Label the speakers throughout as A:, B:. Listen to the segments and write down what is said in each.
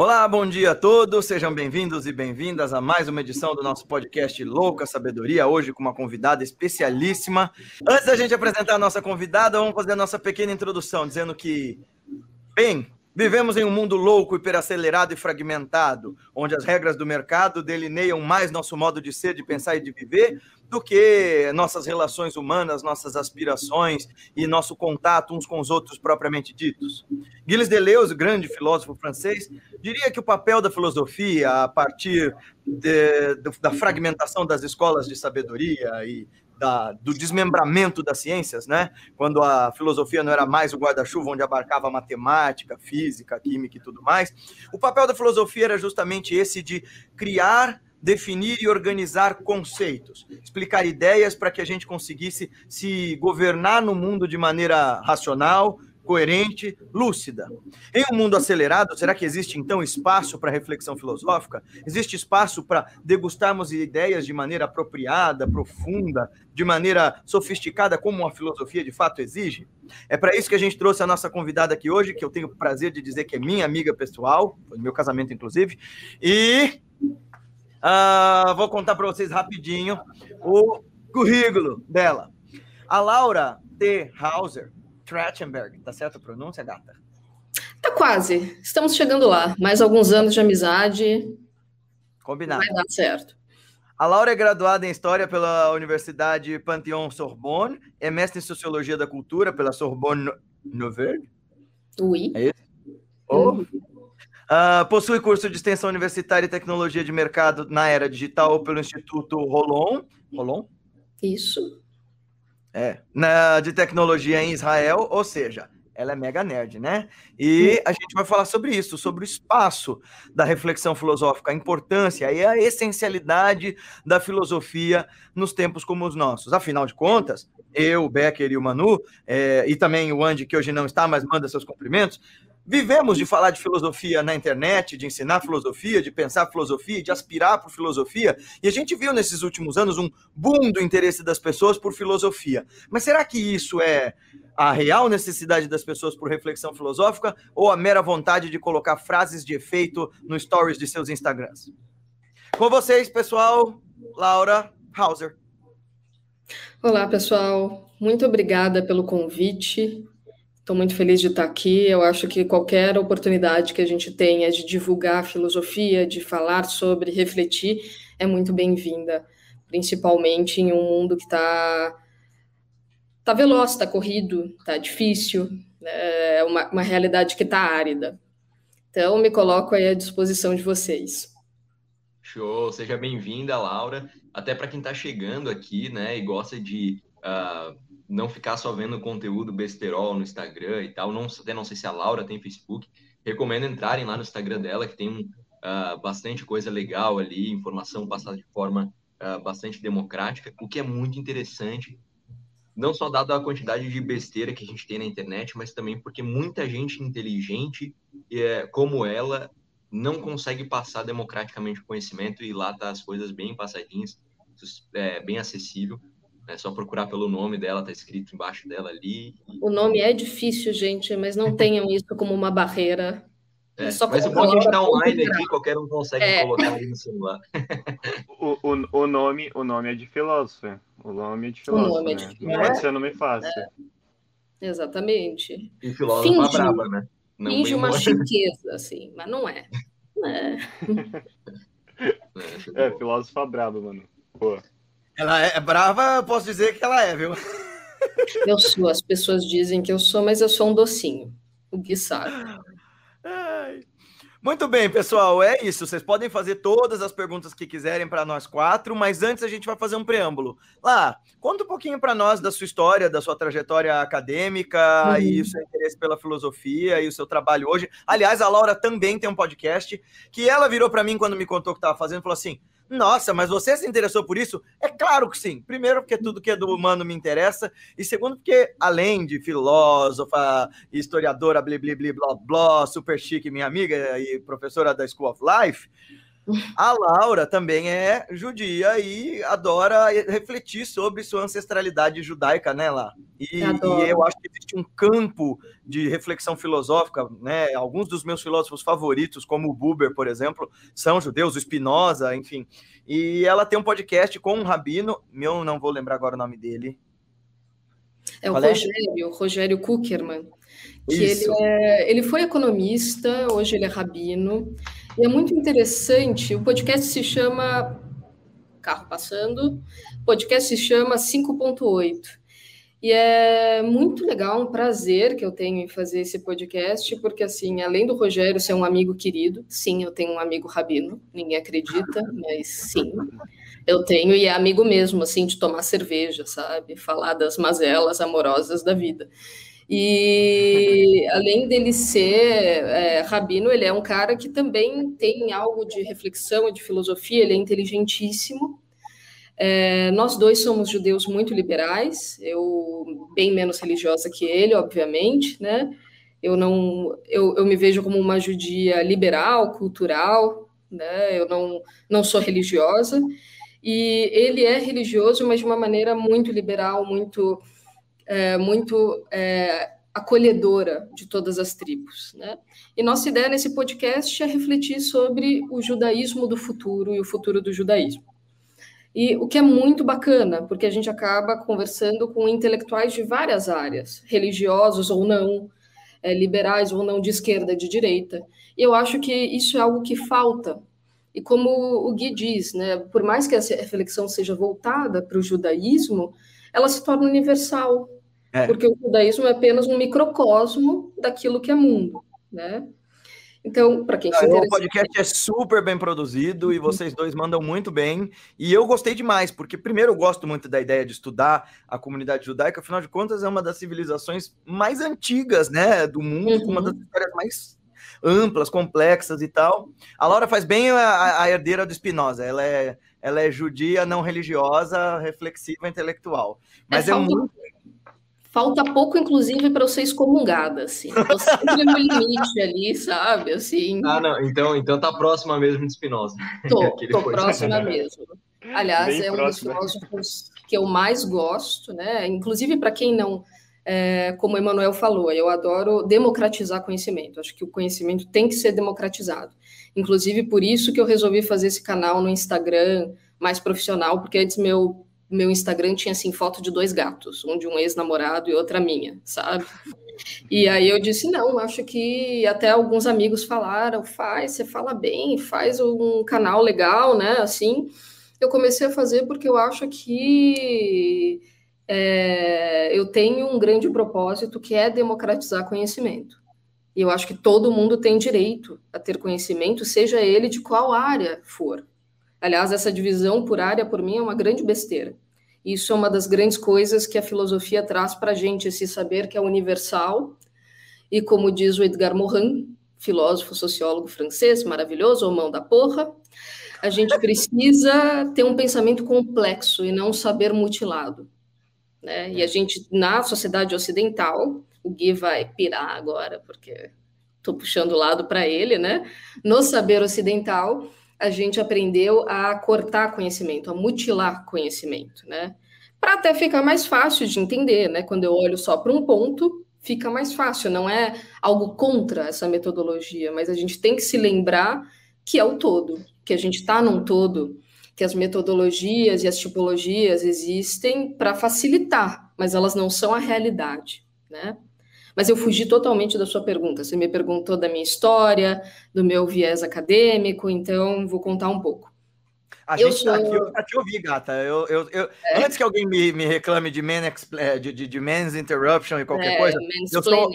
A: Olá, bom dia a todos, sejam bem-vindos e bem-vindas a mais uma edição do nosso podcast Louca Sabedoria, hoje com uma convidada especialíssima. Antes da gente apresentar a nossa convidada, vamos fazer a nossa pequena introdução, dizendo que, bem, Vivemos em um mundo louco, hiperacelerado e fragmentado, onde as regras do mercado delineiam mais nosso modo de ser, de pensar e de viver do que nossas relações humanas, nossas aspirações e nosso contato uns com os outros propriamente ditos. Gilles Deleuze, grande filósofo francês, diria que o papel da filosofia, a partir de, da fragmentação das escolas de sabedoria e da, do desmembramento das ciências, né? Quando a filosofia não era mais o guarda-chuva onde abarcava matemática, física, química e tudo mais. O papel da filosofia era justamente esse de criar definir e organizar conceitos, explicar ideias para que a gente conseguisse se governar no mundo de maneira racional, coerente, lúcida. Em um mundo acelerado, será que existe então espaço para reflexão filosófica? Existe espaço para degustarmos ideias de maneira apropriada, profunda, de maneira sofisticada, como a filosofia de fato exige? É para isso que a gente trouxe a nossa convidada aqui hoje, que eu tenho o prazer de dizer que é minha amiga pessoal, foi meu casamento inclusive, e uh, vou contar para vocês rapidinho o currículo dela. A Laura T. Hauser Trachtenberg, tá certo a pronúncia, gata?
B: Tá quase. Estamos chegando lá. Mais alguns anos de amizade.
A: Combinado.
B: Vai dar certo.
A: A Laura é graduada em História pela Universidade Panthéon-Sorbonne, é mestre em Sociologia da Cultura pela Sorbonne Nouvelle.
B: Oui.
A: É isso? Uhum. Uh, possui curso de extensão universitária e tecnologia de mercado na era digital pelo Instituto Rolon. Rolon?
B: Isso.
A: É, na, de tecnologia em Israel, ou seja, ela é mega nerd, né? E a gente vai falar sobre isso, sobre o espaço da reflexão filosófica, a importância e a essencialidade da filosofia nos tempos como os nossos. Afinal de contas, eu, o Becker e o Manu, é, e também o Andy, que hoje não está, mas manda seus cumprimentos, Vivemos de falar de filosofia na internet, de ensinar filosofia, de pensar filosofia, de aspirar por filosofia, e a gente viu nesses últimos anos um boom do interesse das pessoas por filosofia. Mas será que isso é a real necessidade das pessoas por reflexão filosófica ou a mera vontade de colocar frases de efeito no stories de seus Instagrams? Com vocês, pessoal, Laura Hauser.
B: Olá, pessoal. Muito obrigada pelo convite. Estou muito feliz de estar aqui. Eu acho que qualquer oportunidade que a gente tenha de divulgar a filosofia, de falar sobre, refletir, é muito bem-vinda, principalmente em um mundo que está tá veloz, está corrido, está difícil, é uma, uma realidade que está árida. Então, me coloco aí à disposição de vocês.
C: Show, seja bem-vinda, Laura. Até para quem está chegando aqui, né, e gosta de uh, não ficar só vendo conteúdo besterol no Instagram e tal. Não, até não sei se a Laura tem Facebook. Recomendo entrarem lá no Instagram dela, que tem um, uh, bastante coisa legal ali, informação passada de forma uh, bastante democrática, o que é muito interessante, não só dado a quantidade de besteira que a gente tem na internet, mas também porque muita gente inteligente é, como ela não consegue passar democraticamente o conhecimento e lá tá as coisas bem passadinhas, é, bem acessível. É só procurar pelo nome dela, tá escrito embaixo dela ali.
B: O nome é difícil, gente, mas não tenham isso como uma barreira.
C: É, é só mas o bom é que a gente tá online aqui, qualquer um consegue é. colocar aí no celular.
D: o, o, o, nome, o nome é de filósofo. O nome é de filósofo. O nome é de filósofo. Né? Não pode ser nome fácil. É.
B: Exatamente.
C: E filósofo Finge, braba, né?
B: Não finge uma chiqueza, assim, mas não é. É,
D: é filósofo braba, mano. Pô.
A: Ela é brava, posso dizer que ela é, viu?
B: Eu sou, as pessoas dizem que eu sou, mas eu sou um docinho. O Gui sabe.
A: Muito bem, pessoal, é isso. Vocês podem fazer todas as perguntas que quiserem para nós quatro, mas antes a gente vai fazer um preâmbulo. Lá, conta um pouquinho para nós da sua história, da sua trajetória acadêmica uhum. e o seu interesse pela filosofia e o seu trabalho hoje. Aliás, a Laura também tem um podcast que ela virou para mim quando me contou o que estava fazendo, falou assim: nossa, mas você se interessou por isso? É claro que sim. Primeiro, porque tudo que é do humano me interessa. E segundo, porque além de filósofa, historiadora, blá, blá, blá, blá, super chique, minha amiga e professora da School of Life, A Laura também é judia e adora refletir sobre sua ancestralidade judaica, né, lá? E, e, eu acho que existe um campo de reflexão filosófica, né? Alguns dos meus filósofos favoritos, como o Buber, por exemplo, são judeus, o Spinoza, enfim. E ela tem um podcast com um rabino, meu não vou lembrar agora o nome dele.
B: É o Qual Rogério, é? Rogério Kuckerman. Que ele, é, ele foi economista, hoje ele é rabino. E é muito interessante, o podcast se chama Carro Passando, o podcast se chama 5.8. E é muito legal, um prazer que eu tenho em fazer esse podcast, porque, assim, além do Rogério ser um amigo querido, sim, eu tenho um amigo rabino, ninguém acredita, mas sim, eu tenho, e é amigo mesmo, assim, de tomar cerveja, sabe? Falar das mazelas amorosas da vida. E além dele ser é, rabino, ele é um cara que também tem algo de reflexão e de filosofia, ele é inteligentíssimo. É, nós dois somos judeus muito liberais, eu bem menos religiosa que ele, obviamente, né? Eu não, eu, eu me vejo como uma judia liberal, cultural, né? Eu não, não sou religiosa e ele é religioso, mas de uma maneira muito liberal, muito é, muito é, acolhedora de todas as tribos. Né? E nossa ideia nesse podcast é refletir sobre o judaísmo do futuro e o futuro do judaísmo. E o que é muito bacana, porque a gente acaba conversando com intelectuais de várias áreas, religiosos ou não, é, liberais ou não, de esquerda, de direita. E eu acho que isso é algo que falta. E como o Gui diz, né, por mais que essa reflexão seja voltada para o judaísmo, ela se torna universal, é. Porque o judaísmo é apenas um microcosmo daquilo que é mundo, né? Então, para quem se
A: interessa... O podcast é super bem produzido e vocês dois mandam muito bem. E eu gostei demais, porque, primeiro, eu gosto muito da ideia de estudar a comunidade judaica, afinal de contas, é uma das civilizações mais antigas né, do mundo, uhum. uma das histórias mais amplas, complexas e tal. A Laura faz bem a, a herdeira do Spinoza, ela é, ela é judia, não religiosa, reflexiva, intelectual. Mas é, é muito
B: falta pouco, inclusive, para eu ser excomungada, assim. Tô sempre no limite ali, sabe? Assim.
C: Ah, não. Então, então tá próxima mesmo de Spinoza.
B: Tô, tô próxima mesmo. Aliás, Bem é um próxima. dos filósofos que eu mais gosto, né? Inclusive, para quem não. É, como o Emanuel falou, eu adoro democratizar conhecimento. Acho que o conhecimento tem que ser democratizado. Inclusive, por isso que eu resolvi fazer esse canal no Instagram mais profissional, porque antes meu meu Instagram tinha assim foto de dois gatos, um de um ex-namorado e outra minha, sabe? E aí eu disse não, acho que até alguns amigos falaram, faz, você fala bem, faz um canal legal, né? Assim, eu comecei a fazer porque eu acho que é, eu tenho um grande propósito que é democratizar conhecimento. E eu acho que todo mundo tem direito a ter conhecimento, seja ele de qual área for. Aliás, essa divisão por área, por mim, é uma grande besteira. Isso é uma das grandes coisas que a filosofia traz para a gente, esse saber que é universal. E como diz o Edgar Morin, filósofo, sociólogo francês, maravilhoso, ou mão da porra, a gente precisa ter um pensamento complexo e não um saber mutilado. Né? E a gente, na sociedade ocidental, o Gui vai pirar agora, porque estou puxando o lado para ele, né? No saber ocidental, a gente aprendeu a cortar conhecimento, a mutilar conhecimento, né? Para até ficar mais fácil de entender, né? Quando eu olho só para um ponto, fica mais fácil, não é algo contra essa metodologia, mas a gente tem que se lembrar que é o todo, que a gente está num todo, que as metodologias e as tipologias existem para facilitar, mas elas não são a realidade, né? Mas eu fugi totalmente da sua pergunta. Você me perguntou da minha história, do meu viés acadêmico, então vou contar um pouco.
A: A eu gente tá sou... aqui para te ouvir, gata. Eu, eu, eu é? Antes que alguém me, me reclame de, man, é, de, de, de man's interruption e qualquer é, coisa, eu sou,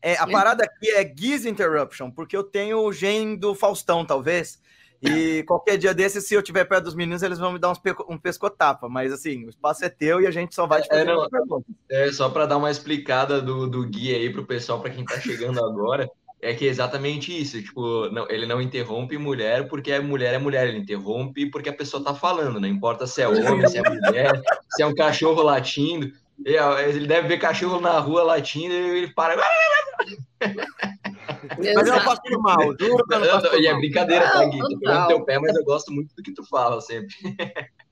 A: é, a parada aqui é Giz interruption, porque eu tenho o gene do Faustão, talvez. E qualquer dia desses, se eu tiver perto dos meninos, eles vão me dar uns um pescotapa. Mas assim, o espaço é teu e a gente só vai te
C: fazer é, não, É, só para dar uma explicada do, do guia aí pro pessoal, para quem tá chegando agora, é que é exatamente isso. Tipo, não, ele não interrompe mulher porque a mulher é mulher, ele interrompe porque a pessoa tá falando, não importa se é homem, se é mulher, se é um cachorro latindo. Ele deve ver cachorro na rua latindo e ele para.
A: Mas eu não faço mal,
C: juro que eu não faço mal. E é brincadeira, tá, Gui? Tô pegando teu pé, mas eu gosto muito do que tu fala sempre.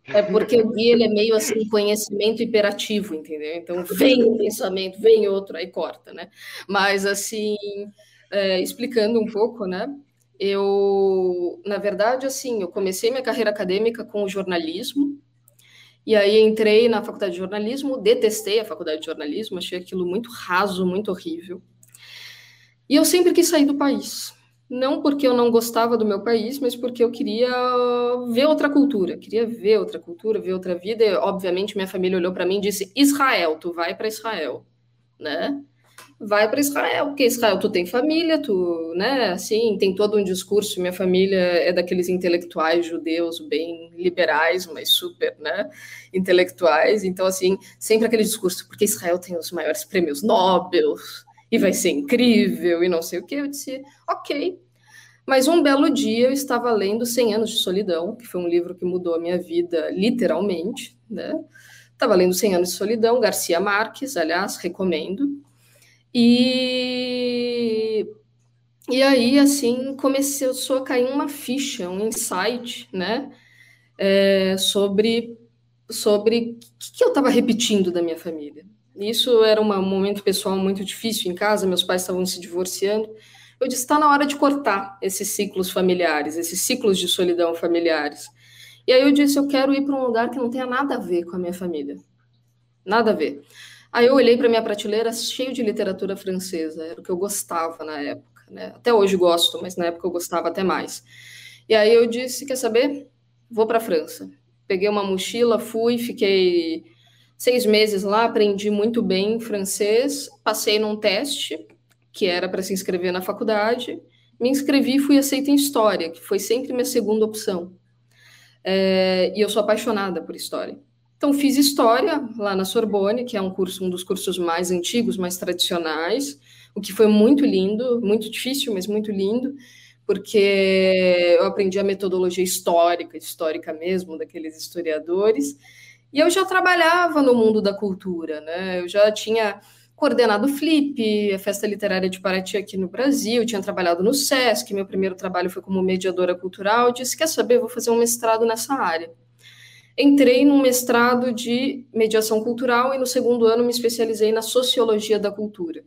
B: É porque o Gui, ele é meio assim, conhecimento hiperativo, entendeu? Então, vem um pensamento, vem outro, aí corta, né? Mas, assim, é, explicando um pouco, né? Eu, na verdade, assim, eu comecei minha carreira acadêmica com jornalismo, e aí entrei na faculdade de jornalismo, detestei a faculdade de jornalismo, achei aquilo muito raso, muito horrível. E eu sempre quis sair do país. Não porque eu não gostava do meu país, mas porque eu queria ver outra cultura, queria ver outra cultura, ver outra vida. E, obviamente, minha família olhou para mim e disse: Israel, tu vai para Israel, né? vai para Israel, porque Israel tu tem família, tu, né, assim, tem todo um discurso, minha família é daqueles intelectuais judeus bem liberais, mas super, né, intelectuais, então, assim, sempre aquele discurso, porque Israel tem os maiores prêmios Nobel, e vai ser incrível, e não sei o que, eu disse, ok, mas um belo dia eu estava lendo Cem Anos de Solidão, que foi um livro que mudou a minha vida literalmente, né, estava lendo Cem Anos de Solidão, Garcia Marques, aliás, recomendo, e, e aí, assim, começou a cair uma ficha, um insight, né? É, sobre sobre o que, que eu estava repetindo da minha família. Isso era um momento pessoal muito difícil em casa, meus pais estavam se divorciando. Eu disse: está na hora de cortar esses ciclos familiares, esses ciclos de solidão familiares. E aí eu disse: eu quero ir para um lugar que não tenha nada a ver com a minha família. Nada a ver. Aí eu olhei para minha prateleira cheio de literatura francesa, era o que eu gostava na época, né? Até hoje gosto, mas na época eu gostava até mais. E aí eu disse, quer saber? Vou para a França. Peguei uma mochila, fui, fiquei seis meses lá, aprendi muito bem francês, passei num teste que era para se inscrever na faculdade, me inscrevi e fui aceita em história, que foi sempre minha segunda opção. É, e eu sou apaixonada por história. Então, fiz história lá na Sorbonne, que é um curso, um dos cursos mais antigos, mais tradicionais, o que foi muito lindo, muito difícil, mas muito lindo, porque eu aprendi a metodologia histórica, histórica mesmo, daqueles historiadores, e eu já trabalhava no mundo da cultura, né? Eu já tinha coordenado o Flip, a Festa Literária de Paraty aqui no Brasil, tinha trabalhado no SESC, meu primeiro trabalho foi como mediadora cultural, disse, quer saber, vou fazer um mestrado nessa área. Entrei num mestrado de mediação cultural e no segundo ano me especializei na sociologia da cultura,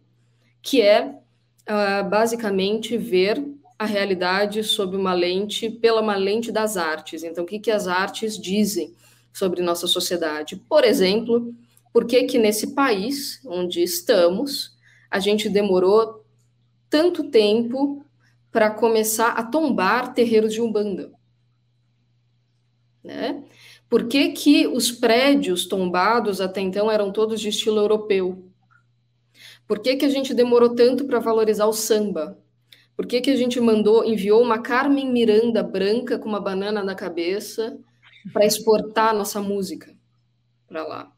B: que é uh, basicamente ver a realidade sob uma lente, pela uma lente das artes. Então, o que, que as artes dizem sobre nossa sociedade? Por exemplo, por que que nesse país onde estamos, a gente demorou tanto tempo para começar a tombar terreiros de Umbanda? Né? Por que, que os prédios tombados até então eram todos de estilo europeu? Por que, que a gente demorou tanto para valorizar o samba? Por que, que a gente mandou, enviou uma Carmen Miranda branca com uma banana na cabeça para exportar nossa música para lá?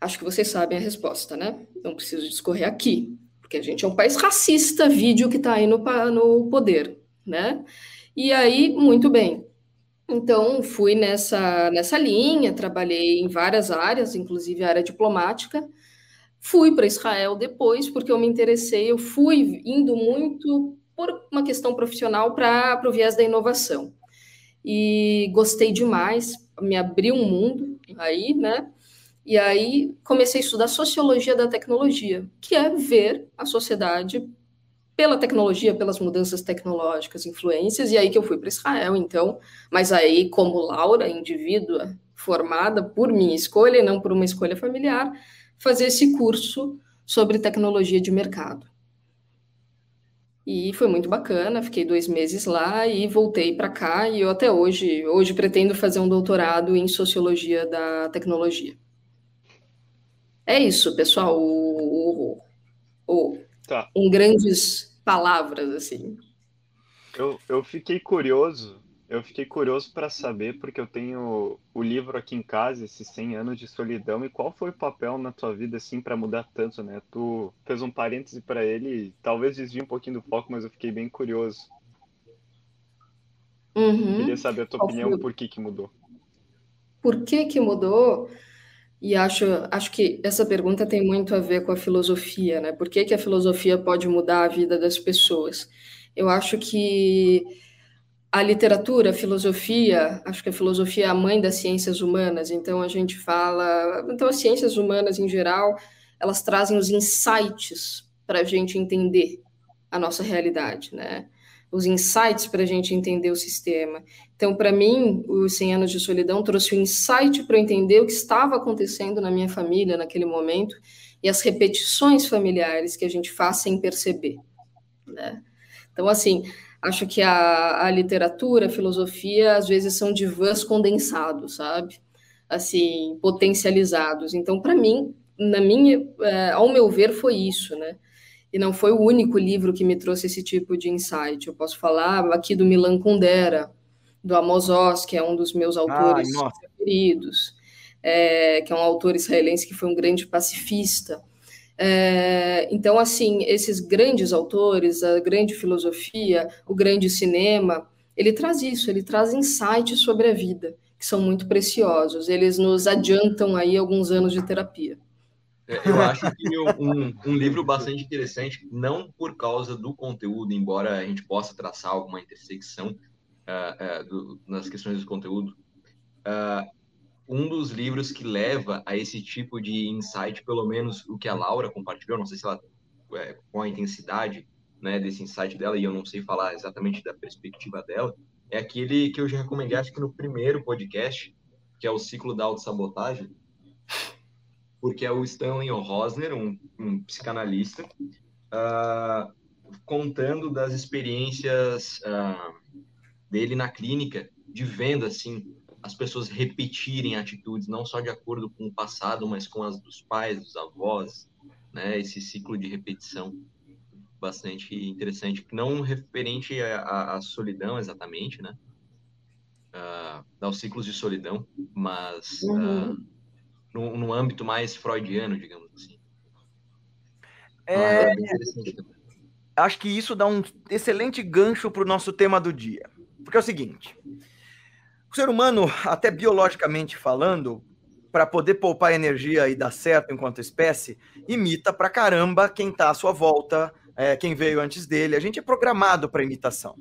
B: Acho que vocês sabem a resposta, né? Não preciso discorrer aqui, porque a gente é um país racista, vídeo que está aí no, no poder, né? E aí, muito bem. Então, fui nessa, nessa linha, trabalhei em várias áreas, inclusive a área diplomática. Fui para Israel depois, porque eu me interessei, eu fui indo muito por uma questão profissional para o viés da inovação. E gostei demais, me abriu um mundo aí, né? E aí comecei a estudar sociologia da tecnologia, que é ver a sociedade pela tecnologia, pelas mudanças tecnológicas, influências, e aí que eu fui para Israel, então, mas aí, como Laura, indivídua formada por minha escolha e não por uma escolha familiar, fazer esse curso sobre tecnologia de mercado. E foi muito bacana, fiquei dois meses lá e voltei para cá, e eu até hoje, hoje pretendo fazer um doutorado em sociologia da tecnologia. É isso, pessoal. O, o, o, tá. Em grandes palavras, assim.
D: Eu, eu fiquei curioso, eu fiquei curioso para saber, porque eu tenho o livro aqui em casa, esses 100 anos de solidão, e qual foi o papel na tua vida, assim, para mudar tanto, né? Tu fez um parêntese para ele, talvez desvie um pouquinho do foco, mas eu fiquei bem curioso.
B: Uhum.
D: Queria saber a tua opinião, por que que mudou.
B: Por que que mudou? E acho, acho que essa pergunta tem muito a ver com a filosofia, né? Por que, que a filosofia pode mudar a vida das pessoas? Eu acho que a literatura, a filosofia, acho que a filosofia é a mãe das ciências humanas, então a gente fala. Então, as ciências humanas em geral, elas trazem os insights para a gente entender a nossa realidade, né? Os insights para a gente entender o sistema. Então, para mim, os 100 anos de solidão trouxe o um insight para eu entender o que estava acontecendo na minha família naquele momento e as repetições familiares que a gente faz sem perceber, né? Então, assim, acho que a, a literatura, a filosofia, às vezes são divãs condensados, sabe? Assim, potencializados. Então, para mim, na minha, é, ao meu ver, foi isso, né? E não foi o único livro que me trouxe esse tipo de insight. Eu posso falar aqui do Milan Kundera, do Amos Oz, que é um dos meus autores Ai, preferidos, é, que é um autor israelense que foi um grande pacifista. É, então, assim, esses grandes autores, a grande filosofia, o grande cinema, ele traz isso, ele traz insights sobre a vida, que são muito preciosos. Eles nos adiantam aí alguns anos de terapia.
C: É, eu acho que um, um, livro bastante interessante, não por causa do conteúdo, embora a gente possa traçar alguma intersecção uh, uh, do, nas questões do conteúdo, uh, um dos livros que leva a esse tipo de insight, pelo menos o que a Laura compartilhou, não sei se ela é, com a intensidade né, desse insight dela, e eu não sei falar exatamente da perspectiva dela, é aquele que eu já recomendei, acho que no primeiro podcast, que é o ciclo da autossabotagem, porque é o Stanley Rosner, um, um psicanalista, uh, contando das experiências uh, dele na clínica, de venda, assim, as pessoas repetirem atitudes, não só de acordo com o passado, mas com as dos pais, dos avós, né? Esse ciclo de repetição bastante interessante, não referente à, solidão exatamente, né? Uh, aos ciclos de solidão, mas uhum. uh, no, no, âmbito mais freudiano, digamos assim.
A: É, é acho que isso dá um excelente gancho para o nosso tema do dia. Porque é o seguinte: o ser humano, até biologicamente falando, para poder poupar energia e dar certo enquanto espécie, imita pra caramba quem está à sua volta, é, quem veio antes dele. A gente é programado para imitação.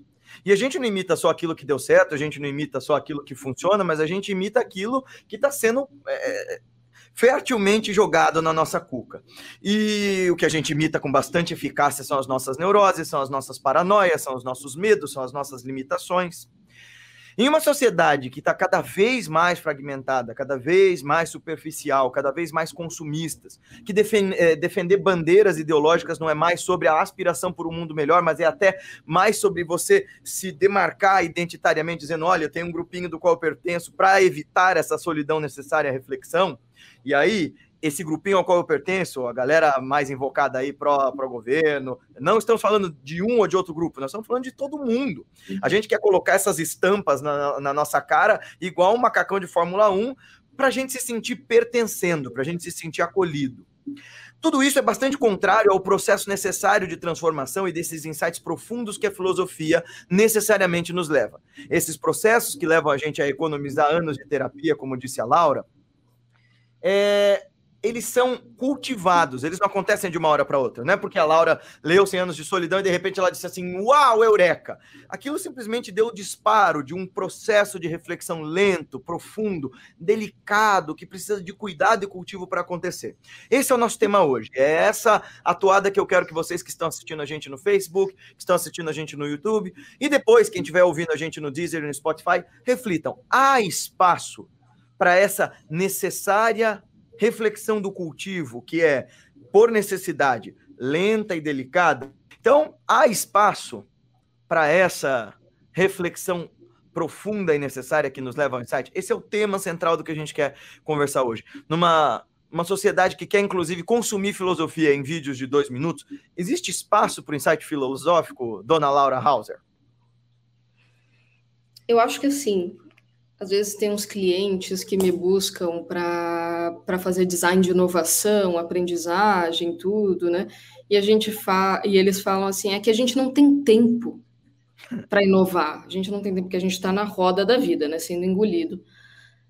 A: E a gente não imita só aquilo que deu certo, a gente não imita só aquilo que funciona, mas a gente imita aquilo que está sendo é, fertilmente jogado na nossa cuca. E o que a gente imita com bastante eficácia são as nossas neuroses, são as nossas paranoias, são os nossos medos, são as nossas limitações. Em uma sociedade que está cada vez mais fragmentada, cada vez mais superficial, cada vez mais consumistas, que defend, é, defender bandeiras ideológicas não é mais sobre a aspiração por um mundo melhor, mas é até mais sobre você se demarcar identitariamente, dizendo: olha, eu tenho um grupinho do qual eu pertenço, para evitar essa solidão necessária à reflexão. E aí esse grupinho ao qual eu pertenço, a galera mais invocada aí pro, pro governo, não estamos falando de um ou de outro grupo, nós estamos falando de todo mundo. A gente quer colocar essas estampas na, na nossa cara, igual um macacão de Fórmula 1, para a gente se sentir pertencendo, para a gente se sentir acolhido. Tudo isso é bastante contrário ao processo necessário de transformação e desses insights profundos que a filosofia necessariamente nos leva. Esses processos que levam a gente a economizar anos de terapia, como disse a Laura, é, eles são cultivados, eles não acontecem de uma hora para outra, não é porque a Laura leu 100 anos de solidão e de repente ela disse assim, uau, eureka! Aquilo simplesmente deu o disparo de um processo de reflexão lento, profundo, delicado, que precisa de cuidado e cultivo para acontecer. Esse é o nosso tema hoje, é essa atuada que eu quero que vocês que estão assistindo a gente no Facebook, que estão assistindo a gente no YouTube, e depois, quem estiver ouvindo a gente no Deezer e no Spotify, reflitam, há espaço para essa necessária reflexão do cultivo, que é, por necessidade, lenta e delicada. Então, há espaço para essa reflexão profunda e necessária que nos leva ao insight. Esse é o tema central do que a gente quer conversar hoje. Numa uma sociedade que quer, inclusive, consumir filosofia em vídeos de dois minutos, existe espaço para o insight filosófico, dona Laura Hauser?
B: Eu acho que sim. Às vezes tem uns clientes que me buscam para fazer design de inovação, aprendizagem, tudo, né? E a gente fa e eles falam assim, é que a gente não tem tempo para inovar. A gente não tem tempo porque a gente está na roda da vida, né? Sendo engolido.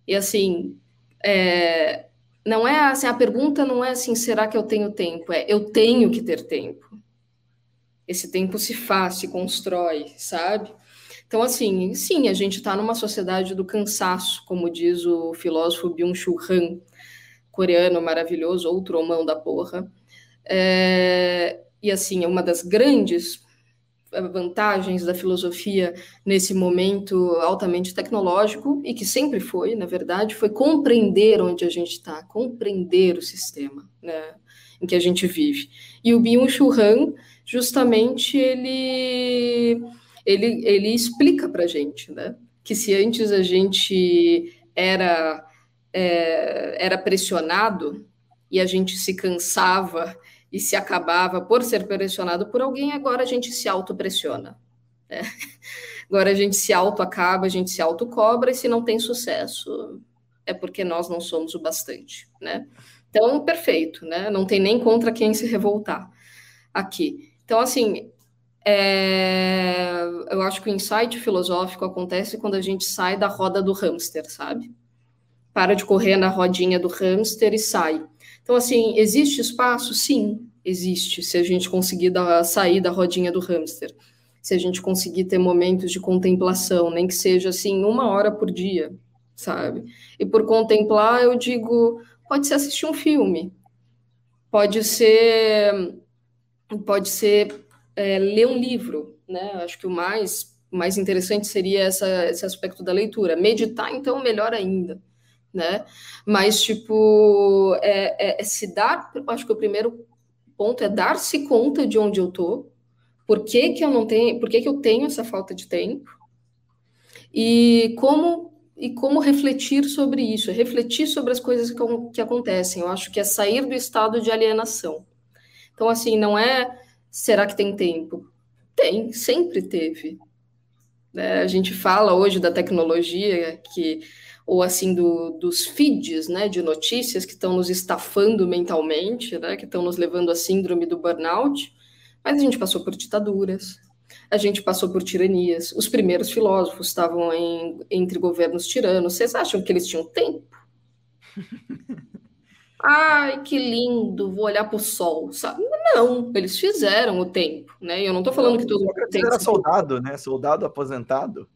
B: E assim, é, não é assim, a pergunta não é assim, será que eu tenho tempo? É, eu tenho que ter tempo. Esse tempo se faz, se constrói, sabe? Então, assim, sim, a gente está numa sociedade do cansaço, como diz o filósofo Byung-Chul Han, coreano maravilhoso, outro homão da porra. É, e, assim, uma das grandes vantagens da filosofia nesse momento altamente tecnológico e que sempre foi, na verdade, foi compreender onde a gente está, compreender o sistema né, em que a gente vive. E o Byung-Chul Han, justamente, ele, ele, ele explica para a gente né, que se antes a gente era, é, era pressionado e a gente se cansava e se acabava por ser pressionado por alguém, agora a gente se autopressiona. Né? Agora a gente se auto-acaba, a gente se auto-cobra, e se não tem sucesso, é porque nós não somos o bastante, né? Então, perfeito, né? Não tem nem contra quem se revoltar aqui. Então, assim, é... eu acho que o insight filosófico acontece quando a gente sai da roda do hamster, sabe? Para de correr na rodinha do hamster e sai. Então, assim, existe espaço? Sim, existe. Se a gente conseguir sair da rodinha do hamster, se a gente conseguir ter momentos de contemplação, nem que seja assim, uma hora por dia, sabe? E por contemplar, eu digo, pode ser assistir um filme, pode ser, pode ser é, ler um livro, né? Acho que o mais mais interessante seria essa, esse aspecto da leitura. Meditar, então, melhor ainda né? Mas, tipo, é, é, é se dar, acho que o primeiro ponto é dar-se conta de onde eu tô, por que, que eu não tenho, por que, que eu tenho essa falta de tempo, e como e como refletir sobre isso, refletir sobre as coisas que, que acontecem. Eu acho que é sair do estado de alienação. Então, assim, não é será que tem tempo? Tem, sempre teve. É, a gente fala hoje da tecnologia que ou assim do, dos feeds né, de notícias que estão nos estafando mentalmente, né, que estão nos levando à síndrome do burnout, mas a gente passou por ditaduras, a gente passou por tiranias. Os primeiros filósofos estavam em, entre governos tiranos. Vocês acham que eles tinham tempo? Ai, que lindo, vou olhar para o sol, sabe? Não, eles fizeram o tempo, né? Eu não estou falando que todo mundo
A: tem. Era soldado, né? Soldado aposentado.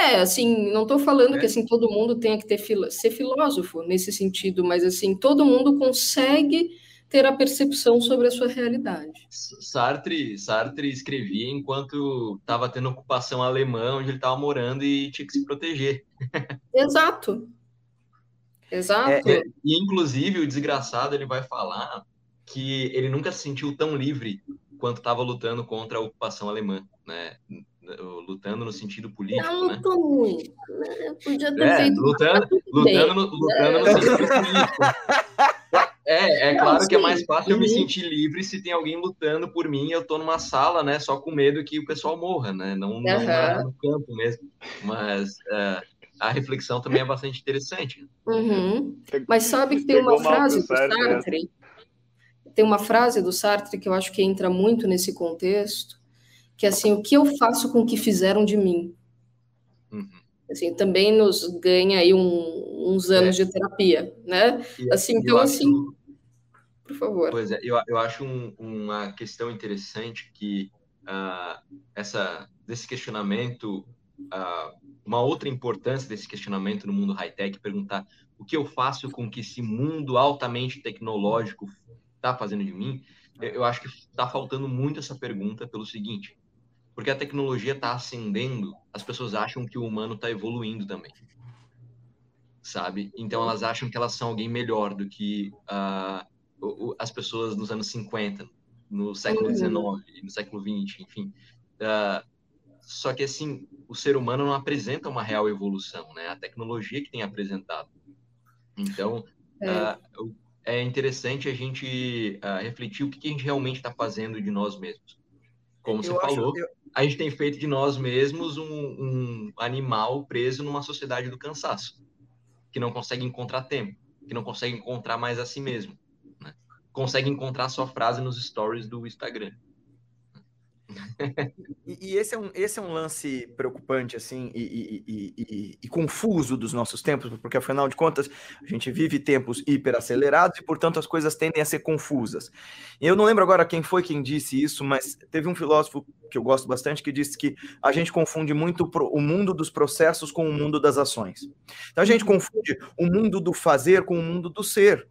B: É, assim, não estou falando é. que assim todo mundo tenha que ter filo... ser filósofo nesse sentido, mas assim todo mundo consegue ter a percepção sobre a sua realidade.
C: Sartre, Sartre escrevia enquanto estava tendo ocupação alemã, onde ele estava morando e tinha que se proteger.
B: Exato. Exato.
C: É, e inclusive o desgraçado ele vai falar que ele nunca se sentiu tão livre quanto estava lutando contra a ocupação alemã, né? lutando no sentido político,
B: não
C: né?
B: lutou muito, né? Podia ter
C: é,
B: feito
C: lutando, lutando, no, lutando no sentido político. É, é claro que é mais fácil eu me sentir livre se tem alguém lutando por mim e eu tô numa sala, né, só com medo que o pessoal morra, né, não, não uhum. no campo mesmo. Mas uh, a reflexão também é bastante interessante.
B: Uhum. Mas sabe que tem uma frase do Sartre, tem uma frase do Sartre que eu acho que entra muito nesse contexto, que é assim, o que eu faço com o que fizeram de mim? Uhum. Assim, também nos ganha aí um, uns anos é. de terapia, né? E, assim, então, acho, assim, por favor.
C: Pois é, eu, eu acho um, uma questão interessante que uh, essa, desse questionamento, uh, uma outra importância desse questionamento no mundo high-tech, perguntar o que eu faço com que esse mundo altamente tecnológico está fazendo de mim, eu acho que está faltando muito essa pergunta pelo seguinte, porque a tecnologia está ascendendo, as pessoas acham que o humano está evoluindo também. Sabe? Então elas acham que elas são alguém melhor do que uh, as pessoas nos anos 50, no século XIX, uhum. no século XX, enfim. Uh, só que assim, o ser humano não apresenta uma real evolução, né? A tecnologia que tem apresentado. Então, é, uh, é interessante a gente refletir o que, que a gente realmente está fazendo de nós mesmos. Como eu você falou, eu a gente tem feito de nós mesmos um, um animal preso numa sociedade do cansaço, que não consegue encontrar tempo, que não consegue encontrar mais a si mesmo. Né? Consegue encontrar sua frase nos stories do Instagram.
A: E, e, esse, é um, esse é um lance preocupante, assim, e, e, e, confuso dos nossos tempos, porque afinal de contas a gente vive tempos hiperacelerados e, portanto, as coisas tendem a ser confusas. Eu não lembro agora quem foi quem disse isso, mas teve um filósofo que eu gosto bastante que disse que a gente confunde muito o mundo dos processos com o mundo das ações. Então a gente confunde o mundo do fazer com o mundo do ser.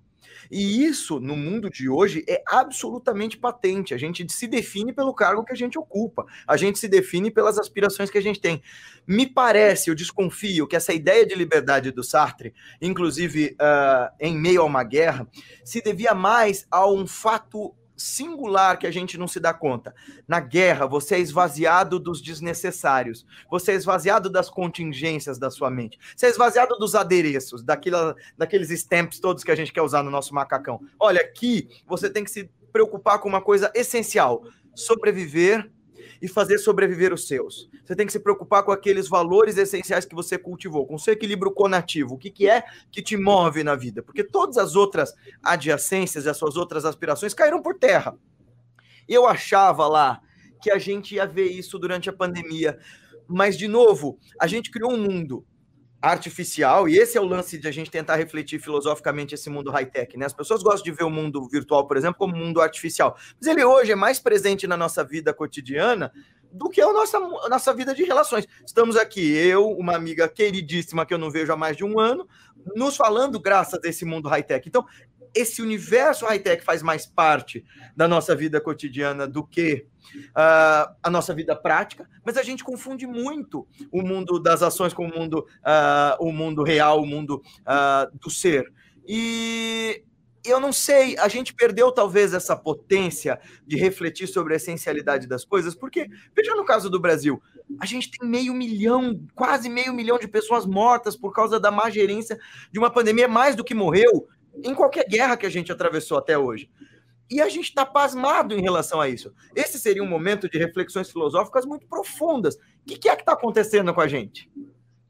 A: E isso, no mundo de hoje, é absolutamente patente. A gente se define pelo cargo que a gente ocupa, a gente se define pelas aspirações que a gente tem. Me parece, eu desconfio, que essa ideia de liberdade do Sartre, inclusive uh, em meio a uma guerra, se devia mais a um fato singular que a gente não se dá conta. Na guerra, você é esvaziado dos desnecessários, você é esvaziado das contingências da sua mente, você é esvaziado dos adereços, daquela, daqueles stamps todos que a gente quer usar no nosso macacão. Olha, aqui você tem que se preocupar com uma coisa essencial: sobreviver e fazer sobreviver os seus. Você tem que se preocupar com aqueles valores essenciais que você cultivou, com seu equilíbrio conativo. O que, que é que te move na vida? Porque todas as outras adjacências e as suas outras aspirações caíram por terra. Eu achava lá que a gente ia ver isso durante a pandemia. Mas, de novo, a gente criou um mundo artificial, e esse é o lance de a gente tentar refletir filosoficamente esse mundo high-tech, né? As pessoas gostam de ver o mundo virtual, por exemplo, como um mundo artificial, mas ele hoje é mais presente na nossa vida cotidiana do que a nossa, a nossa vida de relações. Estamos aqui, eu, uma amiga queridíssima que eu não vejo há mais de um ano, nos falando graças a esse mundo high-tech. Então, esse universo high-tech faz mais parte da nossa vida cotidiana do que uh, a nossa vida prática, mas a gente confunde muito o mundo das ações com o mundo, uh, o mundo real, o mundo uh, do ser. E eu não sei, a gente perdeu talvez essa potência de refletir sobre a essencialidade das coisas, porque, veja no caso do Brasil, a gente tem meio milhão, quase meio milhão de pessoas mortas por causa da má gerência de uma pandemia, mais do que morreu em qualquer guerra que a gente atravessou até hoje. E a gente está pasmado em relação a isso. Esse seria um momento de reflexões filosóficas muito profundas. O que, que é que está acontecendo com a gente?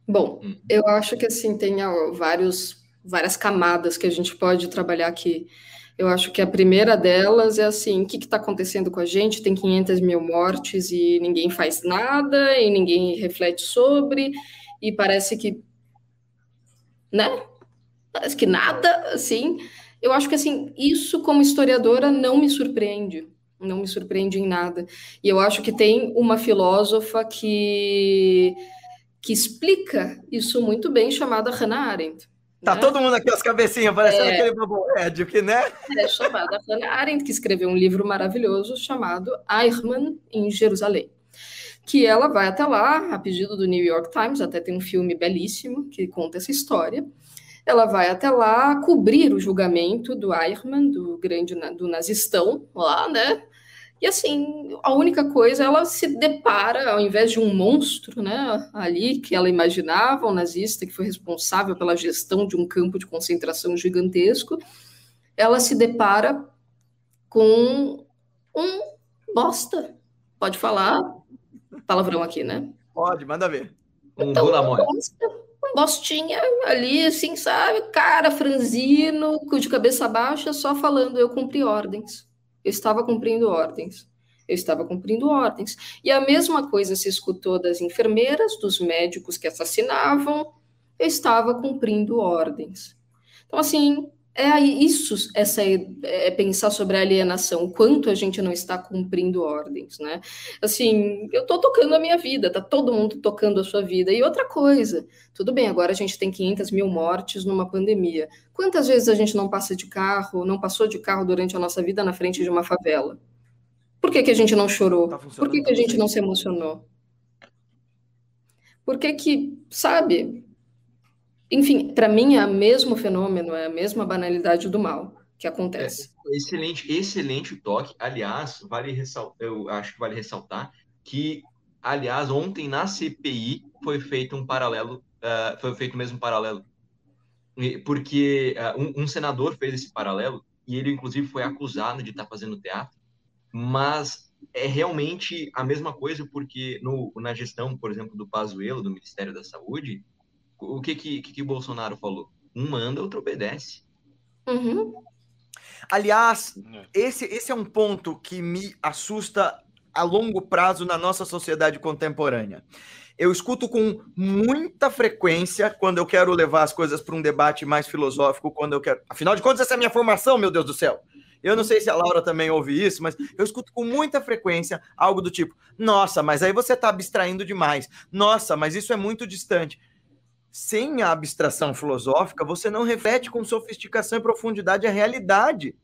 B: Bom, hum. eu acho que assim tem vários, várias camadas que a gente pode trabalhar aqui. Eu acho que a primeira delas é assim: o que está acontecendo com a gente? Tem 500 mil mortes e ninguém faz nada, e ninguém reflete sobre, e parece que. Né? Parece que nada, assim eu acho que assim, isso como historiadora não me surpreende, não me surpreende em nada. E eu acho que tem uma filósofa que que explica isso muito bem, chamada Hannah Arendt.
A: Tá né? todo mundo aqui as cabecinhas, parecendo é, aquele Boboed, que né?
B: É chamada Hannah Arendt, que escreveu um livro maravilhoso chamado Eichmann em Jerusalém. Que ela vai até lá, a pedido do New York Times, até tem um filme belíssimo que conta essa história ela vai até lá cobrir o julgamento do Eichmann, do grande do nazistão lá, né? E assim, a única coisa, ela se depara, ao invés de um monstro, né, ali que ela imaginava, um nazista que foi responsável pela gestão de um campo de concentração gigantesco, ela se depara com um bosta. Pode falar palavrão aqui, né?
A: Pode, manda ver.
B: Um então, bosta, bostinha ali, assim, sabe? Cara franzino, de cabeça baixa, só falando: eu cumpri ordens. Eu estava cumprindo ordens. Eu estava cumprindo ordens. E a mesma coisa se escutou das enfermeiras, dos médicos que assassinavam. Eu estava cumprindo ordens. Então, assim, é isso, essa é, pensar sobre a alienação, o quanto a gente não está cumprindo ordens, né? Assim, eu estou tocando a minha vida, tá todo mundo tocando a sua vida. E outra coisa, tudo bem, agora a gente tem 500 mil mortes numa pandemia. Quantas vezes a gente não passa de carro, não passou de carro durante a nossa vida na frente de uma favela? Por que, que a gente não chorou? Tá Por que, que a gente não se emocionou? Por que que, sabe, enfim, para mim é o mesmo fenômeno, é a mesma banalidade do mal que acontece.
C: É, excelente, excelente toque. Aliás, vale ressaltar, eu acho que vale ressaltar que, aliás, ontem na CPI foi feito um paralelo, uh, foi feito o mesmo paralelo, porque uh, um, um, senador fez esse paralelo e ele inclusive foi acusado de estar tá fazendo teatro, mas é realmente a mesma coisa porque no, na gestão, por exemplo, do Pazuello, do Ministério da Saúde, o que que, que, que Bolsonaro falou? Um manda, outro obedece.
B: Uhum.
A: Aliás, é. esse, esse é um ponto que me assusta a longo prazo na nossa sociedade contemporânea. Eu escuto com muita frequência quando eu quero levar as coisas para um debate mais filosófico, quando eu quero. Afinal de contas, essa é a minha formação, meu Deus do céu. Eu não sei se a Laura também ouve isso, mas eu escuto com muita frequência algo do tipo: nossa, mas aí você está abstraindo demais. Nossa, mas isso é muito distante. Sem a abstração filosófica, você não reflete com sofisticação e profundidade a realidade.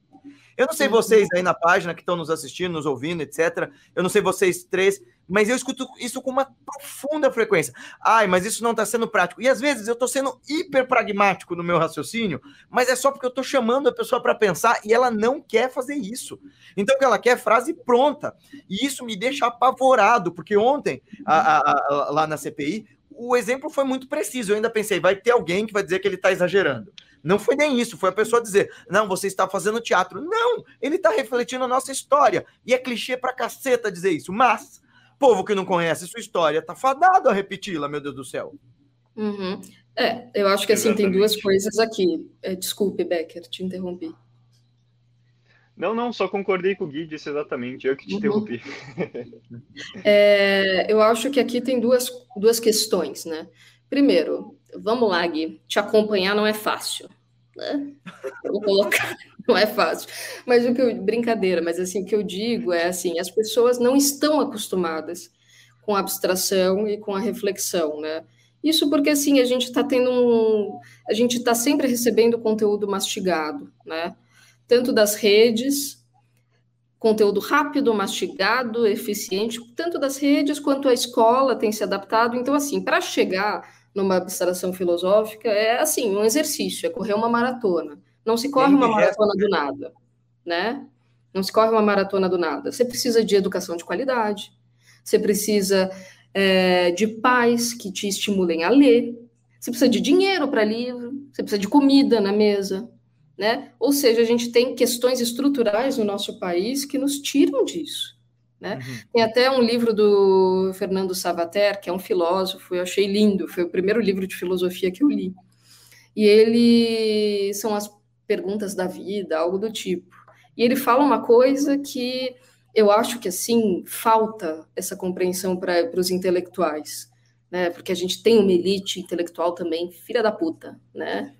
A: Eu não sei vocês aí na página que estão nos assistindo, nos ouvindo, etc. Eu não sei vocês três, mas eu escuto isso com uma profunda frequência. Ai, mas isso não está sendo prático. E às vezes eu estou sendo hiper pragmático no meu raciocínio, mas é só porque eu estou chamando a pessoa para pensar e ela não quer fazer isso. Então o que ela quer é frase pronta. E isso me deixa apavorado, porque ontem, a, a, a, lá na CPI, o exemplo foi muito preciso. Eu ainda pensei, vai ter alguém que vai dizer que ele está exagerando. Não foi nem isso, foi a pessoa dizer: não, você está fazendo teatro. Não, ele está refletindo a nossa história. E é clichê pra caceta dizer isso. Mas Povo que não conhece sua história tá fadado a repeti-la, meu Deus do céu.
B: Uhum. É, eu acho que assim Exatamente. tem duas coisas aqui. É, desculpe, Becker, te interrompi.
D: Não, não, só concordei com o Gui, disse exatamente, eu que te uhum. interrompi.
B: É, eu acho que aqui tem duas, duas questões, né? Primeiro, vamos lá, Gui, te acompanhar não é fácil. Né? Vou colocar não é fácil. Mas o que eu, brincadeira, mas assim, o que eu digo é assim, as pessoas não estão acostumadas com a abstração e com a reflexão, né? Isso porque assim, a gente está tendo um. A gente está sempre recebendo conteúdo mastigado, né? Tanto das redes, conteúdo rápido, mastigado, eficiente, tanto das redes quanto a escola tem se adaptado. Então, assim, para chegar numa abstração filosófica é assim, um exercício, é correr uma maratona. Não se corre uma maratona do nada, né? Não se corre uma maratona do nada. Você precisa de educação de qualidade, você precisa é, de pais que te estimulem a ler, você precisa de dinheiro para livro, você precisa de comida na mesa, né? Ou seja, a gente tem questões estruturais no nosso país que nos tiram disso. Né? Uhum. Tem até um livro do Fernando Savater, que é um filósofo, eu achei lindo, foi o primeiro livro de filosofia que eu li. E ele são as perguntas da vida, algo do tipo. E ele fala uma coisa que eu acho que assim falta essa compreensão para os intelectuais, né? Porque a gente tem uma elite intelectual também, filha da puta, né?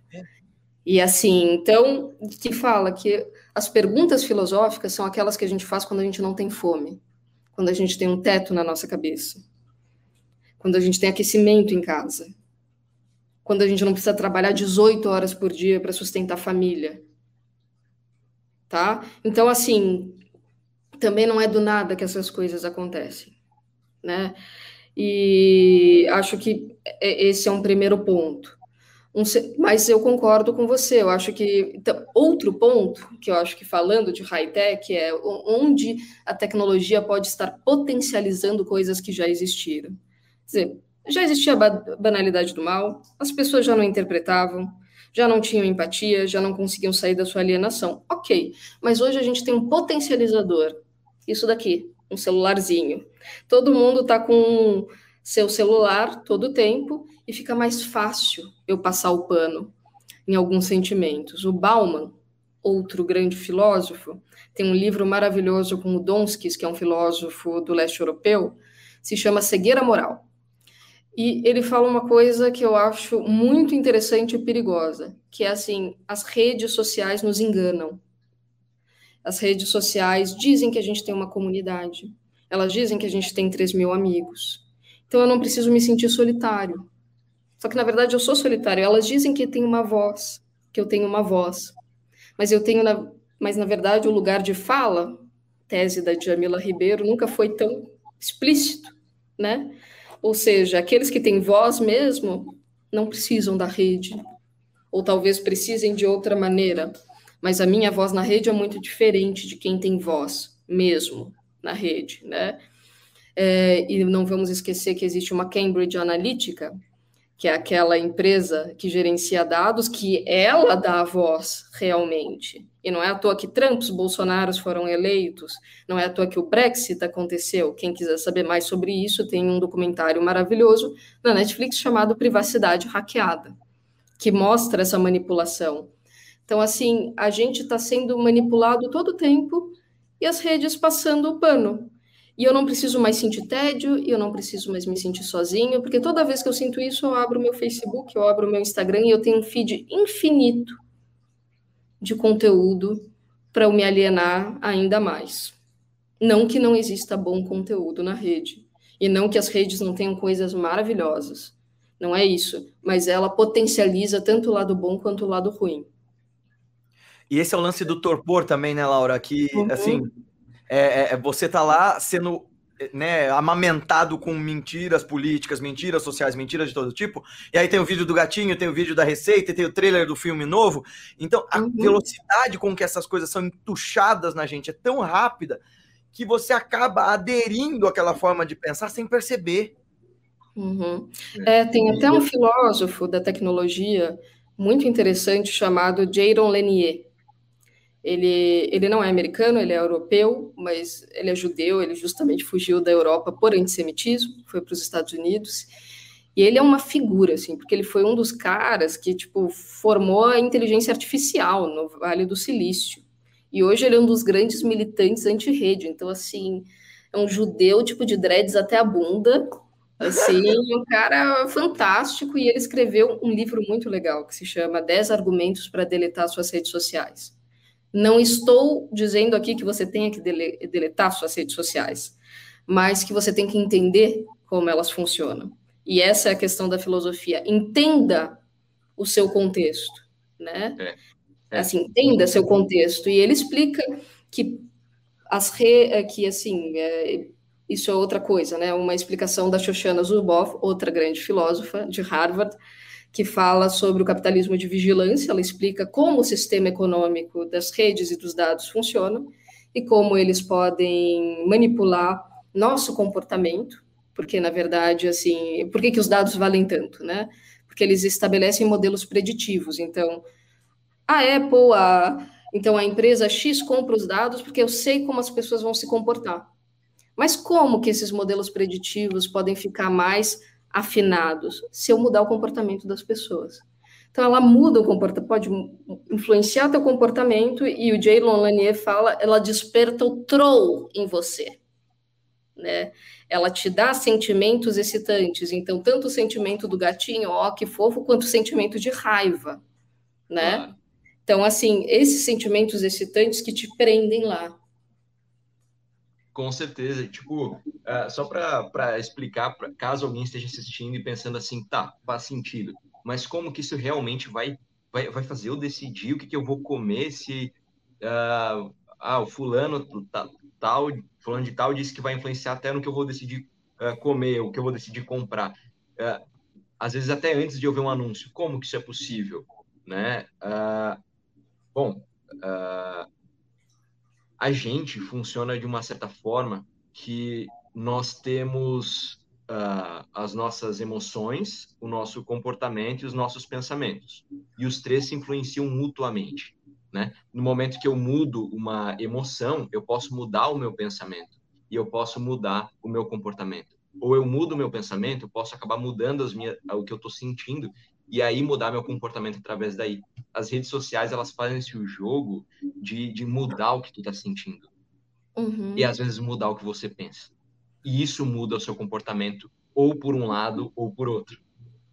B: E assim, então, que fala que as perguntas filosóficas são aquelas que a gente faz quando a gente não tem fome, quando a gente tem um teto na nossa cabeça, quando a gente tem aquecimento em casa, quando a gente não precisa trabalhar 18 horas por dia para sustentar a família. Tá? Então, assim, também não é do nada que essas coisas acontecem, né? E acho que esse é um primeiro ponto. Um, mas eu concordo com você, eu acho que então, outro ponto que eu acho que falando de high-tech é onde a tecnologia pode estar potencializando coisas que já existiram. Quer dizer, já existia a banalidade do mal, as pessoas já não interpretavam, já não tinham empatia, já não conseguiam sair da sua alienação. Ok, mas hoje a gente tem um potencializador. Isso daqui, um celularzinho. Todo mundo está com seu celular todo o tempo e fica mais fácil eu passar o pano em alguns sentimentos. O Bauman, outro grande filósofo, tem um livro maravilhoso com o Donskis, que é um filósofo do leste europeu, se chama Cegueira Moral. E ele fala uma coisa que eu acho muito interessante e perigosa, que é assim, as redes sociais nos enganam. As redes sociais dizem que a gente tem uma comunidade, elas dizem que a gente tem 3 mil amigos. Então eu não preciso me sentir solitário. Só que na verdade eu sou solitário. Elas dizem que tem uma voz, que eu tenho uma voz. Mas eu tenho, na... mas na verdade o lugar de fala, tese da Jamila Ribeiro, nunca foi tão explícito, né? Ou seja, aqueles que têm voz mesmo não precisam da rede, ou talvez precisem de outra maneira, mas a minha voz na rede é muito diferente de quem tem voz mesmo na rede, né? É, e não vamos esquecer que existe uma Cambridge Analytica, que é aquela empresa que gerencia dados, que ela dá a voz realmente. E não é à toa que Trump, os Bolsonaros foram eleitos, não é à toa que o Brexit aconteceu. Quem quiser saber mais sobre isso, tem um documentário maravilhoso na Netflix chamado Privacidade Hackeada, que mostra essa manipulação. Então, assim, a gente está sendo manipulado todo o tempo e as redes passando o pano. E eu não preciso mais sentir tédio, e eu não preciso mais me sentir sozinho, porque toda vez que eu sinto isso, eu abro meu Facebook, eu abro meu Instagram e eu tenho um feed infinito de conteúdo para eu me alienar ainda mais. Não que não exista bom conteúdo na rede, e não que as redes não tenham coisas maravilhosas. Não é isso, mas ela potencializa tanto o lado bom quanto o lado ruim.
A: E esse é o lance do torpor também, né, Laura? Que, uhum. assim, é, é, é, você tá lá sendo né, amamentado com mentiras políticas, mentiras sociais, mentiras de todo tipo. E aí tem o vídeo do gatinho, tem o vídeo da receita, tem o trailer do filme novo. Então, a uhum. velocidade com que essas coisas são entuchadas na gente é tão rápida que você acaba aderindo àquela forma de pensar sem perceber.
B: Uhum. É, tem até um filósofo da tecnologia muito interessante chamado Jaron Lanier. Ele, ele não é americano, ele é europeu, mas ele é judeu, ele justamente fugiu da Europa por antissemitismo, foi para os Estados Unidos. E ele é uma figura, assim, porque ele foi um dos caras que, tipo, formou a inteligência artificial no Vale do Silício. E hoje ele é um dos grandes militantes anti-rede. Então, assim, é um judeu, tipo, de dreads até a bunda. Assim, um cara fantástico. E ele escreveu um livro muito legal que se chama 10 Argumentos para Deletar Suas Redes Sociais. Não estou dizendo aqui que você tenha que deletar suas redes sociais, mas que você tem que entender como elas funcionam. E essa é a questão da filosofia. Entenda o seu contexto, né? É, é. Assim, entenda seu contexto. E ele explica que as re... É, que assim, é... isso é outra coisa, né? Uma explicação da Shoshana Zuboff, outra grande filósofa de Harvard, que fala sobre o capitalismo de vigilância, ela explica como o sistema econômico das redes e dos dados funciona e como eles podem manipular nosso comportamento, porque na verdade assim, por que, que os dados valem tanto, né? Porque eles estabelecem modelos preditivos. Então, a Apple, a então a empresa X compra os dados porque eu sei como as pessoas vão se comportar. Mas como que esses modelos preditivos podem ficar mais afinados se eu mudar o comportamento das pessoas. Então ela muda o comportamento, pode influenciar teu comportamento e o Jay Lanier fala, ela desperta o troll em você, né? Ela te dá sentimentos excitantes, então tanto o sentimento do gatinho, ó que fofo, quanto o sentimento de raiva, né? Ah. Então assim, esses sentimentos excitantes que te prendem lá.
C: Com certeza. Tipo, uh, só para explicar, pra, caso alguém esteja assistindo e pensando assim, tá, faz sentido, mas como que isso realmente vai, vai, vai fazer eu decidir o que, que eu vou comer se uh, ah, o fulano tal, fulano de tal disse que vai influenciar até no que eu vou decidir uh, comer, o que eu vou decidir comprar. às vezes até antes de eu ver um anúncio. Como que isso é possível? Né? bom, a gente funciona de uma certa forma que nós temos uh, as nossas emoções, o nosso comportamento e os nossos pensamentos. E os três se influenciam mutuamente. Né? No momento que eu mudo uma emoção, eu posso mudar o meu pensamento e eu posso mudar o meu comportamento. Ou eu mudo o meu pensamento, eu posso acabar mudando as minhas, o que eu estou sentindo e aí mudar meu comportamento através daí. As redes sociais, elas fazem esse jogo de, de mudar o que tu tá sentindo. Uhum. E às vezes mudar o que você pensa. E isso muda o seu comportamento ou por um lado ou por outro.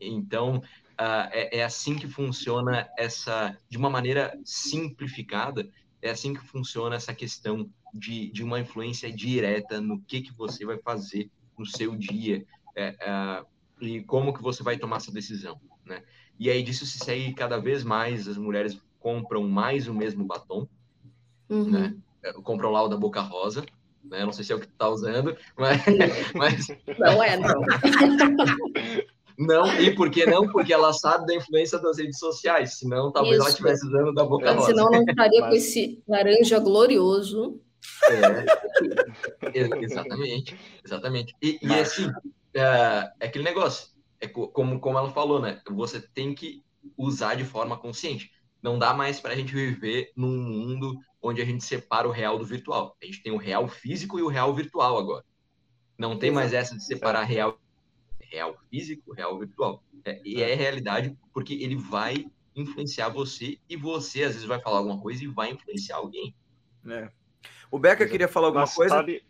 C: Então, uh, é, é assim que funciona essa, de uma maneira simplificada, é assim que funciona essa questão de, de uma influência direta no que, que você vai fazer no seu dia é, uh, e como que você vai tomar essa decisão né? E aí disso se segue cada vez mais, as mulheres compram mais o mesmo batom, uhum. né? É, compram lá o da Boca Rosa, né? Não sei se é o que tu tá usando, mas... mas...
B: Não é, não.
C: Não, e por que não? Porque ela sabe da influência das redes sociais, senão talvez Isso. ela estivesse usando da Boca Rosa.
B: Senão não estaria mas... com esse laranja glorioso.
C: É, exatamente, exatamente. E, e assim, é, é aquele negócio, é como, como ela falou, né? Você tem que usar de forma consciente. Não dá mais para a gente viver num mundo onde a gente separa o real do virtual. A gente tem o real físico e o real virtual agora. Não tem mais essa de separar real, real físico, real virtual. É, e é realidade porque ele vai influenciar você e você às vezes vai falar alguma coisa e vai influenciar alguém.
A: É. O Becker queria falar alguma Mas, coisa? Sabe...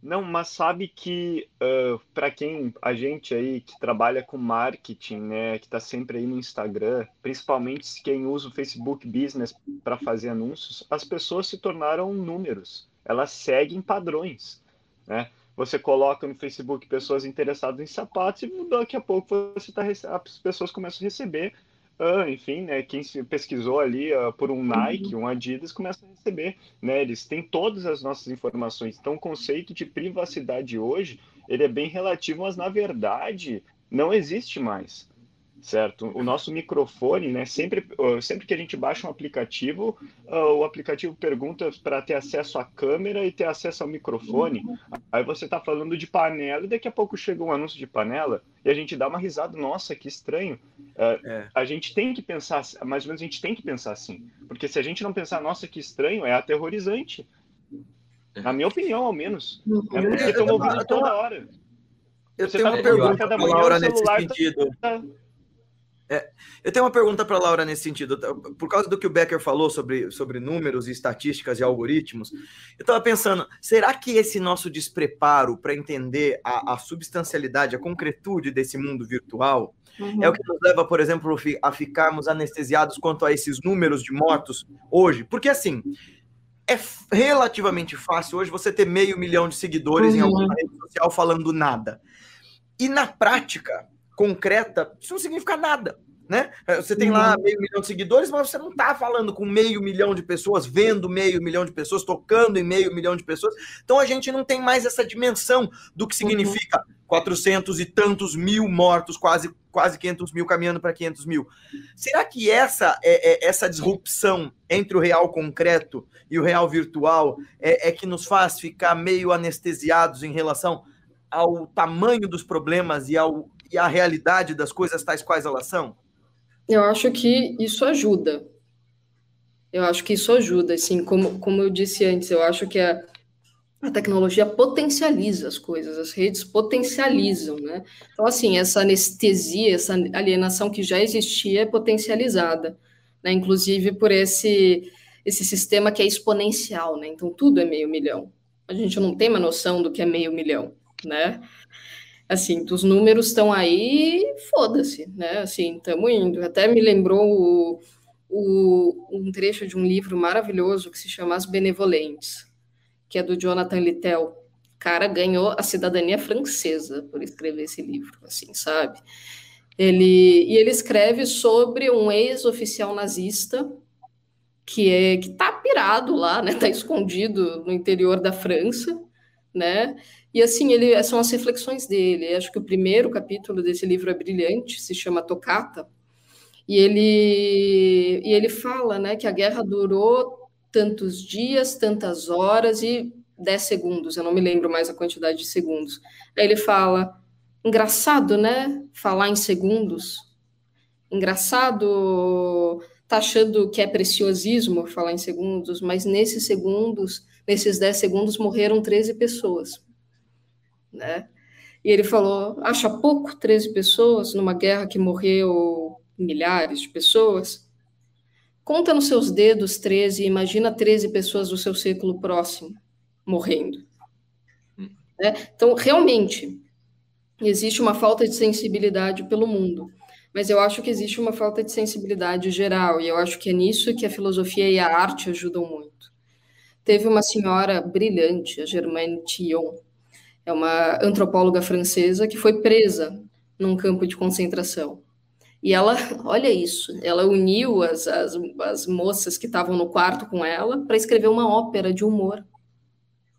D: Não, mas sabe que uh, para quem a gente aí que trabalha com marketing, né, que está sempre aí no Instagram, principalmente quem usa o Facebook Business para fazer anúncios, as pessoas se tornaram números. Elas seguem padrões, né? Você coloca no Facebook pessoas interessadas em sapatos e daqui a pouco você tá, as pessoas começam a receber Uh, enfim, né, quem se pesquisou ali uh, por um Nike, um Adidas, começa a receber, né, eles têm todas as nossas informações. Então, o conceito de privacidade hoje, ele é bem relativo, mas na verdade não existe mais certo? O nosso microfone, né? Sempre, sempre que a gente baixa um aplicativo, o aplicativo pergunta para ter acesso à câmera e ter acesso ao microfone. Aí você está falando de panela e daqui a pouco chega um anúncio de panela e a gente dá uma risada, nossa, que estranho. Uh, é. A gente tem que pensar, mais ou menos a gente tem que pensar assim, porque se a gente não pensar, nossa, que estranho, é aterrorizante. Na minha opinião, ao menos. É porque estão ouvindo toda hora.
A: Eu você tenho tá uma pergunta da manhã, Laura, nesse tá sentido. Tá é, eu tenho uma pergunta para a Laura nesse sentido. Por causa do que o Becker falou sobre, sobre números e estatísticas e algoritmos, eu estava pensando: será que esse nosso despreparo para entender a, a, substancialidade, a concretude desse mundo virtual uhum. é o que nos leva, por exemplo, a ficarmos anestesiados quanto a esses números de mortos hoje? Porque assim. É relativamente fácil hoje você ter meio milhão de seguidores uhum. em alguma rede social falando nada. E na prática, concreta, isso não significa nada. Né? Você tem lá uhum. meio milhão de seguidores, mas você não está falando com meio milhão de pessoas, vendo meio milhão de pessoas, tocando em meio milhão de pessoas. Então a gente não tem mais essa dimensão do que significa uhum. 400 e tantos mil mortos, quase, quase 500 mil caminhando para 500 mil. Será que essa, é, é, essa disrupção entre o real concreto e o real virtual é, é que nos faz ficar meio anestesiados em relação ao tamanho dos problemas e ao e a realidade das coisas tais quais elas são?
B: Eu acho que isso ajuda. Eu acho que isso ajuda, assim, como, como eu disse antes, eu acho que a, a tecnologia potencializa as coisas, as redes potencializam, né? Então, assim, essa anestesia, essa alienação que já existia é potencializada, né? Inclusive por esse, esse sistema que é exponencial, né? Então, tudo é meio milhão. A gente não tem uma noção do que é meio milhão, né? Assim, os números estão aí, foda-se, né? Assim, estamos indo. Até me lembrou o, o, um trecho de um livro maravilhoso que se chama As Benevolentes, que é do Jonathan Littell. O cara ganhou a cidadania francesa por escrever esse livro, assim, sabe? Ele, e ele escreve sobre um ex-oficial nazista que é que tá pirado lá, né? Tá escondido no interior da França, né? E assim, ele são as reflexões dele. Acho que o primeiro capítulo desse livro é brilhante, se chama Tocata. E ele e ele fala, né, que a guerra durou tantos dias, tantas horas e 10 segundos, eu não me lembro mais a quantidade de segundos. Aí ele fala: engraçado, né? Falar em segundos. Engraçado, tá achando que é preciosismo falar em segundos, mas nesses segundos, nesses 10 segundos, morreram 13 pessoas né? E ele falou: acha pouco 13 pessoas numa guerra que morreu milhares de pessoas? Conta nos seus dedos 13 e imagina 13 pessoas do seu círculo próximo morrendo. Né? Então, realmente, existe uma falta de sensibilidade pelo mundo. Mas eu acho que existe uma falta de sensibilidade geral, e eu acho que é nisso que a filosofia e a arte ajudam muito. Teve uma senhora brilhante, a Germaine Tillon, é uma antropóloga francesa que foi presa num campo de concentração. E ela, olha isso, ela uniu as, as, as moças que estavam no quarto com ela para escrever uma ópera de humor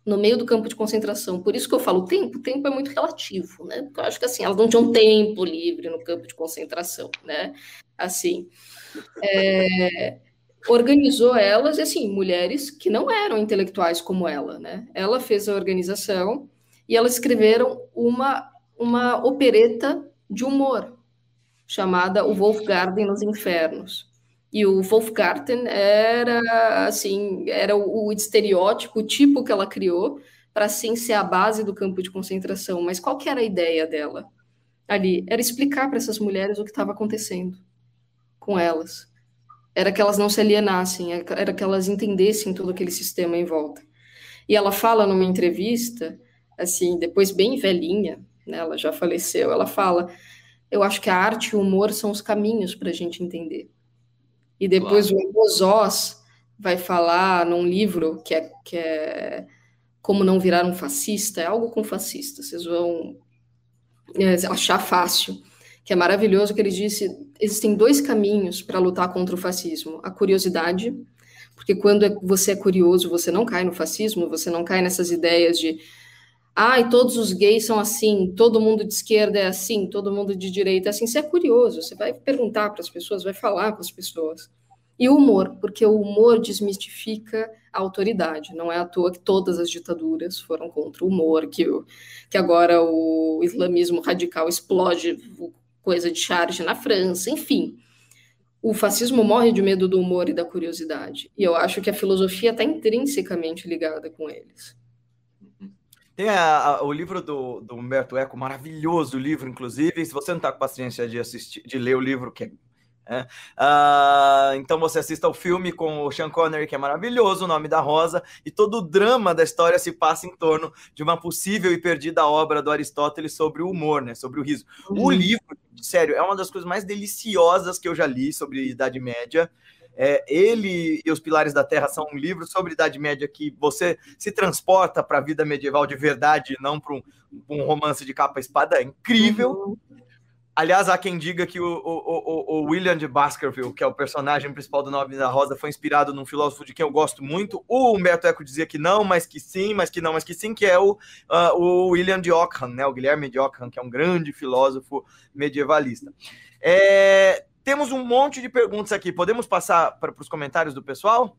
B: no meio do campo de concentração. Por isso que eu falo, tempo, tempo é muito relativo, né? Porque eu acho que assim, elas não tinham tempo livre no campo de concentração, né? Assim, é, organizou elas, e assim, mulheres que não eram intelectuais como ela, né? Ela fez a organização e elas escreveram uma, uma opereta de humor chamada O Wolfgarten nos Infernos. E o Wolfgarten era assim, era o, o estereótipo, o tipo que ela criou para assim ser a base do campo de concentração. Mas qual que era a ideia dela? Ali era explicar para essas mulheres o que estava acontecendo com elas. Era que elas não se alienassem, era que elas entendessem todo aquele sistema em volta. E ela fala numa entrevista assim, depois bem velhinha, né, ela já faleceu, ela fala: Eu acho que a arte e o humor são os caminhos para a gente entender. E depois claro. o Amos vai falar num livro que é, que é Como Não Virar um Fascista, é algo com fascista, vocês vão é, achar fácil, que é maravilhoso, que ele disse, existem dois caminhos para lutar contra o fascismo, a curiosidade, porque quando é, você é curioso, você não cai no fascismo, você não cai nessas ideias de ai, ah, todos os gays são assim, todo mundo de esquerda é assim, todo mundo de direita é assim. Você é curioso, você vai perguntar para as pessoas, vai falar com as pessoas. E o humor, porque o humor desmistifica a autoridade. Não é à toa que todas as ditaduras foram contra o humor, que, que agora o islamismo radical explode coisa de charge na França, enfim. O fascismo morre de medo do humor e da curiosidade. E eu acho que a filosofia está intrinsecamente ligada com eles.
A: Tem a, a, o livro do, do Humberto Eco, maravilhoso livro, inclusive. Se você não está com paciência de assistir, de ler o livro, que é é. Uh, então você assista o filme com o Sean Connery, que é maravilhoso, o nome da Rosa, e todo o drama da história se passa em torno de uma possível e perdida obra do Aristóteles sobre o humor, né? Sobre o riso. Uhum. O livro, sério, é uma das coisas mais deliciosas que eu já li sobre Idade Média. É, ele e os Pilares da Terra são um livro sobre Idade Média que você se transporta para a vida medieval de verdade, não para um, um, romance de capa espada. É incrível. Uhum. Aliás, há quem diga que o, o, o, William de Baskerville, que é o personagem principal do Nome da Rosa, foi inspirado num filósofo de quem eu gosto muito. O Humberto Eco dizia que não, mas que sim, mas que não, mas que sim, que é o, uh, o William de Ockham, né? o Guilherme de Ockham, que é um grande filósofo medievalista. É, temos um monte de perguntas aqui. Podemos passar para os comentários do pessoal?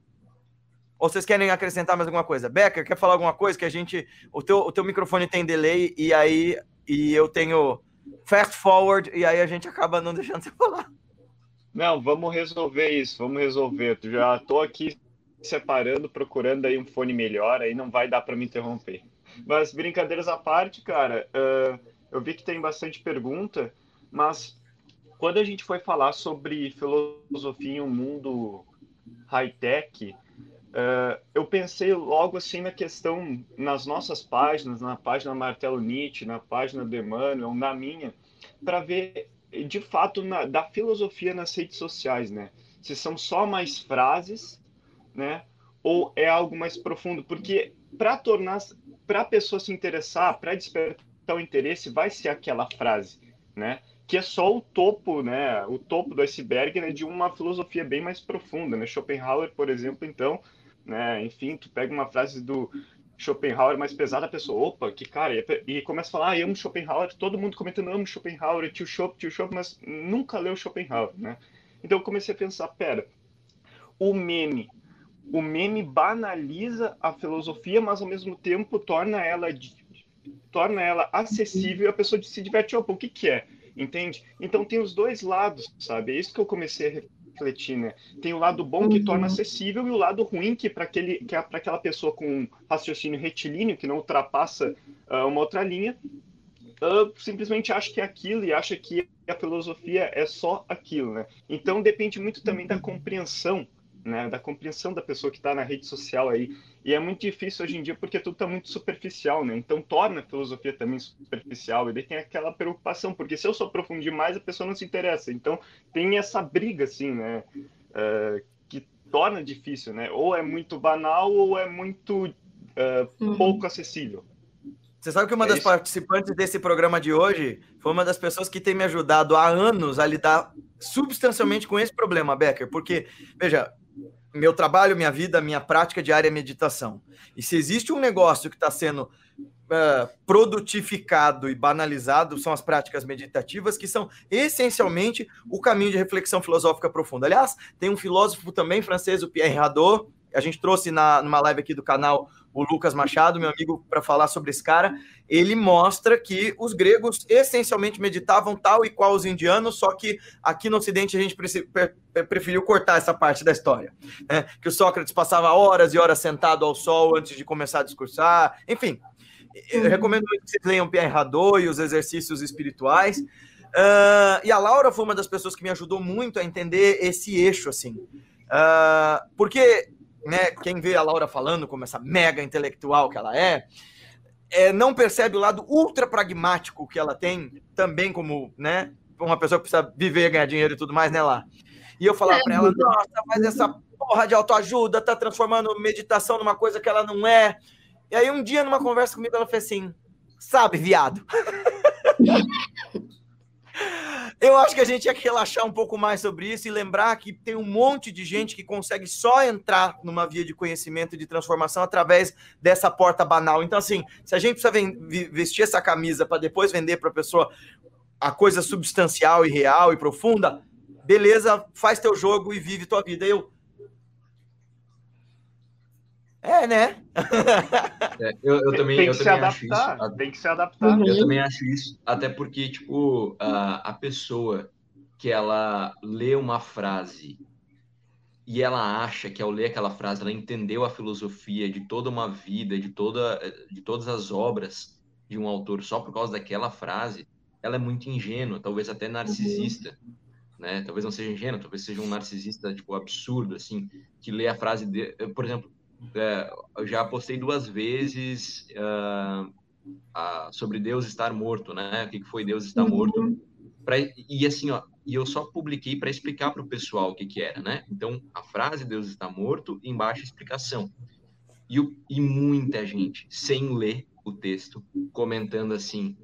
A: Ou vocês querem acrescentar mais alguma coisa? Becker, quer falar alguma coisa? Que a gente. O teu, o teu microfone tem delay e aí e eu tenho fast forward e aí a gente acaba não deixando você falar.
D: Não, vamos resolver isso, vamos resolver. Já tô aqui separando, procurando aí um fone melhor, aí não vai dar para me interromper. Mas brincadeiras à parte, cara, uh, eu vi que tem bastante pergunta, mas quando a gente foi falar sobre filosofia em um mundo high-tech, Uh, eu pensei logo assim na questão, nas nossas páginas, na página Martelo Nietzsche, na página do Emmanuel, na minha, para ver de fato na, da filosofia nas redes sociais, né? Se são só mais frases, né? Ou é algo mais profundo? Porque para tornar, para a pessoa se interessar, para despertar o interesse, vai ser aquela frase, né? Que é só o topo, né? O topo do iceberg né? de uma filosofia bem mais profunda, né? Schopenhauer, por exemplo, então né? Enfim, tu pega uma frase do Schopenhauer mais pesada, a pessoa, opa, que cara, e, começa a falar, ah, amo Schopenhauer, todo mundo comentando, amo Schopenhauer, tio Schopen, tio Schopen, mas nunca leu Schopenhauer, né? Então eu comecei a pensar, pera, o meme, o meme banaliza a filosofia, mas ao mesmo tempo torna ela torna ela acessível e a pessoa se diverte, opa, o que que é? Entende? Então tem os dois lados, sabe? É isso que eu comecei a refletir, né? Tem o lado bom que uhum. torna acessível e o lado ruim que para aquele que é para aquela pessoa com raciocínio retilíneo que não ultrapassa uh, uma outra linha, uh, simplesmente acha que é aquilo e acha que a filosofia é só aquilo, né? Então depende muito também da compreensão né, da compreensão da pessoa que está na rede social aí. E é muito difícil hoje em dia porque tudo está muito superficial, né? Então torna a filosofia também superficial e daí tem aquela preocupação, porque se eu sou profundir mais, a pessoa não se interessa. Então tem essa briga, assim, né? Uh, que torna difícil, né? Ou é muito banal ou é muito uh, uhum. pouco acessível.
A: Você sabe que uma é das isso? participantes desse programa de hoje foi uma das pessoas que tem me ajudado há anos a lidar substancialmente com esse problema, Becker. Porque, veja, meu trabalho, minha vida, minha prática diária é meditação. E se existe um negócio que está sendo uh, produtificado e banalizado, são as práticas meditativas, que são essencialmente o caminho de reflexão filosófica profunda. Aliás, tem um filósofo também francês, o Pierre Hadot, a gente trouxe na, numa live aqui do canal o Lucas Machado, meu amigo, para falar sobre esse cara. Ele mostra que os gregos essencialmente meditavam tal e qual os indianos, só que aqui no Ocidente a gente preferiu cortar essa parte da história. Né? Que o Sócrates passava horas e horas sentado ao sol antes de começar a discursar. Enfim, eu uhum. recomendo que vocês leiam Pierre Hadot e os exercícios espirituais. Uh, e a Laura foi uma das pessoas que me ajudou muito a entender esse eixo, assim. Uh, porque né, quem vê a Laura falando como essa mega intelectual que ela é, é, não percebe o lado ultra pragmático que ela tem, também como, né, uma pessoa que precisa viver, ganhar dinheiro e tudo mais, né, lá. E eu falava é, para ela, nossa, mas essa porra de autoajuda tá transformando meditação numa coisa que ela não é. E aí um dia, numa conversa comigo, ela fez assim, sabe, viado? Eu acho que a gente tinha que relaxar um pouco mais sobre isso e lembrar que tem um monte de gente que consegue só entrar numa via de conhecimento e de transformação através dessa porta banal. Então, assim, se a gente precisa vestir essa camisa para depois vender para a pessoa a coisa substancial e real e profunda, beleza, faz teu jogo e vive tua vida. Eu, é, né?
C: é, eu, eu, também,
D: tem
C: eu
D: que
C: também
D: acho isso. Tem que se adaptar.
C: Uhum. Eu também acho isso. Até porque, tipo, a, a pessoa que ela lê uma frase e ela acha que ao ler aquela frase ela entendeu a filosofia de toda uma vida, de, toda, de todas as obras de um autor só por causa daquela frase, ela é muito ingênua, talvez até narcisista. Uhum. Né? Talvez não seja ingênuo, talvez seja um narcisista tipo absurdo assim, que lê a frase de, por exemplo, eu já postei duas vezes uh, uh, sobre Deus estar morto, né? O que, que foi Deus estar uhum. morto? Pra, e assim, ó, e eu só publiquei para explicar para o pessoal o que, que era, né? Então, a frase Deus está morto, embaixo a explicação. E, e muita gente, sem ler o texto, comentando assim,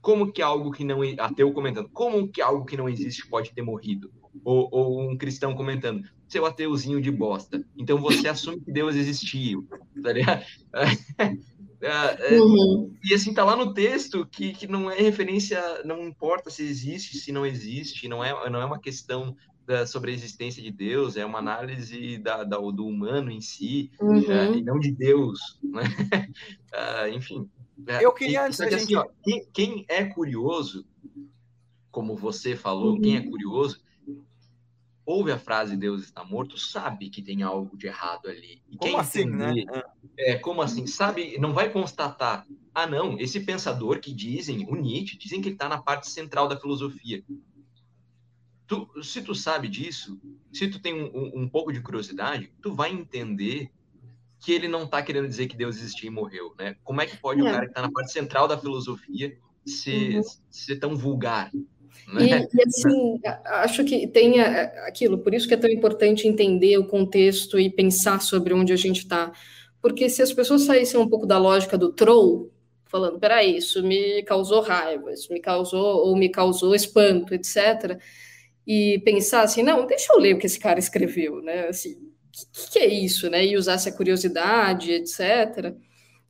C: como que algo que não ateu comentando, como que algo que não existe pode ter morrido? Ou, ou um cristão comentando, seu ateuzinho de bosta. Então você assume que Deus existiu, tá ligado? É, é, uhum. E assim, tá lá no texto que, que não é referência, não importa se existe, se não existe, não é, não é uma questão da, sobre a existência de Deus, é uma análise da, da do humano em si, uhum. é, e não de Deus, né? uh, enfim.
A: É, Eu queria antes
C: que, assim, gente... ó, quem, quem, é curioso, como você falou, uhum. quem é curioso, ouve a frase Deus está morto, sabe que tem algo de errado ali.
A: E como assim, né? entender, né?
C: É, como assim? Sabe, não vai constatar, ah, não, esse pensador que dizem, o Nietzsche, dizem que ele está na parte central da filosofia. Tu, se tu sabe disso, se tu tem um, um, pouco de curiosidade, tu vai entender que ele não está querendo dizer que Deus existiu e morreu, né? Como é que pode o cara que está na parte central da filosofia ser, uhum. ser tão vulgar,
B: né? E, e, assim, acho que tem aquilo, por isso que é tão importante entender o contexto e pensar sobre onde a gente está. Porque se as pessoas saíssem um pouco da lógica do troll, falando, peraí, isso me causou raiva, isso me causou, ou me causou espanto, etc., e pensassem, não, deixa eu ler o que esse cara escreveu, né? Assim, o que, que é isso, né? E usasse a curiosidade, etc.,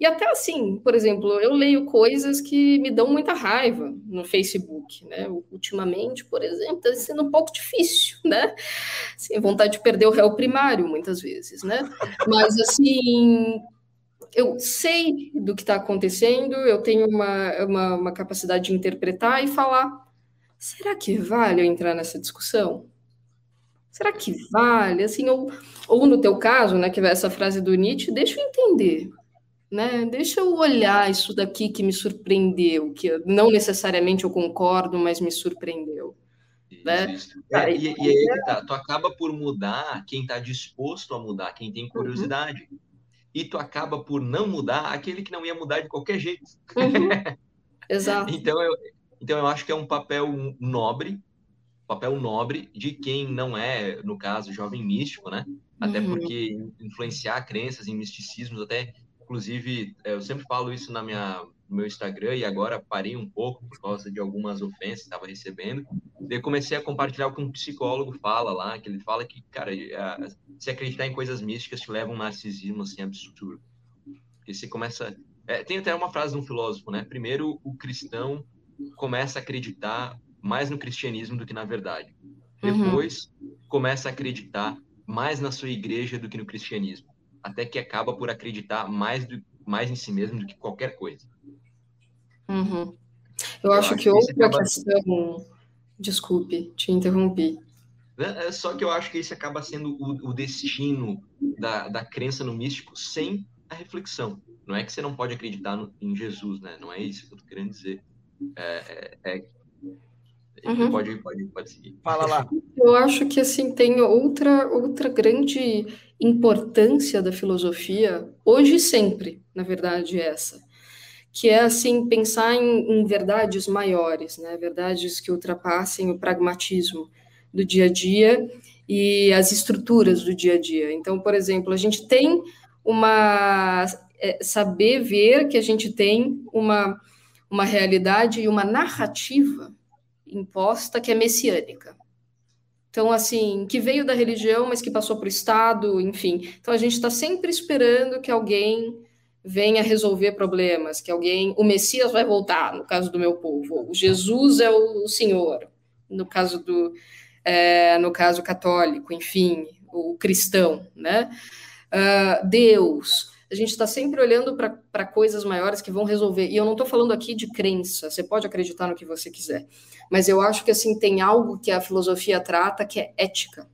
B: e até assim, por exemplo, eu leio coisas que me dão muita raiva no Facebook, né? Ultimamente, por exemplo, está sendo um pouco difícil, né? Assim, vontade de perder o réu primário, muitas vezes, né? Mas, assim, eu sei do que está acontecendo, eu tenho uma, uma, uma capacidade de interpretar e falar: será que vale eu entrar nessa discussão? Será que vale? Assim, ou, ou no teu caso, né, que vai essa frase do Nietzsche, deixa eu entender né? Deixa eu olhar isso daqui que me surpreendeu, que não necessariamente eu concordo, mas me surpreendeu. Né?
C: É, e, e, aí tá, tu acaba por mudar quem está disposto a mudar, quem tem curiosidade. Uhum. E tu acaba por não mudar aquele que não ia mudar de qualquer jeito.
B: Uhum. Exato.
C: então, eu, então eu acho que é um papel nobre, papel nobre de quem não é, no caso, jovem místico, né? Até uhum. porque influenciar crenças em misticismos até Inclusive, é, eu sempre falo isso na minha, no meu Instagram e agora parei um pouco por causa de algumas ofensas que estava recebendo. Daí comecei a compartilhar o que um psicólogo fala lá, que ele fala que, cara, é, se acreditar em coisas místicas te leva a um narcisismo assim absurdo. Porque você começa. É, tem até uma frase de um filósofo, né? Primeiro, o cristão começa a acreditar mais no cristianismo do que na verdade. Uhum. Depois, uhum. começa a acreditar mais na sua igreja do que no cristianismo até que acaba por acreditar mais, do, mais em si mesmo do que qualquer coisa.
B: Uhum. Eu, Eu, acho, acho que outra acaba... questão. Desculpe, te interrompi.
C: É, é só que eu acho que esse acaba sendo o, o destino da, da crença no místico sem a reflexão. Não é que você não pode acreditar no, em Jesus, né? Não é isso que eu tô querendo dizer. É, é, é Uhum. Pode, pode, pode seguir.
A: Fala lá.
B: Eu acho que assim tem outra outra grande importância da filosofia hoje e sempre, na verdade, essa, que é assim pensar em, em verdades maiores, né? Verdades que ultrapassem o pragmatismo do dia a dia e as estruturas do dia a dia. Então, por exemplo, a gente tem uma é, saber ver que a gente tem uma uma realidade e uma narrativa imposta que é messiânica. Então, assim, que veio da religião, mas que passou para o Estado, enfim. Então, a gente está sempre esperando que alguém venha resolver problemas, que alguém, o Messias vai voltar, no caso do meu povo, o Jesus é o Senhor, no caso do, é, no caso católico, enfim, o cristão, né? Uh, Deus, a gente está sempre olhando para coisas maiores que vão resolver. E eu não estou falando aqui de crença, você pode acreditar no que você quiser. Mas eu acho que assim tem algo que a filosofia trata que é ética.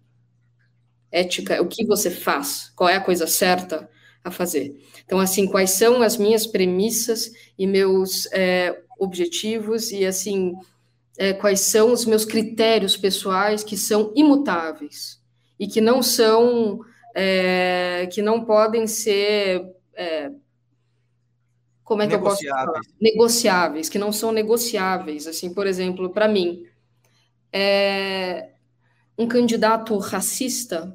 B: Ética é o que você faz, qual é a coisa certa a fazer. Então, assim, quais são as minhas premissas e meus é, objetivos e assim é, quais são os meus critérios pessoais que são imutáveis e que não são é, que não podem ser. É, como é que eu posso falar? Negociáveis, que não são negociáveis. Assim, por exemplo, para mim, é, um candidato racista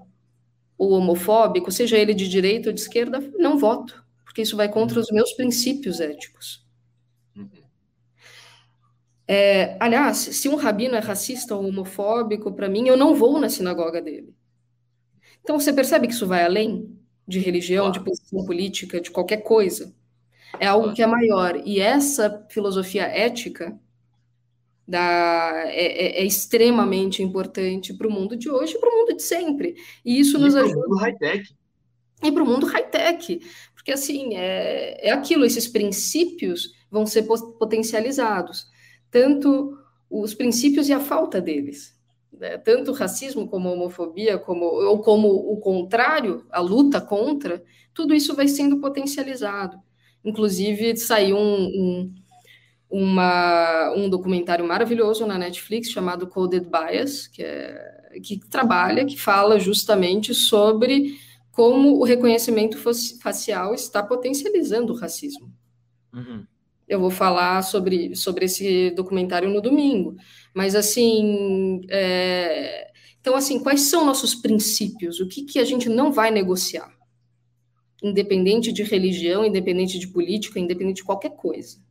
B: ou homofóbico, seja ele de direita ou de esquerda, não voto, porque isso vai contra os meus princípios éticos. É, aliás, se um rabino é racista ou homofóbico, para mim, eu não vou na sinagoga dele. Então você percebe que isso vai além de religião, de posição política, de qualquer coisa. É algo que é maior. E essa filosofia ética da, é, é, é extremamente importante para o mundo de hoje e para o mundo de sempre. E isso e nos ajuda.
C: Para o mundo high-tech.
B: E para o mundo high-tech. Porque, assim, é, é aquilo, esses princípios vão ser potencializados. Tanto os princípios e a falta deles né, tanto racismo como homofobia, como, ou como o contrário, a luta contra, tudo isso vai sendo potencializado. Inclusive, saiu um, um, uma, um documentário maravilhoso na Netflix chamado Coded Bias, que, é, que trabalha, que fala justamente sobre como o reconhecimento facial está potencializando o racismo. Uhum. Eu vou falar sobre, sobre esse documentário no domingo. Mas, assim, é... então, assim, quais são nossos princípios? O que, que a gente não vai negociar? Independente de religião, independente de política, independente de qualquer coisa.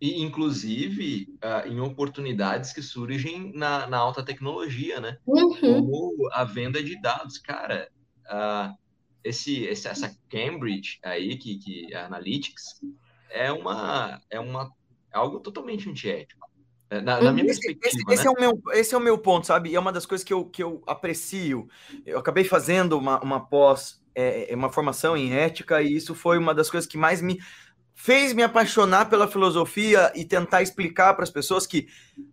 C: E, inclusive, uh, em oportunidades que surgem na, na alta tecnologia, né? Uhum. Como a venda de dados. Cara, uh, esse, esse, essa Cambridge aí, que, que é Analytics, é uma, é uma é algo totalmente antiético. É, na, na minha perspectiva.
A: Esse, esse, né? é o meu, esse é o meu ponto, sabe? E é uma das coisas que eu, que eu aprecio. Eu acabei fazendo uma, uma pós, é, é uma formação em ética, e isso foi uma das coisas que mais me fez me apaixonar pela filosofia e tentar explicar para as pessoas que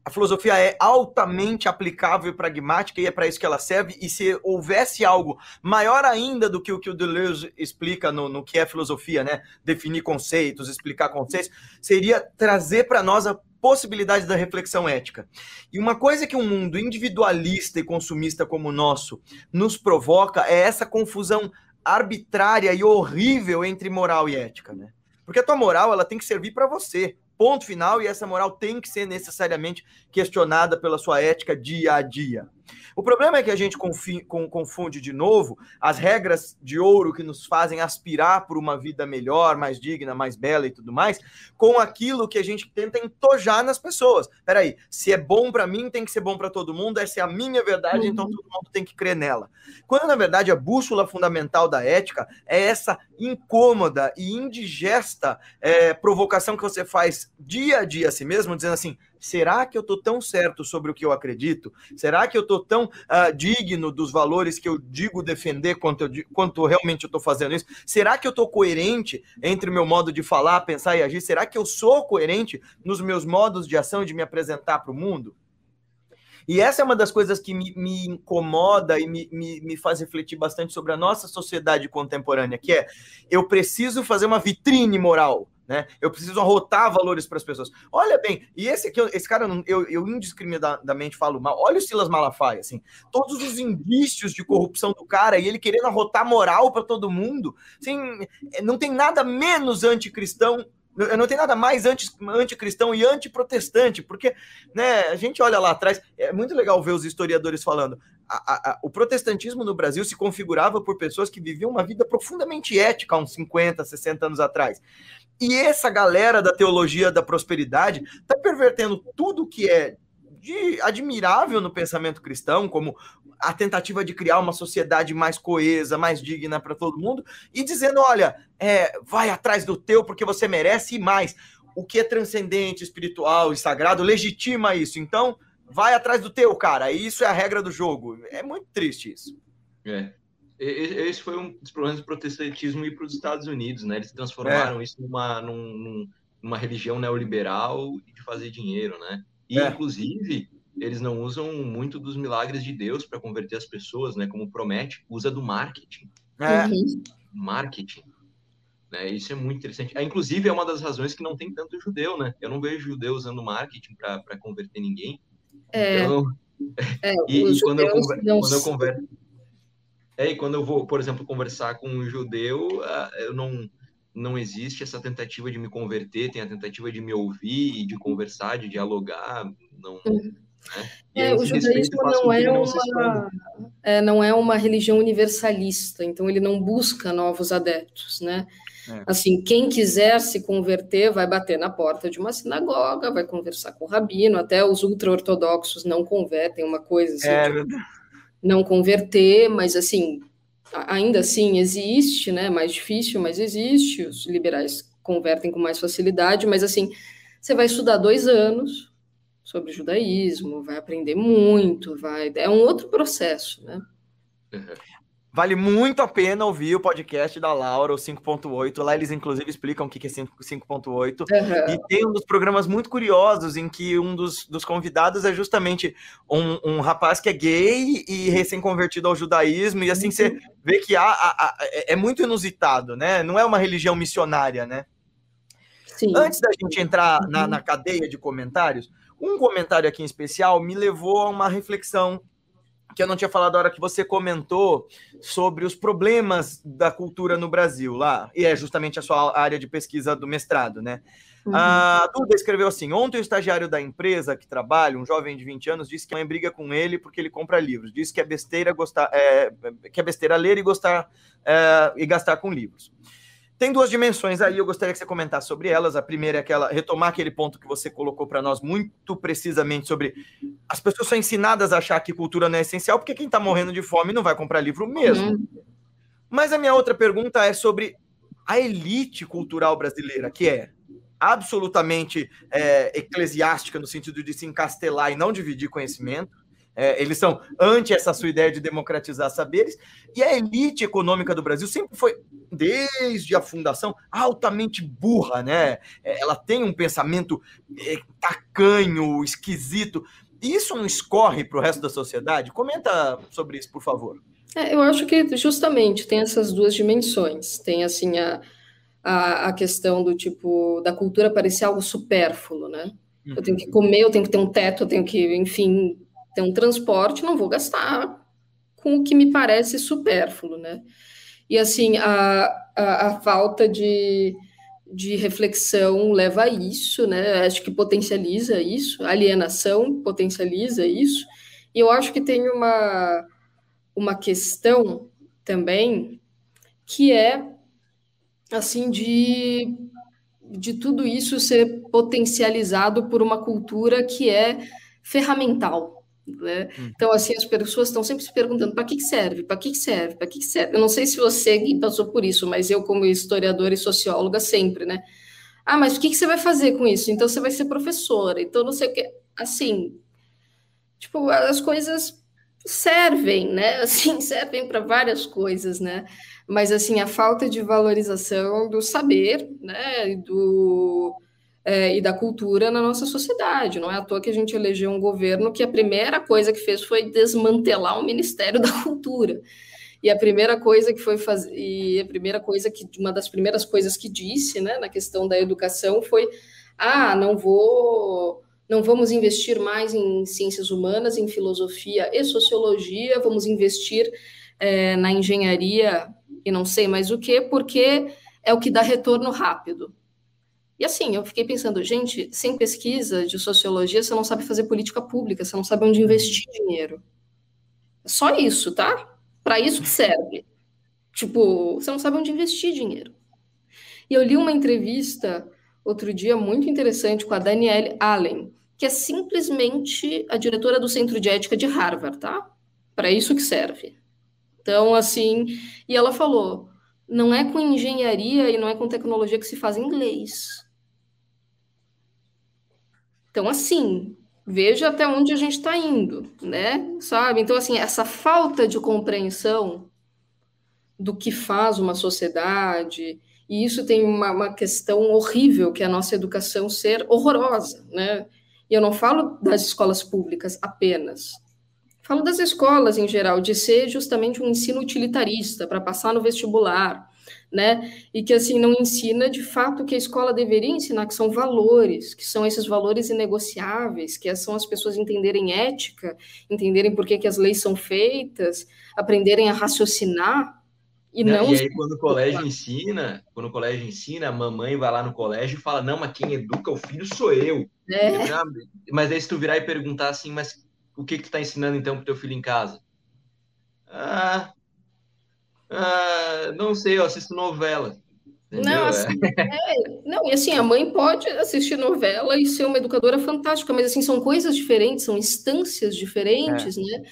A: a filosofia é altamente aplicável e pragmática e é para isso que ela serve. E se houvesse algo maior ainda do que o que o Deleuze explica no, no que é filosofia, né? Definir conceitos, explicar conceitos, seria trazer para nós a possibilidade da reflexão ética. E uma coisa que um mundo individualista e consumista como o nosso nos provoca é essa confusão arbitrária e horrível entre moral e ética, né? Porque a tua moral, ela tem que servir para você. Ponto final, e essa moral tem que ser necessariamente questionada pela sua ética dia a dia. O problema é que a gente confunde de novo as regras de ouro que nos fazem aspirar por uma vida melhor, mais digna, mais bela e tudo mais, com aquilo que a gente tenta entojar nas pessoas. Peraí, se é bom para mim, tem que ser bom para todo mundo, essa é a minha verdade, então uhum. todo mundo tem que crer nela. Quando, na verdade, a bússola fundamental da ética é essa incômoda e indigesta é, provocação que você faz dia a dia a si mesmo, dizendo assim: será que eu estou tão certo sobre o que eu acredito? Será que eu estou tão uh, digno dos valores que eu digo defender quanto, eu, quanto realmente eu estou fazendo isso? Será que eu estou coerente entre o meu modo de falar, pensar e agir? Será que eu sou coerente nos meus modos de ação e de me apresentar para o mundo? E essa é uma das coisas que me, me incomoda e me, me, me, faz refletir bastante sobre a nossa sociedade contemporânea, que é eu preciso fazer uma vitrine moral. Né? Eu preciso arrotar valores para as pessoas. Olha bem, e esse aqui, esse cara, eu, eu indiscriminadamente falo mal. Olha o Silas Malafaia, assim, todos os indícios de corrupção do cara e ele querendo arrotar moral para todo mundo. Assim, não tem nada menos anticristão não tem nada mais anti, anticristão e antiprotestante, porque né, a gente olha lá atrás, é muito legal ver os historiadores falando. A, a, a, o protestantismo no Brasil se configurava por pessoas que viviam uma vida profundamente ética há uns 50, 60 anos atrás. E essa galera da teologia da prosperidade está pervertendo tudo que é de admirável no pensamento cristão, como a tentativa de criar uma sociedade mais coesa, mais digna para todo mundo, e dizendo: olha, é, vai atrás do teu porque você merece mais. O que é transcendente, espiritual e sagrado legitima isso. Então, vai atrás do teu, cara. Isso é a regra do jogo. É muito triste isso.
C: É. Esse foi um dos problemas do protestantismo ir para os Estados Unidos, né? Eles transformaram é. isso numa, num, numa religião neoliberal de fazer dinheiro, né? E, é. inclusive, eles não usam muito dos milagres de Deus para converter as pessoas, né? Como promete, usa do marketing. É. Marketing. Né? Isso é muito interessante. É, inclusive, é uma das razões que não tem tanto judeu, né? Eu não vejo judeu usando marketing para converter ninguém. É. Então, é, e, e quando, eu conver, não... quando eu converso. É, e quando eu vou, por exemplo, conversar com um judeu, ah, eu não não existe essa tentativa de me converter, tem a tentativa de me ouvir, de conversar, de dialogar, não. Uhum.
B: Né? É, o judaísmo não é, não, uma, é, não é uma religião universalista, então ele não busca novos adeptos, né? É. Assim, quem quiser se converter vai bater na porta de uma sinagoga, vai conversar com o rabino, até os ultra-ortodoxos não convertem, uma coisa assim, é, não converter, mas assim, ainda assim existe, né? Mais difícil, mas existe. Os liberais convertem com mais facilidade, mas assim, você vai estudar dois anos sobre judaísmo, vai aprender muito, vai. É um outro processo, né?
A: Vale muito a pena ouvir o podcast da Laura, o 5.8. Lá eles, inclusive, explicam o que é 5.8. Uhum. E tem um dos programas muito curiosos em que um dos, dos convidados é justamente um, um rapaz que é gay e recém-convertido ao judaísmo. E assim uhum. você vê que há, há, há, é muito inusitado, né? Não é uma religião missionária, né? Sim. Antes da gente entrar na, uhum. na cadeia de comentários, um comentário aqui em especial me levou a uma reflexão que eu não tinha falado a hora que você comentou sobre os problemas da cultura no Brasil lá, e é justamente a sua área de pesquisa do mestrado, né? Uhum. A Duda escreveu assim: ontem o estagiário da empresa que trabalha, um jovem de 20 anos, disse que a mãe briga com ele porque ele compra livros. Disse que é besteira gostar, é, que é besteira ler e gostar é, e gastar com livros. Tem duas dimensões aí, eu gostaria que você comentasse sobre elas. A primeira é aquela, retomar aquele ponto que você colocou para nós muito precisamente sobre as pessoas são ensinadas a achar que cultura não é essencial, porque quem está morrendo de fome não vai comprar livro mesmo. Uhum. Mas a minha outra pergunta é sobre a elite cultural brasileira, que é absolutamente é, eclesiástica no sentido de se encastelar e não dividir conhecimento é, eles são anti essa sua ideia de democratizar saberes. E a elite econômica do Brasil sempre foi, desde a fundação, altamente burra, né? É, ela tem um pensamento é, tacanho, esquisito. E isso não escorre para o resto da sociedade? Comenta sobre isso, por favor.
B: É, eu acho que justamente tem essas duas dimensões. Tem assim a, a, a questão do tipo da cultura parecer algo supérfluo, né? Eu tenho que comer, eu tenho que ter um teto, eu tenho que, enfim, um transporte, não vou gastar com o que me parece supérfluo, né? E assim, a, a, a falta de, de reflexão leva a isso, né? Acho que potencializa isso, alienação potencializa isso. E eu acho que tem uma, uma questão também que é assim de, de tudo isso ser potencializado por uma cultura que é ferramental, né? Hum. Então, assim, as pessoas estão sempre se perguntando para que, que serve, para que, que serve, para que, que serve. Eu não sei se você passou por isso, mas eu, como historiadora e socióloga, sempre, né? Ah, mas o que, que você vai fazer com isso? Então, você vai ser professora, então não sei o que. Assim, tipo, as coisas servem, né? Assim, servem para várias coisas, né? Mas, assim, a falta de valorização do saber, né? Do é, e da cultura na nossa sociedade. Não é à toa que a gente elegeu um governo que a primeira coisa que fez foi desmantelar o Ministério da Cultura. E a primeira coisa que foi fazer, e a primeira coisa que uma das primeiras coisas que disse, né, na questão da educação foi: "Ah, não vou não vamos investir mais em ciências humanas, em filosofia e sociologia, vamos investir é, na engenharia e não sei mais o que, porque é o que dá retorno rápido. E assim, eu fiquei pensando, gente, sem pesquisa de sociologia, você não sabe fazer política pública, você não sabe onde investir dinheiro. Só isso, tá? Para isso que serve. Tipo, você não sabe onde investir dinheiro. E eu li uma entrevista outro dia muito interessante com a Danielle Allen, que é simplesmente a diretora do Centro de Ética de Harvard, tá? Para isso que serve. Então, assim, e ela falou: não é com engenharia e não é com tecnologia que se faz inglês. Então, assim, veja até onde a gente está indo, né? Sabe? Então, assim, essa falta de compreensão do que faz uma sociedade, e isso tem uma, uma questão horrível, que é a nossa educação ser horrorosa, né? E eu não falo das escolas públicas apenas, Falo das escolas em geral, de ser justamente um ensino utilitarista para passar no vestibular, né? E que assim não ensina de fato o que a escola deveria ensinar, que são valores, que são esses valores inegociáveis, que são as pessoas entenderem ética, entenderem por que, que as leis são feitas, aprenderem a raciocinar. E, não,
C: não e aí, quando o colégio ensina, quando o colégio ensina, a mamãe vai lá no colégio e fala: Não, mas quem educa o filho sou eu. É. Mas aí, se tu virar e perguntar assim, mas o que que tu está ensinando então para teu filho em casa? Ah, ah, não sei, eu assisto novela.
B: Entendeu? Não, assim, é, não, e assim, a mãe pode assistir novela e ser uma educadora fantástica, mas assim, são coisas diferentes, são instâncias diferentes, é. né?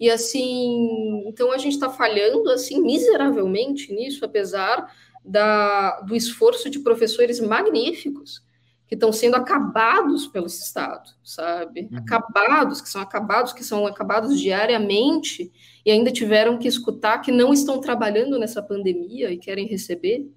B: E assim, então a gente está falhando assim miseravelmente nisso, apesar da, do esforço de professores magníficos que estão sendo acabados pelo Estado, sabe? Uhum. Acabados, que são acabados, que são acabados diariamente e ainda tiveram que escutar que não estão trabalhando nessa pandemia e querem receber,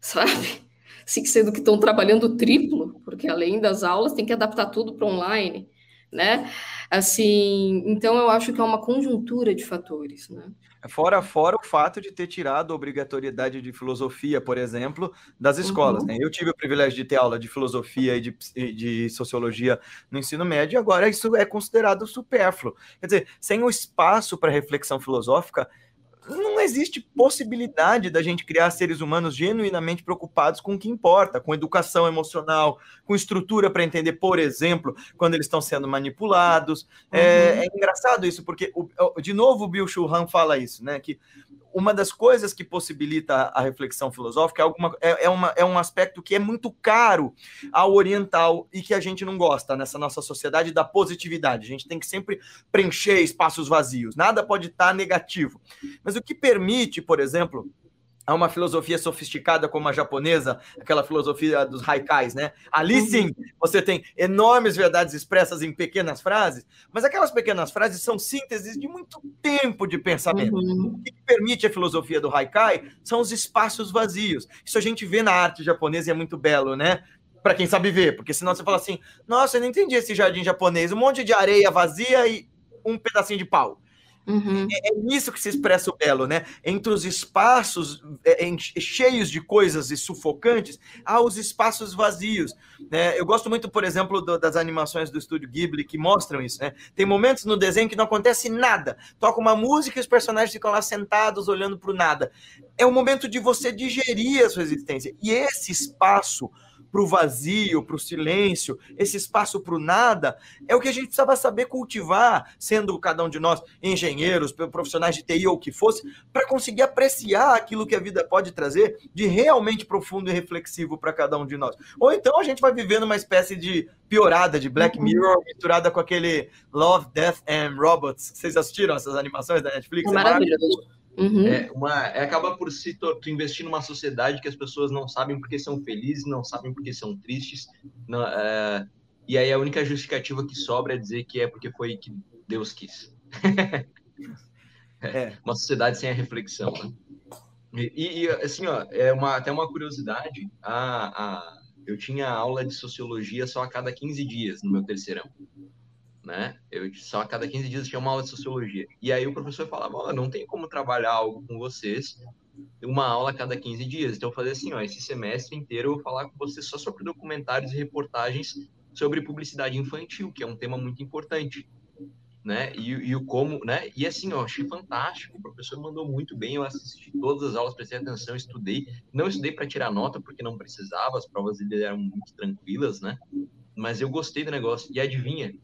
B: sabe? Se sendo que estão trabalhando triplo, porque além das aulas tem que adaptar tudo para online, né? Assim, então eu acho que é uma conjuntura de fatores, né?
A: Fora, fora o fato de ter tirado a obrigatoriedade de filosofia, por exemplo, das escolas. Uhum. Né? Eu tive o privilégio de ter aula de filosofia e de, de sociologia no ensino médio, e agora isso é considerado supérfluo. Quer dizer, sem o espaço para reflexão filosófica, não existe possibilidade da gente criar seres humanos genuinamente preocupados com o que importa, com educação emocional, com estrutura para entender, por exemplo, quando eles estão sendo manipulados. É, uhum. É, é, engraçado isso, porque, de novo, o Bill Churran fala isso, né? Que uma das coisas que possibilita a reflexão filosófica é, alguma, é, é, uma, é um aspecto que é muito caro ao oriental e que a gente não gosta nessa nossa sociedade da positividade. A gente tem que sempre preencher espaços vazios, nada pode estar negativo. Mas o que permite, por exemplo, a uma filosofia sofisticada como a japonesa, aquela filosofia dos haikais, né? Ali uhum. sim, você tem enormes verdades expressas em pequenas frases, mas aquelas pequenas frases são sínteses de muito tempo de pensamento. Uhum. O que permite a filosofia do haikai são os espaços vazios. Isso a gente vê na arte japonesa e é muito belo, né? Para quem sabe ver, porque senão você fala assim: nossa, eu não entendi esse jardim japonês, um monte de areia vazia e um pedacinho de pau. Uhum. É, é nisso que se expressa o belo, né? Entre os espaços é, é, cheios de coisas e sufocantes, há os espaços vazios. Né? Eu gosto muito, por exemplo, do, das animações do estúdio Ghibli que mostram isso. Né? Tem momentos no desenho que não acontece nada. Toca uma música e os personagens ficam lá sentados olhando para o nada. É o momento de você digerir a sua existência. E esse espaço para o vazio, para o silêncio, esse espaço para o nada, é o que a gente precisava saber cultivar, sendo cada um de nós engenheiros, profissionais de TI ou o que fosse, para conseguir apreciar aquilo que a vida pode trazer de realmente profundo e reflexivo para cada um de nós. Ou então a gente vai vivendo uma espécie de piorada de Black uhum. Mirror misturada com aquele Love, Death and Robots. Vocês assistiram essas animações da Netflix?
B: É maravilhoso.
C: Uhum. É uma, é, acaba por se tu, tu, investir numa sociedade que as pessoas não sabem porque são felizes, não sabem porque são tristes, não, é, e aí a única justificativa que sobra é dizer que é porque foi que Deus quis. é. Uma sociedade sem a reflexão, né? E, e, assim, ó, é uma, até uma curiosidade, a, a, eu tinha aula de sociologia só a cada 15 dias no meu terceirão né? Eu só a cada 15 dias tinha uma aula de sociologia. E aí o professor falava, não tem como trabalhar algo com vocês uma aula a cada 15 dias. Então eu falei assim, ó, esse semestre inteiro eu vou falar com vocês só sobre documentários e reportagens sobre publicidade infantil, que é um tema muito importante. né? E, e, o como, né? E assim, ó, achei fantástico. O professor mandou muito bem. Eu assisti todas as aulas, prestei atenção, estudei. Não estudei para tirar nota, porque não precisava, as provas dele eram muito tranquilas, né? Mas eu gostei do negócio. E adivinha?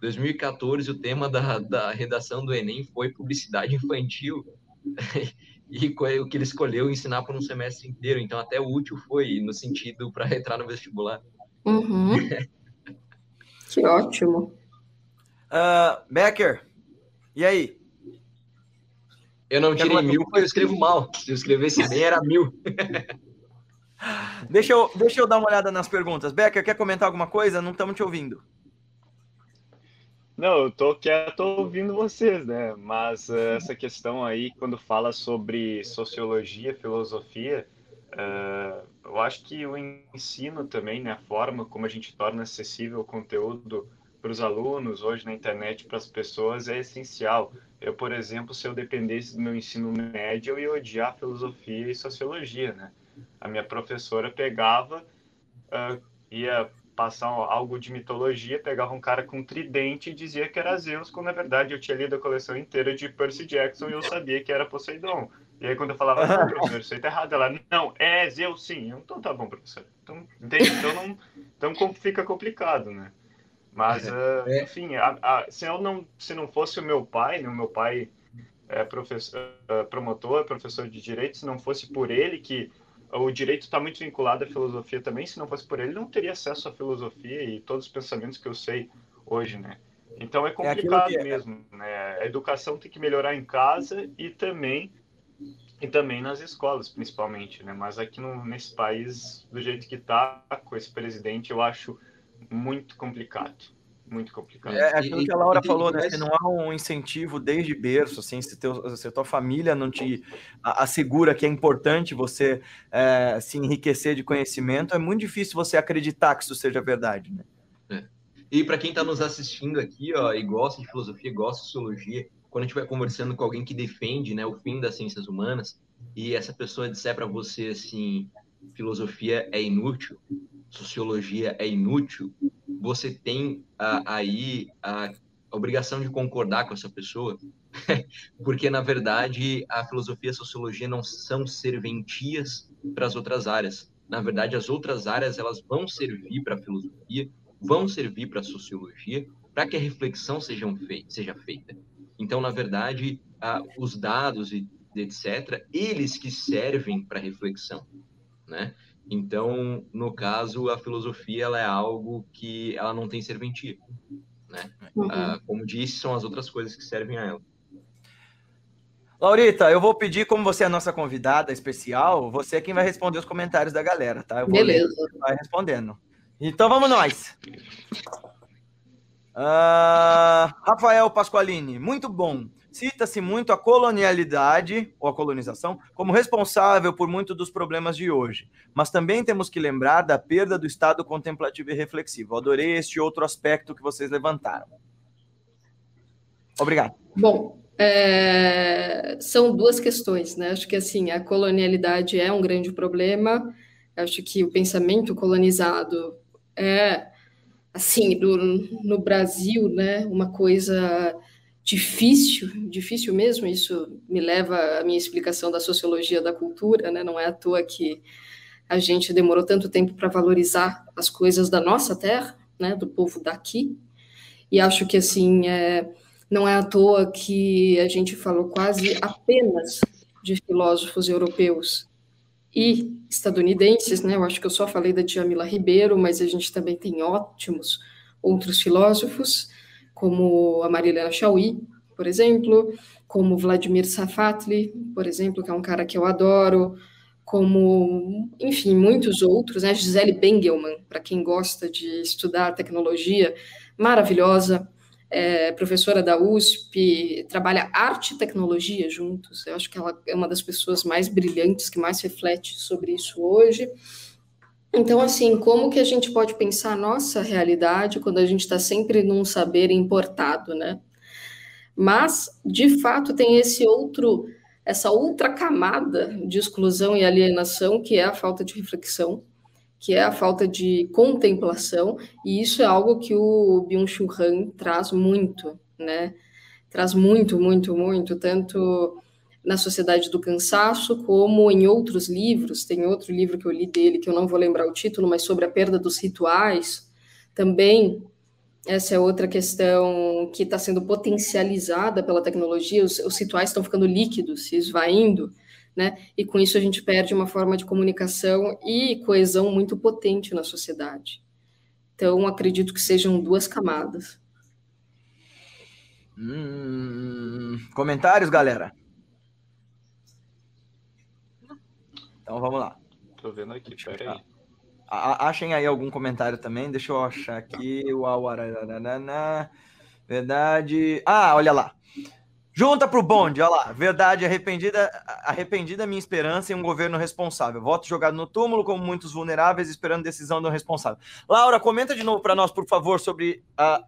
C: 2014, o tema da, da redação do Enem foi publicidade infantil. e o que ele escolheu ensinar por um semestre inteiro. Então, até útil foi no sentido para entrar no vestibular.
B: Uhum. que ótimo.
A: Uh, Becker, e aí?
C: Eu não tirei mil porque eu escrevo mal. Se eu escrevesse bem, era mil.
A: deixa, eu, deixa eu dar uma olhada nas perguntas. Becker, quer comentar alguma coisa? Não estamos te ouvindo.
D: Não, eu tô quieto ouvindo vocês, né? Mas uh, essa questão aí, quando fala sobre sociologia, filosofia, uh, eu acho que o ensino também, né? A forma como a gente torna acessível o conteúdo para os alunos, hoje na internet, para as pessoas, é essencial. Eu, por exemplo, se eu dependesse do meu ensino médio, eu ia odiar filosofia e sociologia, né? A minha professora pegava, uh, ia passar algo de mitologia, pegava um cara com tridente e dizia que era Zeus, quando na verdade eu tinha lido a coleção inteira de Percy Jackson e eu sabia que era Poseidon. E aí quando eu falava, não, professor, isso aí tá errado, ela, não, é Zeus sim. Então tá bom, professor. Então, entende? Então, não, então fica complicado, né? Mas, uh, enfim, a, a, se eu não, se não fosse o meu pai, né, o meu pai é professor, uh, promotor, professor de direito, se não fosse por ele que o direito está muito vinculado à filosofia também, se não fosse por ele, não teria acesso à filosofia e todos os pensamentos que eu sei hoje, né? Então é, é complicado é mesmo, né? A educação tem que melhorar em casa e também e também nas escolas, principalmente, né? Mas aqui no, nesse país, do jeito que está, com esse presidente, eu acho muito complicado. Muito complicado.
A: É, é aquilo que a Laura falou, né? Se não há um incentivo desde berço, assim, se, teu, se a tua família não te assegura que é importante você é, se enriquecer de conhecimento, é muito difícil você acreditar que isso seja verdade, né?
C: É. E para quem está nos assistindo aqui, ó, e gosta de filosofia, gosta de sociologia, quando a gente vai conversando com alguém que defende, né, o fim das ciências humanas, e essa pessoa disser para você assim, filosofia é inútil, sociologia é inútil, você tem aí a obrigação de concordar com essa pessoa, porque na verdade a filosofia e a sociologia não são serventias para as outras áreas. Na verdade, as outras áreas elas vão servir para a filosofia, vão servir para a sociologia, para que a reflexão seja, seja feita. Então, na verdade, os dados e etc., eles que servem para reflexão, né? Então, no caso, a filosofia ela é algo que ela não tem serventia, né? Uhum. Ah, como disse, são as outras coisas que servem a ela.
A: Laurita, eu vou pedir, como você é a nossa convidada especial, você é quem vai responder os comentários da galera, tá? Eu vou
B: Beleza.
A: Ler, vai respondendo. Então vamos nós. Uh, Rafael Pasqualini, muito bom. Cita-se muito a colonialidade, ou a colonização, como responsável por muitos dos problemas de hoje. Mas também temos que lembrar da perda do estado contemplativo e reflexivo. Adorei este outro aspecto que vocês levantaram. Obrigado.
B: Bom, é, são duas questões, né? Acho que assim, a colonialidade é um grande problema. Acho que o pensamento colonizado é, assim, no, no Brasil, né, uma coisa difícil, difícil mesmo, isso me leva à minha explicação da sociologia da cultura, né? Não é à toa que a gente demorou tanto tempo para valorizar as coisas da nossa terra, né, do povo daqui. E acho que assim, é, não é à toa que a gente falou quase apenas de filósofos europeus e estadunidenses, né? Eu acho que eu só falei da Djamila Ribeiro, mas a gente também tem ótimos outros filósofos como a Marilena Chauí, por exemplo, como Vladimir Safatli, por exemplo, que é um cara que eu adoro, como, enfim, muitos outros, né? Gisele Bengelman, para quem gosta de estudar tecnologia, maravilhosa, é, professora da USP, trabalha arte e tecnologia juntos. Eu acho que ela é uma das pessoas mais brilhantes que mais reflete sobre isso hoje. Então, assim, como que a gente pode pensar a nossa realidade quando a gente está sempre num saber importado, né? Mas, de fato, tem esse outro, essa outra camada de exclusão e alienação, que é a falta de reflexão, que é a falta de contemplação, e isso é algo que o Byung-Chul Han traz muito né? Traz muito, muito, muito, tanto na Sociedade do Cansaço, como em outros livros. Tem outro livro que eu li dele, que eu não vou lembrar o título, mas sobre a perda dos rituais. Também, essa é outra questão que está sendo potencializada pela tecnologia. Os, os rituais estão ficando líquidos, se esvaindo, né? E com isso a gente perde uma forma de comunicação e coesão muito potente na sociedade. Então, acredito que sejam duas camadas.
A: Hum, comentários, galera? Então vamos lá.
D: Tô vendo aqui, peraí.
A: Achem aí algum comentário também. Deixa eu achar aqui. Uau, Verdade. Ah, olha lá. Junta pro bonde, olha lá. Verdade arrependida, arrependida minha esperança em um governo responsável. Voto jogado no túmulo como muitos vulneráveis esperando decisão do responsável. Laura, comenta de novo para nós, por favor, sobre a,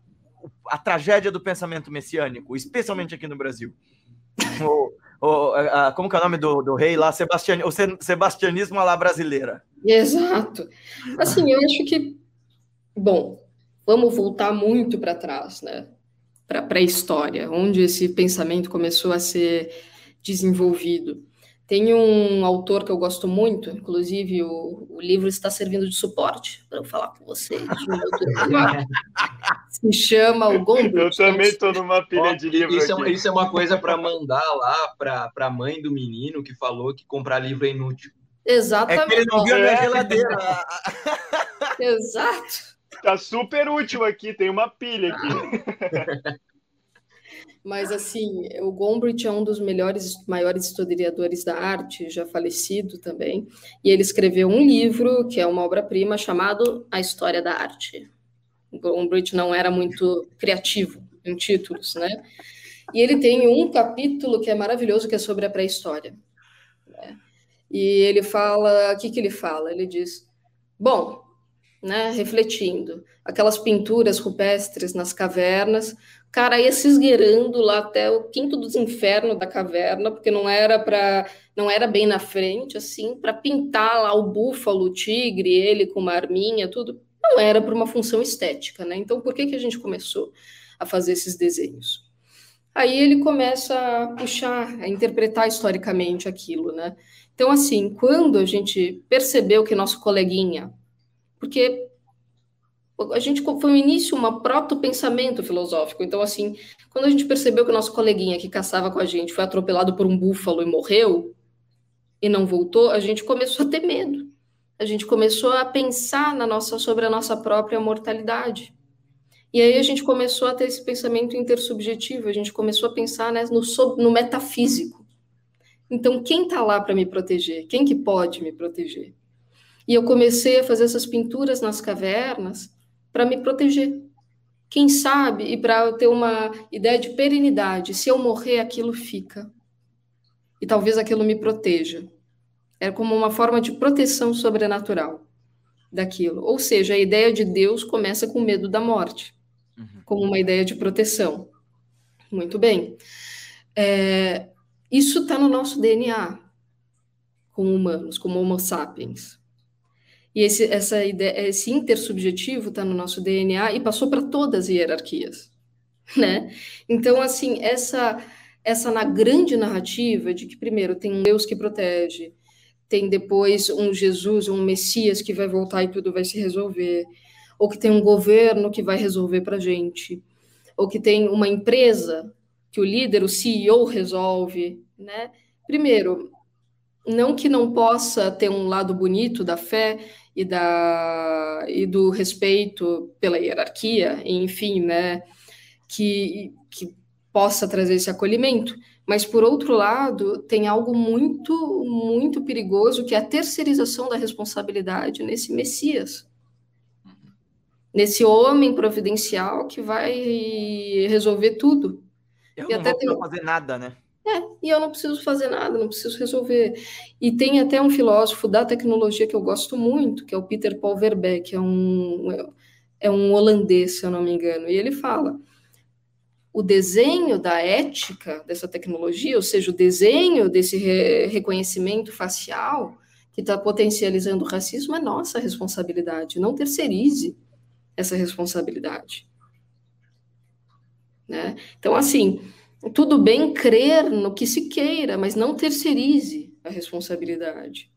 A: a tragédia do pensamento messiânico, especialmente aqui no Brasil. O, a, como que é o nome do, do rei lá? Sebastian, o sebastianismo la brasileira.
B: Exato. Assim, eu acho que, bom, vamos voltar muito para trás, né? Para a história, onde esse pensamento começou a ser desenvolvido. Tem um autor que eu gosto muito, inclusive o, o livro está servindo de suporte para eu falar com vocês. Se chama O Gombrich.
D: Eu também estou numa pilha de livro.
C: Isso, é, isso é, uma coisa para mandar lá para a mãe do menino que falou que comprar livro é inútil.
B: Exatamente. É que
A: ele não viu a minha geladeira.
B: Exato.
D: Tá super útil aqui, tem uma pilha aqui.
B: Mas, assim, o Gombrich é um dos melhores, maiores historiadores da arte, já falecido também, e ele escreveu um livro, que é uma obra-prima, chamado A História da Arte. O Gombrich não era muito criativo em títulos, né? E ele tem um capítulo que é maravilhoso, que é sobre a pré-história. Né? E ele fala, o que, que ele fala? Ele diz, bom, né, refletindo, aquelas pinturas rupestres nas cavernas cara ia se esgueirando lá até o quinto dos infernos da caverna, porque não era para não era bem na frente, assim, para pintar lá o búfalo, o tigre, ele com uma arminha, tudo. Não era para uma função estética, né? Então, por que, que a gente começou a fazer esses desenhos? Aí ele começa a puxar, a interpretar historicamente aquilo, né? Então, assim, quando a gente percebeu que nosso coleguinha, porque a gente foi no início uma proto-pensamento filosófico. Então, assim, quando a gente percebeu que o nosso coleguinha que caçava com a gente foi atropelado por um búfalo e morreu, e não voltou, a gente começou a ter medo. A gente começou a pensar na nossa, sobre a nossa própria mortalidade. E aí a gente começou a ter esse pensamento intersubjetivo, a gente começou a pensar né, no, no metafísico. Então, quem está lá para me proteger? Quem que pode me proteger? E eu comecei a fazer essas pinturas nas cavernas, para me proteger. Quem sabe, e para eu ter uma ideia de perenidade, se eu morrer, aquilo fica. E talvez aquilo me proteja. É como uma forma de proteção sobrenatural daquilo. Ou seja, a ideia de Deus começa com medo da morte, uhum. como uma ideia de proteção. Muito bem. É, isso está no nosso DNA, como humanos, como Homo sapiens. E esse, essa ideia, esse intersubjetivo está no nosso DNA e passou para todas as hierarquias, né? Então, assim, essa essa na grande narrativa de que primeiro tem um Deus que protege, tem depois um Jesus, um Messias que vai voltar e tudo vai se resolver, ou que tem um governo que vai resolver para gente, ou que tem uma empresa que o líder, o CEO resolve, né? Primeiro, não que não possa ter um lado bonito da fé e, da, e do respeito pela hierarquia, enfim, né, que, que possa trazer esse acolhimento. Mas, por outro lado, tem algo muito, muito perigoso, que é a terceirização da responsabilidade nesse Messias. Nesse homem providencial que vai resolver tudo.
A: Eu e não até vou tem... fazer nada, né?
B: É, e eu não preciso fazer nada, não preciso resolver. E tem até um filósofo da tecnologia que eu gosto muito, que é o Peter Paul Verbeek, que é um, é um holandês, se eu não me engano, e ele fala: o desenho da ética dessa tecnologia, ou seja, o desenho desse re reconhecimento facial que está potencializando o racismo é nossa responsabilidade, não terceirize essa responsabilidade. Né? Então, assim, tudo bem crer no que se queira, mas não terceirize a responsabilidade.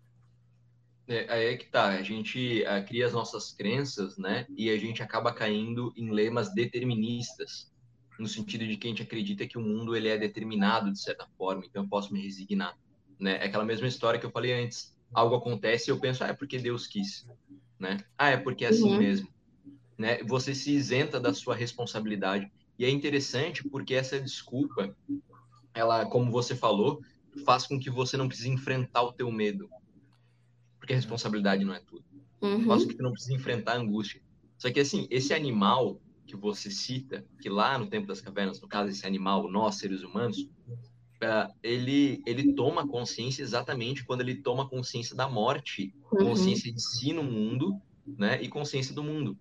C: É, aí é que tá, a gente uh, cria as nossas crenças, né? E a gente acaba caindo em lemas deterministas, no sentido de que a gente acredita que o mundo ele é determinado de certa forma, então eu posso me resignar, né? É aquela mesma história que eu falei antes. Algo acontece e eu penso, ah, é porque Deus quis, né? Ah, é porque é assim uhum. mesmo, né? Você se isenta da sua responsabilidade. E é interessante porque essa desculpa, ela, como você falou, faz com que você não precise enfrentar o teu medo, porque a responsabilidade não é tudo. Uhum. Faz com que tu não precise enfrentar a angústia. Só que, assim, esse animal que você cita, que lá no Tempo das Cavernas, no caso, esse animal, nós, seres humanos, uh, ele, ele toma consciência exatamente quando ele toma consciência da morte, uhum. consciência de si no mundo, né, e consciência do mundo.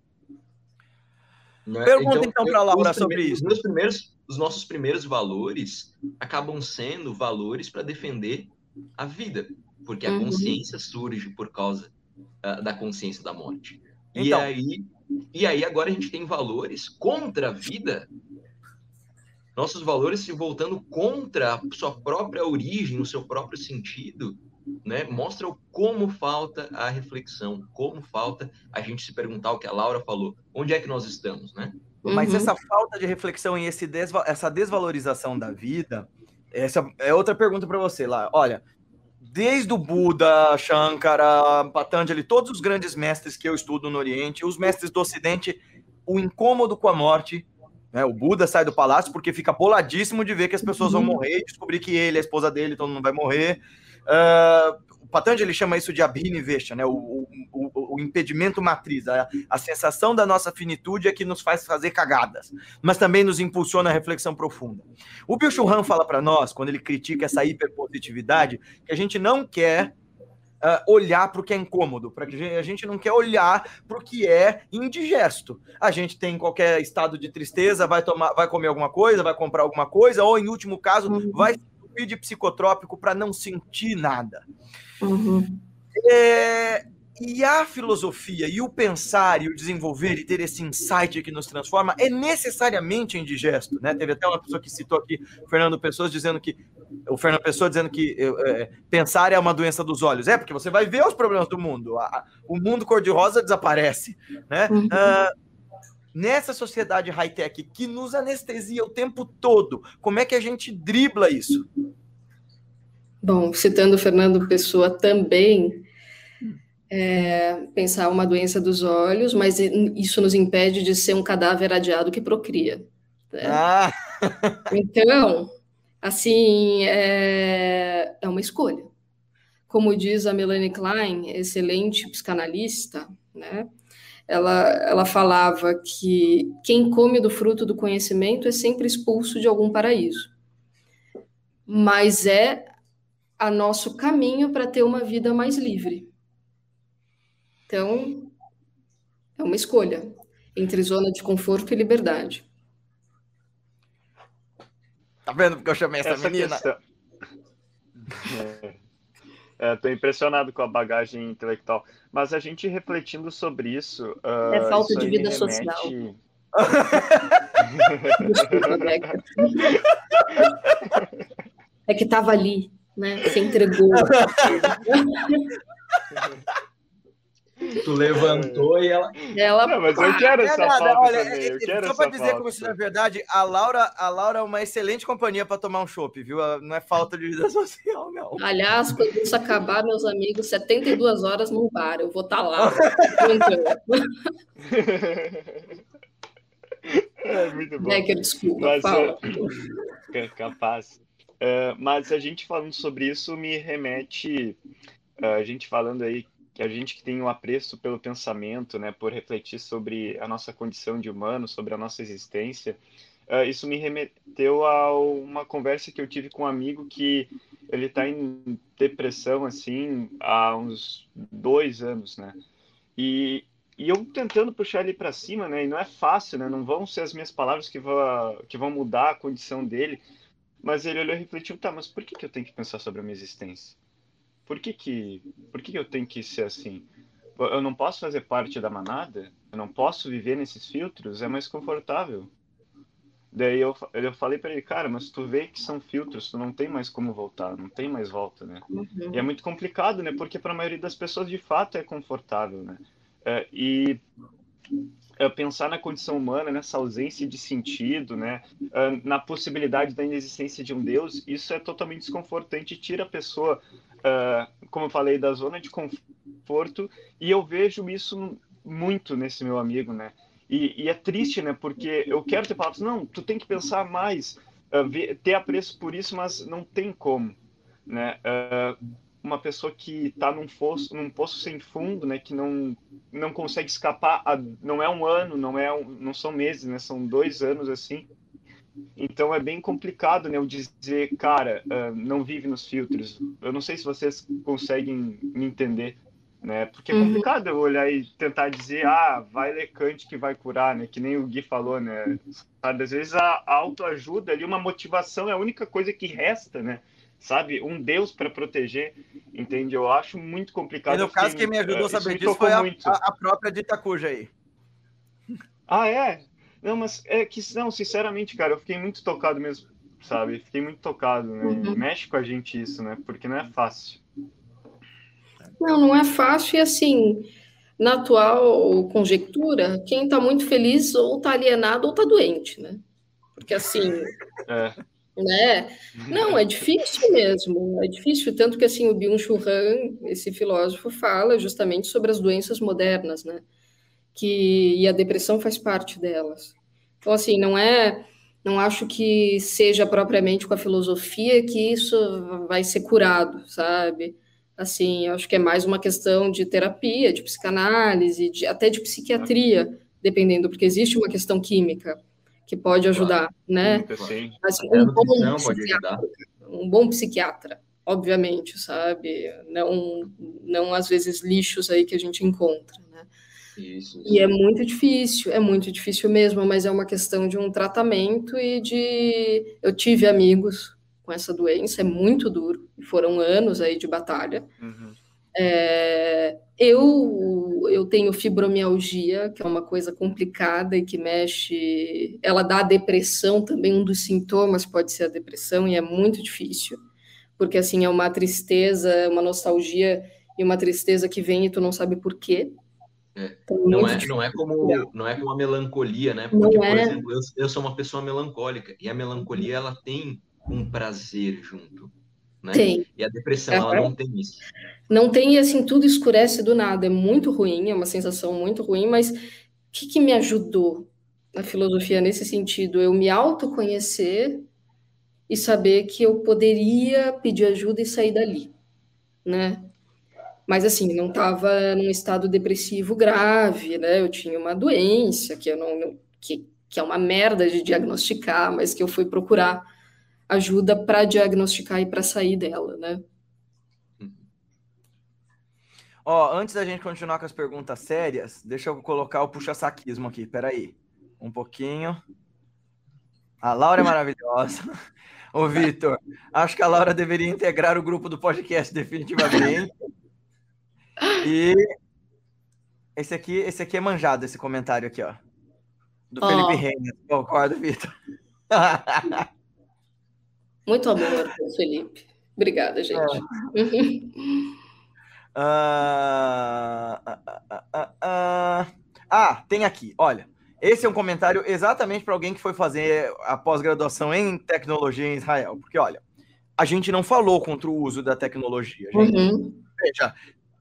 A: Né? Pergunta então, então para a Laura sobre isso.
C: Os, primeiros, os nossos primeiros valores acabam sendo valores para defender a vida, porque a uhum. consciência surge por causa uh, da consciência da morte. Então. E, aí, e aí agora a gente tem valores contra a vida, nossos valores se voltando contra a sua própria origem, o seu próprio sentido, né? Mostra como falta a reflexão, como falta a gente se perguntar o que a Laura falou, onde é que nós estamos, né?
A: Mas uhum. essa falta de reflexão e esse desva essa desvalorização da vida, essa é outra pergunta para você lá. Olha, desde o Buda, Shankara, Patanjali, todos os grandes mestres que eu estudo no Oriente, os mestres do Ocidente, o incômodo com a morte, né? O Buda sai do palácio porque fica boladíssimo de ver que as pessoas vão uhum. morrer, descobrir que ele, a esposa dele, todo mundo vai morrer. Uh, o Patanjali chama isso de abhinivesha, né? O, o, o, impedimento matriz, a, a, sensação da nossa finitude é que nos faz fazer cagadas, mas também nos impulsiona a reflexão profunda. O Bill Churran fala para nós, quando ele critica essa hiperpositividade, que a gente não quer uh, olhar para o que é incômodo, para que a gente não quer olhar para o que é indigesto. A gente tem qualquer estado de tristeza, vai tomar, vai comer alguma coisa, vai comprar alguma coisa, ou em último caso, uhum. Vai de psicotrópico para não sentir nada. Uhum. É, e a filosofia, e o pensar, e o desenvolver, e ter esse insight que nos transforma, é necessariamente indigesto. Né? Teve até uma pessoa que citou aqui, Fernando Pessoa, dizendo que. O Fernando Pessoa dizendo que é, pensar é uma doença dos olhos. É, porque você vai ver os problemas do mundo. O mundo cor-de-rosa desaparece. Né? Uhum. Uh, nessa sociedade high-tech que nos anestesia o tempo todo, como é que a gente dribla isso?
B: Bom, citando Fernando Pessoa também, é, pensar uma doença dos olhos, mas isso nos impede de ser um cadáver adiado que procria. Né? Ah. Então, assim, é, é uma escolha. Como diz a Melanie Klein, excelente psicanalista, né? Ela, ela falava que quem come do fruto do conhecimento é sempre expulso de algum paraíso. Mas é a nosso caminho para ter uma vida mais livre. Então, é uma escolha entre zona de conforto e liberdade.
A: Tá vendo porque eu chamei essa, essa menina? Questão...
D: É, Estou impressionado com a bagagem intelectual. Mas a gente refletindo sobre isso. Uh,
B: é falta
D: isso
B: de vida remete... social. Desculpa, É que estava ali né? Se entregou.
C: Tu levantou e ela.
B: ela
D: não, mas eu quero essa nada, olha, também. Eu quero
A: só para dizer como isso é verdade, a Laura, a Laura é uma excelente companhia para tomar um chopp, viu? Não é falta de vida social, não.
B: Aliás, quando isso acabar, meus amigos, 72 horas no bar, eu vou estar tá lá.
D: é muito bom.
B: É que desculpa, mas, fala.
D: É, capaz. Uh, mas a gente falando sobre isso me remete, uh, a gente falando aí que a gente que tem um apreço pelo pensamento, né, por refletir sobre a nossa condição de humano, sobre a nossa existência, uh, isso me remeteu a uma conversa que eu tive com um amigo que ele está em depressão assim há uns dois anos, né? E, e eu tentando puxar ele para cima, né? E não é fácil, né? Não vão ser as minhas palavras que vão, que vão mudar a condição dele, mas ele olhou e refletiu, tá, mas por que, que eu tenho que pensar sobre a minha existência? Por que que, por que que eu tenho que ser assim? Eu não posso fazer parte da manada? Eu não posso viver nesses filtros? É mais confortável. Daí eu, eu falei para ele, cara, mas tu vê que são filtros, tu não tem mais como voltar, não tem mais volta, né? Uhum. E é muito complicado, né? Porque para a maioria das pessoas de fato é confortável, né? É, e é, pensar na condição humana, nessa ausência de sentido, né? É, na possibilidade da inexistência de um Deus, isso é totalmente desconfortante e tira a pessoa, é, como eu falei, da zona de conforto. E eu vejo isso muito nesse meu amigo, né? E, e, é triste, né? Porque eu quero ter falado, não, tu tem que pensar mais, uh, ver, ter apreço por isso, mas não tem como, né? Uh, uma pessoa que está num num poço sem fundo, né? Que não não consegue escapar, a, não é um ano, não é um, não são meses, né? São dois anos assim. Então é bem complicado, né? Eu dizer, cara, uh, não vive nos filtros. Eu não sei se vocês conseguem me entender, né? Porque é uhum. complicado eu olhar e tentar dizer, ah, vai ler Kant que vai curar, né? Que nem o Gui falou, né? Sabe, às vezes a autoajuda ali, uma motivação é a única coisa que resta, né? Sabe, um Deus para proteger, entende? Eu acho muito complicado. E
A: no caso, quem me ajudou a saber disso foi a, a, própria Ditacuja aí.
D: Ah, é? Não, mas é que, não, sinceramente, cara, eu fiquei muito tocado mesmo, sabe? Fiquei muito tocado, né? Uhum. Mexe com a gente isso, né? Porque não é fácil.
B: Não, não é fácil e assim, na atual conjectura, quem está muito feliz ou está alienado ou está doente, né? Porque assim, é. né? Não, é difícil mesmo, é difícil, tanto que assim o Byung-Chul Han, esse filósofo, fala justamente sobre as doenças modernas, né? Que e a depressão faz parte delas. Então assim, não é não acho que seja propriamente com a filosofia que isso vai ser curado, sabe? Assim, acho que é mais uma questão de terapia, de psicanálise, de, até de psiquiatria, dependendo, porque existe uma questão química que pode ajudar, né? Assim, um, bom psiquiatra, um bom psiquiatra, obviamente, sabe? Não, não às vezes lixos aí que a gente encontra? Isso, isso. E é muito difícil, é muito difícil mesmo, mas é uma questão de um tratamento e de. Eu tive amigos com essa doença, é muito duro, foram anos aí de batalha. Uhum. É, eu, eu tenho fibromialgia, que é uma coisa complicada e que mexe. Ela dá depressão também, um dos sintomas pode ser a depressão, e é muito difícil, porque assim é uma tristeza, uma nostalgia e uma tristeza que vem e tu não sabe por quê.
C: É. Então, não, é, não, é como, não é como a melancolia, né? Porque, é. por exemplo, eu, eu sou uma pessoa melancólica e a melancolia ela tem um prazer junto. Né?
B: Tem.
C: E a depressão, ela não tem isso.
B: Não tem, e assim, tudo escurece do nada. É muito ruim, é uma sensação muito ruim, mas o que, que me ajudou na filosofia nesse sentido? Eu me autoconhecer e saber que eu poderia pedir ajuda e sair dali, né? Mas assim, não estava num estado depressivo grave, né? Eu tinha uma doença que eu não, que, que é uma merda de diagnosticar, mas que eu fui procurar ajuda para diagnosticar e para sair dela, né?
A: Ó, antes da gente continuar com as perguntas sérias, deixa eu colocar o puxa-saquismo aqui, peraí. Um pouquinho. A Laura é maravilhosa. Ô, Vitor, acho que a Laura deveria integrar o grupo do podcast definitivamente. E esse aqui, esse aqui é manjado, esse comentário aqui, ó. Do oh. Felipe Reina. Concordo, Vitor.
B: Muito amor, Felipe. Obrigada, gente. É.
A: Ah, ah, ah, ah, tem aqui, olha. Esse é um comentário exatamente para alguém que foi fazer a pós-graduação em tecnologia em Israel. Porque, olha, a gente não falou contra o uso da tecnologia. Uhum. Veja,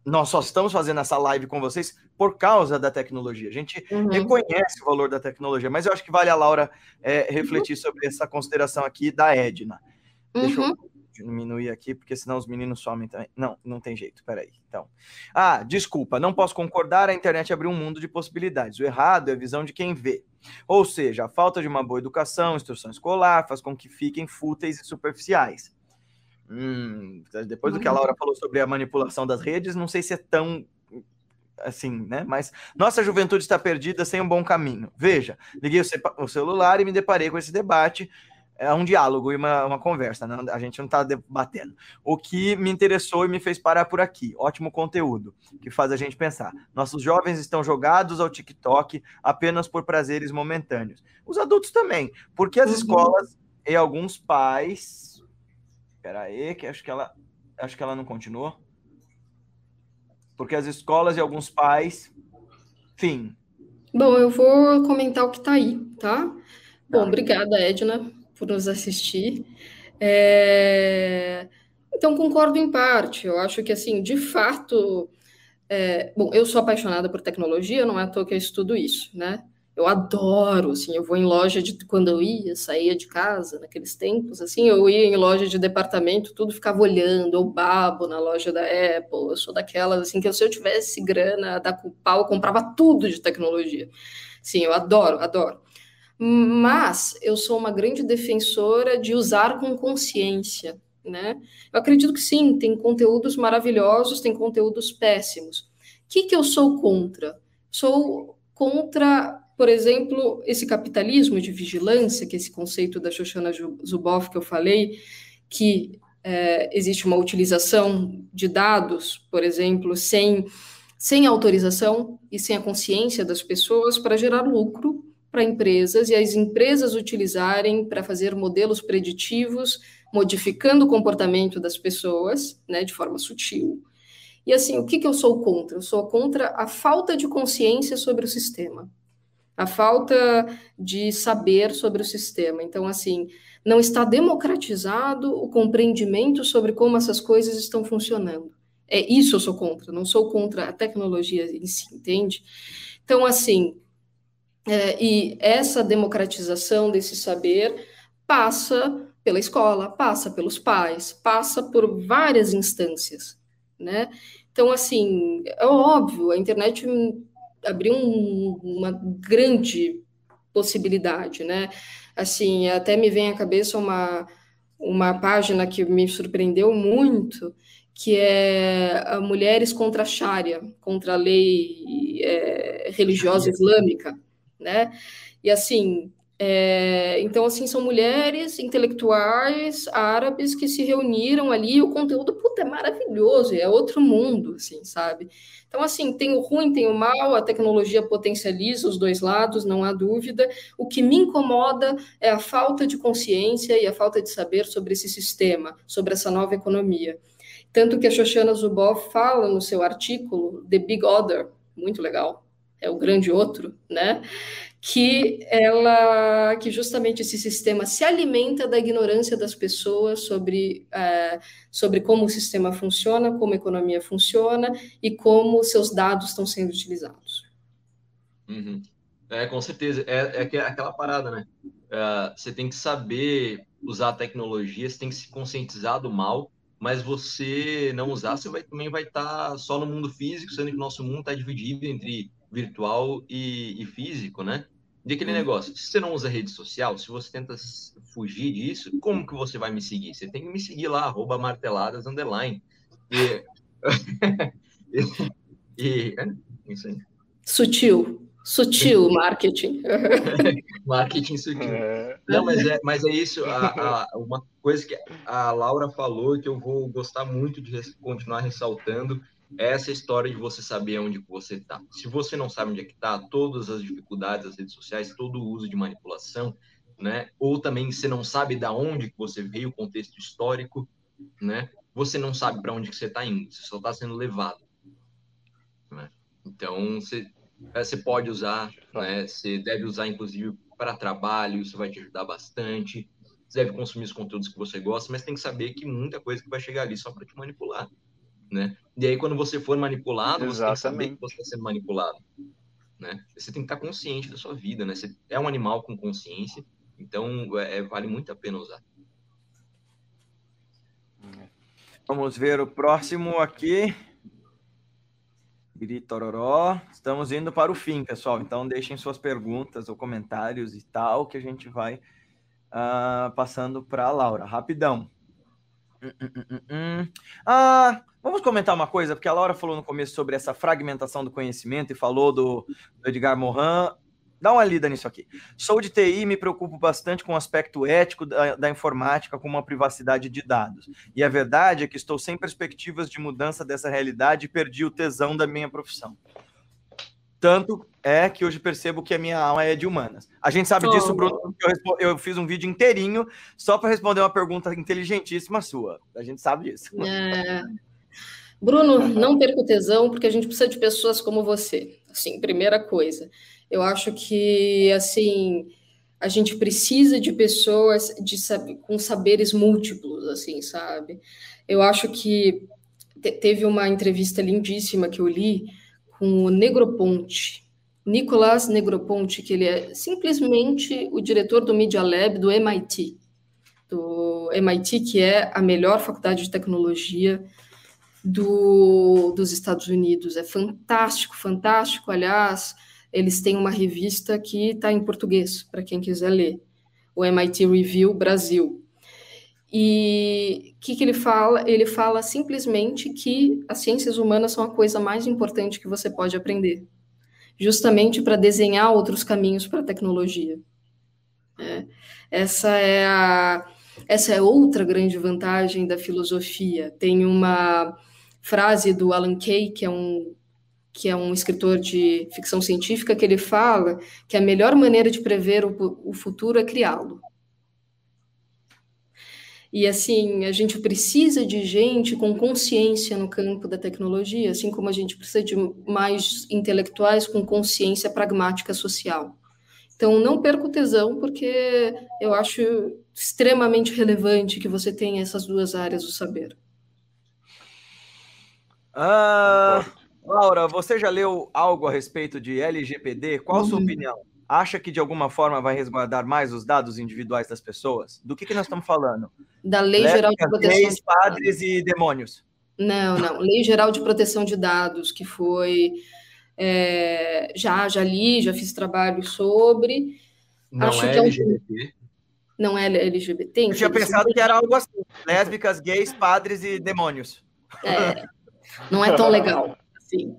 A: nós só estamos fazendo essa live com vocês por causa da tecnologia. A gente uhum. reconhece o valor da tecnologia, mas eu acho que vale a Laura é, refletir sobre essa consideração aqui da Edna. Deixa uhum. eu diminuir aqui, porque senão os meninos somem também. Não, não tem jeito, peraí. Então. Ah, desculpa, não posso concordar, a internet abriu um mundo de possibilidades. O errado é a visão de quem vê. Ou seja, a falta de uma boa educação, instrução escolar, faz com que fiquem fúteis e superficiais. Hum, depois do que a uhum. Laura falou sobre a manipulação das redes, não sei se é tão assim, né? Mas nossa juventude está perdida sem um bom caminho. Veja, liguei o celular e me deparei com esse debate é um diálogo e uma, uma conversa, né? a gente não está debatendo. O que me interessou e me fez parar por aqui, ótimo conteúdo, que faz a gente pensar. Nossos jovens estão jogados ao TikTok apenas por prazeres momentâneos. Os adultos também, porque as uhum. escolas e alguns pais. Espera aí, que acho que ela, acho que ela não continuou. Porque as escolas e alguns pais, enfim.
B: Bom, eu vou comentar o que está aí, tá? Bom, tá. obrigada, Edna, por nos assistir. É... Então, concordo em parte. Eu acho que, assim, de fato. É... Bom, eu sou apaixonada por tecnologia, não é à toa que eu estudo isso, né? Eu adoro, assim, eu vou em loja de quando eu ia, saía de casa naqueles tempos, assim, eu ia em loja de departamento, tudo ficava olhando, eu babo na loja da Apple, eu sou daquelas assim que se eu tivesse grana da pau, eu comprava tudo de tecnologia. Sim, eu adoro, adoro. Mas eu sou uma grande defensora de usar com consciência, né? Eu acredito que sim, tem conteúdos maravilhosos, tem conteúdos péssimos. O que, que eu sou contra? Sou contra por exemplo, esse capitalismo de vigilância, que é esse conceito da Shoshana Zuboff que eu falei, que é, existe uma utilização de dados, por exemplo, sem, sem autorização e sem a consciência das pessoas para gerar lucro para empresas e as empresas utilizarem para fazer modelos preditivos, modificando o comportamento das pessoas, né, de forma sutil. E assim, o que, que eu sou contra? Eu sou contra a falta de consciência sobre o sistema a falta de saber sobre o sistema. Então, assim, não está democratizado o compreendimento sobre como essas coisas estão funcionando. É isso eu sou contra, não sou contra a tecnologia em si, entende? Então, assim, é, e essa democratização desse saber passa pela escola, passa pelos pais, passa por várias instâncias, né? Então, assim, é óbvio, a internet abriu um, uma grande possibilidade, né? Assim, até me vem à cabeça uma, uma página que me surpreendeu muito, que é Mulheres contra a Sharia, contra a lei é, religiosa islâmica, né? E assim, é, então, assim, são mulheres intelectuais árabes que se reuniram ali, o conteúdo, puta, é maravilhoso, é outro mundo, assim, sabe? Então, assim, tem o ruim, tem o mal, a tecnologia potencializa os dois lados, não há dúvida. O que me incomoda é a falta de consciência e a falta de saber sobre esse sistema, sobre essa nova economia. Tanto que a Shoshana Zuboff fala no seu artigo, The Big Other, muito legal, é o grande outro, né? Que ela que justamente esse sistema se alimenta da ignorância das pessoas sobre, é, sobre como o sistema funciona, como a economia funciona e como seus dados estão sendo utilizados.
C: Uhum. É, com certeza. É, é aquela parada, né? É, você tem que saber usar a tecnologia, você tem que se conscientizar do mal, mas você não usar, você vai, também vai estar tá só no mundo físico, sendo que o nosso mundo está dividido entre virtual e, e físico, né? De aquele hum. negócio. Se você não usa rede social, se você tenta fugir disso, como que você vai me seguir? Você tem que me seguir lá, arroba marteladas, underline. E...
B: e... É isso aí. Sutil. Sutil marketing.
C: marketing sutil. É... Não, mas é, mas é isso. A, a, uma coisa que a Laura falou que eu vou gostar muito de continuar ressaltando essa história de você saber onde você está. Se você não sabe onde é que está, todas as dificuldades das redes sociais, todo o uso de manipulação, né? Ou também você não sabe da onde que você veio, o contexto histórico, né? Você não sabe para onde que você está indo, você só está sendo levado. Né? Então você, é, você pode usar, né? Você deve usar inclusive para trabalho, isso vai te ajudar bastante. Você deve consumir os conteúdos que você gosta, mas tem que saber que muita coisa que vai chegar ali só para te manipular né? E aí, quando você for manipulado, Exatamente. você tem que saber que você está sendo manipulado, né? Você tem que estar consciente da sua vida, né? Você é um animal com consciência, então é, é vale muito a pena usar.
A: Vamos ver o próximo aqui. Gritororó. Estamos indo para o fim, pessoal. Então deixem suas perguntas ou comentários e tal, que a gente vai uh, passando para a Laura. Rapidão. Hum, hum, hum, ah, vamos comentar uma coisa, porque a Laura falou no começo sobre essa fragmentação do conhecimento e falou do, do Edgar Morin. Dá uma lida nisso aqui. Sou de TI e me preocupo bastante com o aspecto ético da, da, informática, como a privacidade de dados. E a verdade é que estou sem perspectivas de mudança dessa realidade e perdi o tesão da minha profissão. Tanto é que hoje percebo que a minha alma é de humanas. A gente sabe oh. disso, Bruno, eu, eu, fiz um vídeo inteirinho só para responder uma pergunta inteligentíssima sua. A gente sabe disso. É...
B: Bruno, não perca tesão, porque a gente precisa de pessoas como você. Assim, primeira coisa. Eu acho que, assim, a gente precisa de pessoas de com saberes múltiplos, assim, sabe? Eu acho que teve uma entrevista lindíssima que eu li com o Negroponte, Nicolas Negroponte, que ele é simplesmente o diretor do Media Lab do MIT, do MIT, que é a melhor faculdade de tecnologia do, dos Estados Unidos. É fantástico, fantástico. Aliás, eles têm uma revista que está em português, para quem quiser ler, o MIT Review Brasil. E o que, que ele fala? Ele fala simplesmente que as ciências humanas são a coisa mais importante que você pode aprender, justamente para desenhar outros caminhos para a tecnologia. É, essa é a essa é outra grande vantagem da filosofia. Tem uma frase do Alan Kay, que é um que é um escritor de ficção científica, que ele fala que a melhor maneira de prever o, o futuro é criá-lo. E assim, a gente precisa de gente com consciência no campo da tecnologia, assim como a gente precisa de mais intelectuais com consciência pragmática social. Então, não perca o tesão, porque eu acho extremamente relevante que você tenha essas duas áreas do saber.
A: Ah, Laura, você já leu algo a respeito de LGPD? Qual a sua uhum. opinião? Acha que de alguma forma vai resguardar mais os dados individuais das pessoas? Do que, que nós estamos falando?
B: Da Lei Geral de Proteção
A: leis, de padres e demônios.
B: Não, não. Lei Geral de Proteção de Dados, que foi. É, já, já li, já fiz trabalho sobre.
C: Não Acho é que LGBT. É um...
B: Não é LGBT?
A: Eu tinha pensado que era algo assim: lésbicas, gays, padres e demônios.
B: É, não é tão legal. Sim.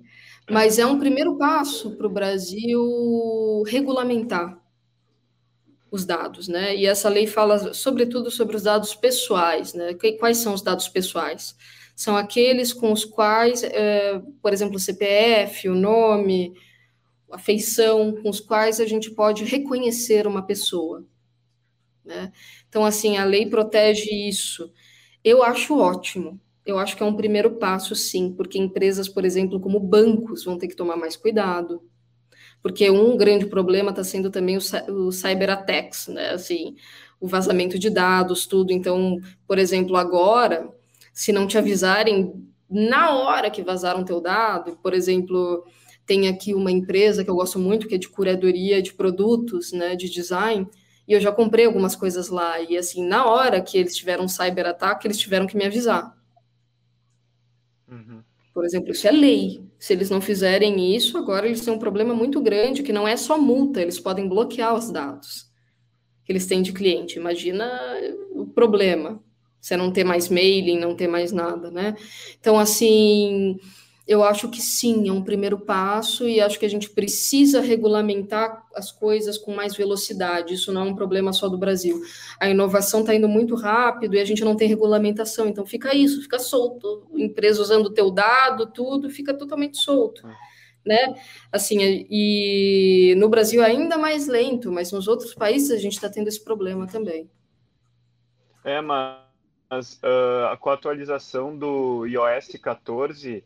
B: Mas é um primeiro passo para o Brasil regulamentar os dados, né? E essa lei fala sobretudo sobre os dados pessoais, né? Quais são os dados pessoais? São aqueles com os quais, é, por exemplo, o CPF, o nome, a feição, com os quais a gente pode reconhecer uma pessoa. Né? Então, assim, a lei protege isso. Eu acho ótimo, eu acho que é um primeiro passo, sim, porque empresas, por exemplo, como bancos, vão ter que tomar mais cuidado, porque um grande problema está sendo também o, o cyberattacks, né? Assim, o vazamento de dados, tudo. Então, por exemplo, agora, se não te avisarem na hora que vazaram teu dado, por exemplo, tem aqui uma empresa que eu gosto muito, que é de curadoria de produtos, né, de design, e eu já comprei algumas coisas lá, e assim, na hora que eles tiveram um cyberataque, eles tiveram que me avisar. Por exemplo, isso é lei. Se eles não fizerem isso, agora eles têm um problema muito grande, que não é só multa, eles podem bloquear os dados que eles têm de cliente. Imagina o problema. Você não ter mais mailing, não ter mais nada, né? Então, assim, eu acho que sim, é um primeiro passo e acho que a gente precisa regulamentar as coisas com mais velocidade. Isso não é um problema só do Brasil. A inovação está indo muito rápido e a gente não tem regulamentação, então fica isso, fica solto. Empresa usando o teu dado, tudo, fica totalmente solto. Né? Assim, e no Brasil é ainda mais lento, mas nos outros países a gente está tendo esse problema também.
D: É, mas uh, com a atualização do iOS 14,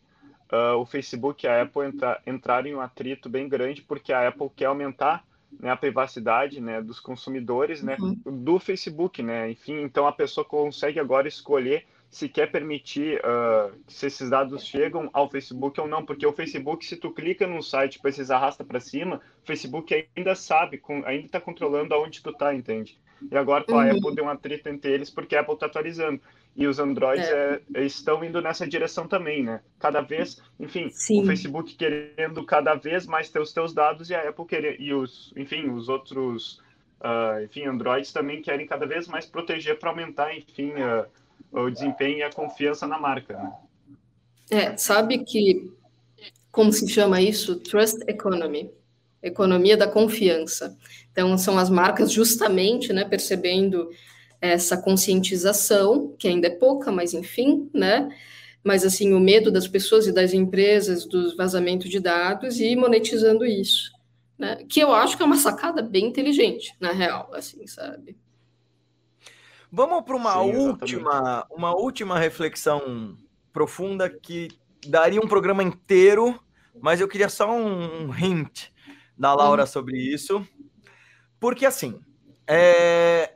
D: uh, o Facebook e a Apple entra, entraram em um atrito bem grande, porque a Apple quer aumentar né, a privacidade né, dos consumidores né, uhum. do Facebook. Né? Enfim, então a pessoa consegue agora escolher se quer permitir uh, se esses dados chegam ao Facebook ou não, porque o Facebook, se tu clica num site, depois você arrasta para cima, o Facebook ainda sabe, com, ainda está controlando aonde tu tá, entende? E agora a uhum. Apple deu um atrito entre eles porque a Apple está atualizando e os Androids é. É, estão indo nessa direção também, né? Cada vez, enfim, Sim. o Facebook querendo cada vez mais ter os teus dados e a Apple querer e os, enfim, os outros, uh, enfim, Androids também querem cada vez mais proteger para aumentar, enfim, uh, o desempenho e a confiança na marca. Né?
B: É, sabe que como se chama isso? Trust Economy. economia da confiança. Então, são as marcas justamente, né, percebendo essa conscientização, que ainda é pouca, mas enfim, né? Mas assim, o medo das pessoas e das empresas do vazamento de dados e monetizando isso, né? Que eu acho que é uma sacada bem inteligente, na real, assim, sabe?
A: Vamos para uma Sim, última, uma última reflexão profunda que daria um programa inteiro, mas eu queria só um hint da Laura hum. sobre isso. Porque assim, é,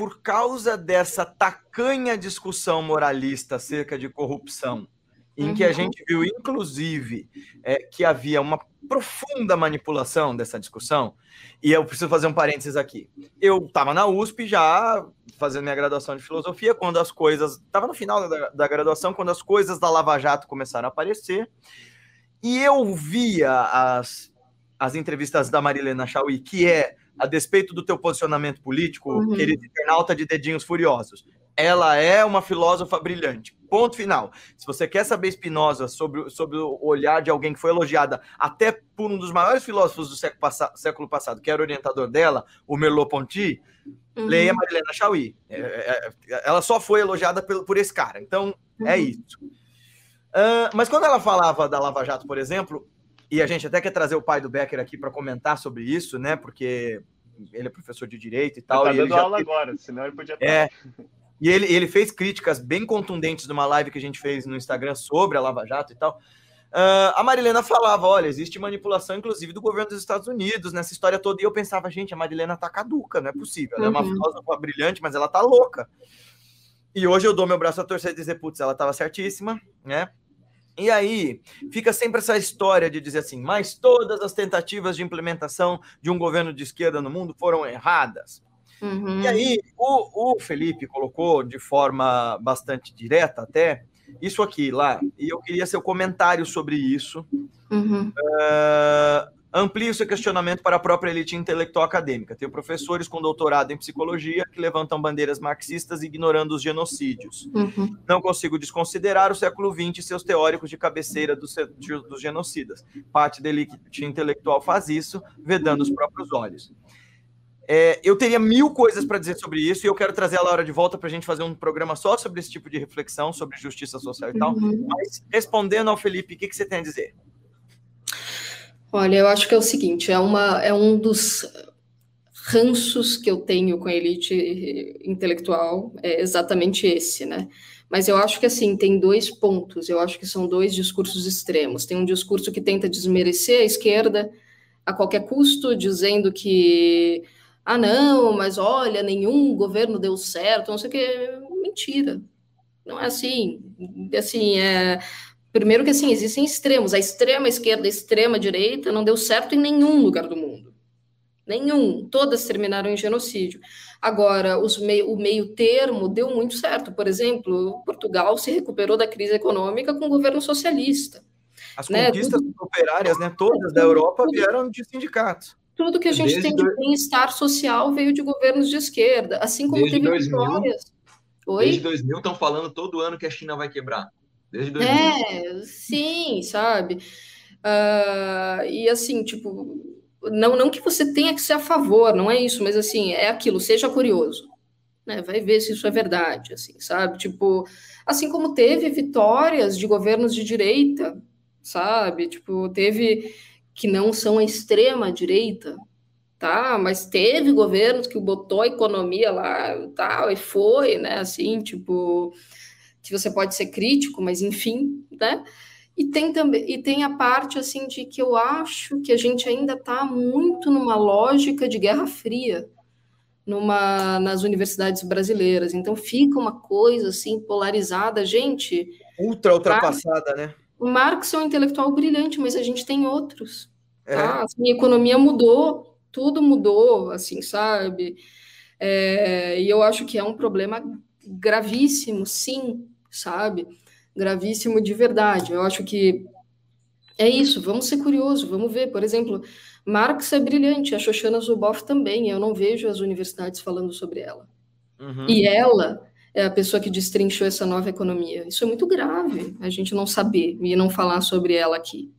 A: por causa dessa tacanha discussão moralista acerca de corrupção, em uhum. que a uhum. gente viu, inclusive, é, que havia uma profunda manipulação dessa discussão, e eu preciso fazer um parênteses aqui. Eu estava na USP já fazendo minha graduação de filosofia, quando as coisas. Estava no final da, da graduação, quando as coisas da Lava Jato começaram a aparecer, e eu via as, as entrevistas da Marilena Chauí, que é a despeito do teu posicionamento político, uhum. querido internauta de dedinhos furiosos, ela é uma filósofa brilhante. Ponto final. Se você quer saber Spinoza sobre, sobre o olhar de alguém que foi elogiada até por um dos maiores filósofos do século, passa, século passado, que era orientador dela, o Merleau-Ponty, uhum. leia Marilena Chauí. É, é, é, ela só foi elogiada por, por esse cara. Então, é uhum. é isso. Uh, mas quando ela falava da Lava Jato, por exemplo, e a gente até quer trazer o pai do Becker aqui para comentar sobre isso, né? Porque ele é professor de direito e tal.
D: Ele tá
A: dando
D: aula já... agora, senão ele podia estar.
A: É. E ele, ele fez críticas bem contundentes numa live que a gente fez no Instagram sobre a Lava Jato e tal. Uh, a Marilena falava: olha, existe manipulação, inclusive, do governo dos Estados Unidos nessa história toda. E eu pensava, gente, a Marilena tá caduca, não é possível. Ela uhum. é uma uhum. filósofa brilhante, mas ela tá louca. E hoje eu dou meu braço a torcer e dizer, putz, ela tava certíssima, né? E aí fica sempre essa história de dizer assim, mas todas as tentativas de implementação de um governo de esquerda no mundo foram erradas. Uhum. E aí o, o Felipe colocou de forma bastante direta até isso aqui lá, e eu queria seu comentário sobre isso. Uhum. Uh, Amplie o seu questionamento para a própria elite intelectual acadêmica. Tenho professores com doutorado em psicologia que levantam bandeiras marxistas ignorando os genocídios. Uhum. Não consigo desconsiderar o século XX e seus teóricos de cabeceira dos, dos genocidas. Parte da elite intelectual faz isso, vedando os próprios olhos. É, eu teria mil coisas para dizer sobre isso e eu quero trazer a Laura de volta para a gente fazer um programa só sobre esse tipo de reflexão, sobre justiça social e tal. Uhum. Mas respondendo ao Felipe, o que, que você tem a dizer?
B: Olha, eu acho que é o seguinte, é, uma, é um dos ranços que eu tenho com a elite intelectual, é exatamente esse, né? Mas eu acho que, assim, tem dois pontos, eu acho que são dois discursos extremos. Tem um discurso que tenta desmerecer a esquerda a qualquer custo, dizendo que, ah, não, mas olha, nenhum governo deu certo, não sei o que. Mentira. Não é assim. Assim, é Primeiro que assim, existem extremos. A extrema esquerda, a extrema direita não deu certo em nenhum lugar do mundo. Nenhum. Todas terminaram em genocídio. Agora, o meio termo deu muito certo. Por exemplo, Portugal se recuperou da crise econômica com o governo socialista.
A: As né? conquistas Tudo... operárias, né, todas da Europa vieram de sindicatos.
B: Tudo que a gente Desde tem de bem-estar social veio de governos de esquerda, assim como
C: Desde teve 2000, vitórias. Oi? Desde 2000 estão falando todo ano que a China vai quebrar. Desde 2000.
B: É, sim, sabe? Uh, e assim, tipo, não, não que você tenha que ser a favor, não é isso, mas assim, é aquilo, seja curioso. Né? Vai ver se isso é verdade, assim, sabe? Tipo, assim como teve vitórias de governos de direita, sabe? Tipo, teve que não são a extrema direita, tá? Mas teve governos que botou a economia lá, tal, e foi, né? Assim, tipo, que você pode ser crítico, mas enfim, né? E tem também e tem a parte assim de que eu acho que a gente ainda está muito numa lógica de Guerra Fria numa nas universidades brasileiras. Então fica uma coisa assim polarizada, gente.
A: Ultra ultrapassada, Marx, né?
B: O Marx é um intelectual brilhante, mas a gente tem outros. É. Tá? Assim, a economia mudou, tudo mudou, assim, sabe? É, e eu acho que é um problema gravíssimo, sim, sabe? Gravíssimo de verdade. Eu acho que é isso, vamos ser curiosos, vamos ver. Por exemplo, Marx é brilhante, a Shoshana Zuboff também, eu não vejo as universidades falando sobre ela. Uhum. E ela é a pessoa que destrinchou essa nova economia. Isso é muito grave, a gente não saber e não falar sobre ela aqui.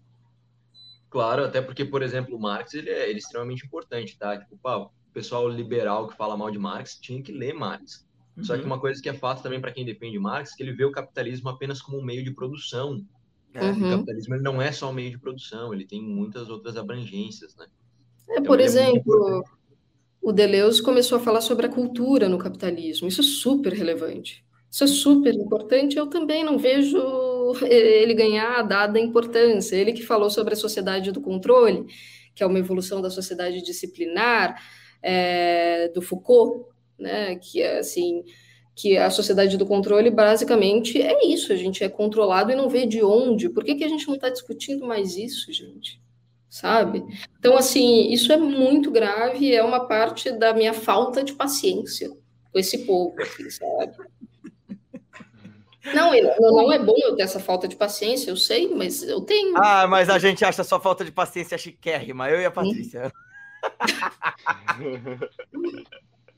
C: Claro, até porque, por exemplo, Marx ele é, ele é extremamente importante, tá? Tipo, pá, o pessoal liberal que fala mal de Marx tinha que ler Marx. Uhum. Só que uhum. uma coisa que é fato também para quem depende de Marx, que ele vê o capitalismo apenas como um meio de produção. Né? Uhum. O capitalismo ele não é só um meio de produção, ele tem muitas outras abrangências, né?
B: É, então, por exemplo, é o Deleuze começou a falar sobre a cultura no capitalismo. Isso é super relevante. Isso é super importante. Eu também não vejo ele ganhar a dada importância. Ele que falou sobre a sociedade do controle, que é uma evolução da sociedade disciplinar, é, do Foucault, né, que é assim, que a sociedade do controle basicamente é isso, a gente é controlado e não vê de onde. Por que, que a gente não está discutindo mais isso, gente? Sabe? Então, assim, isso é muito grave e é uma parte da minha falta de paciência com esse povo aqui, sabe? Não, não é bom eu ter essa falta de paciência, eu sei, mas eu tenho.
A: Ah, mas a gente acha sua falta de paciência chiquérrima, eu e a Patrícia.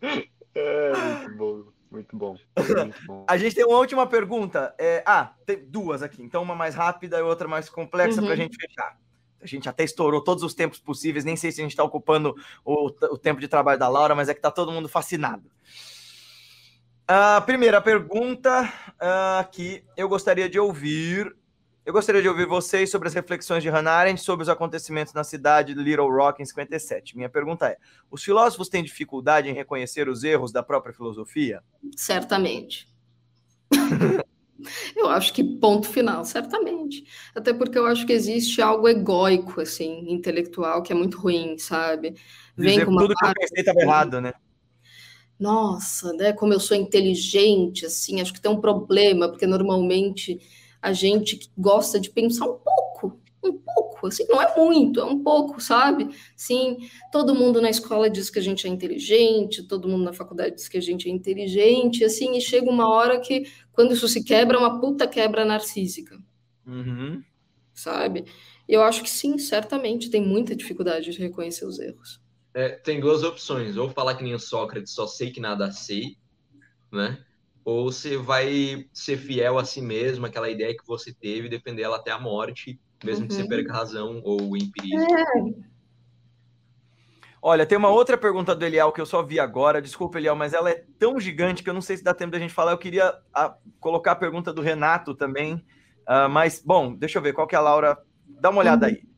D: é, muito bom, muito bom, muito bom.
A: A gente tem uma última pergunta. É, ah, tem duas aqui, então uma mais rápida e outra mais complexa uhum. para a gente fechar. A gente até estourou todos os tempos possíveis, nem sei se a gente está ocupando o, o tempo de trabalho da Laura, mas é que está todo mundo fascinado. A primeira pergunta uh, que eu gostaria de ouvir. Eu gostaria de ouvir vocês sobre as reflexões de Hannah Arendt sobre os acontecimentos na cidade de Little Rock em 57. Minha pergunta é: os filósofos têm dificuldade em reconhecer os erros da própria filosofia?
B: Certamente. eu acho que ponto final, certamente. Até porque eu acho que existe algo egóico, assim, intelectual, que é muito ruim, sabe?
A: Vem Dizer com uma tudo que eu pensei estava errado, né?
B: nossa, né, como eu sou inteligente, assim, acho que tem um problema, porque normalmente a gente gosta de pensar um pouco, um pouco, assim, não é muito, é um pouco, sabe? Sim, todo mundo na escola diz que a gente é inteligente, todo mundo na faculdade diz que a gente é inteligente, assim, e chega uma hora que, quando isso se quebra, é uma puta quebra narcísica.
A: Uhum.
B: Sabe? Eu acho que sim, certamente tem muita dificuldade de reconhecer os erros
C: é, tem duas opções. Ou falar que nem o Sócrates, só sei que nada sei, né? Ou você vai ser fiel a si mesmo, aquela ideia que você teve, defender ela até a morte, mesmo uhum. que você uhum. perca a razão ou o empirismo. É.
A: Olha, tem uma outra pergunta do Eliel que eu só vi agora. Desculpa, Eliel, mas ela é tão gigante que eu não sei se dá tempo da gente falar. Eu queria a, ah, colocar a pergunta do Renato também. Uh, mas, bom, deixa eu ver qual que é a Laura. Dá uma olhada uhum. aí.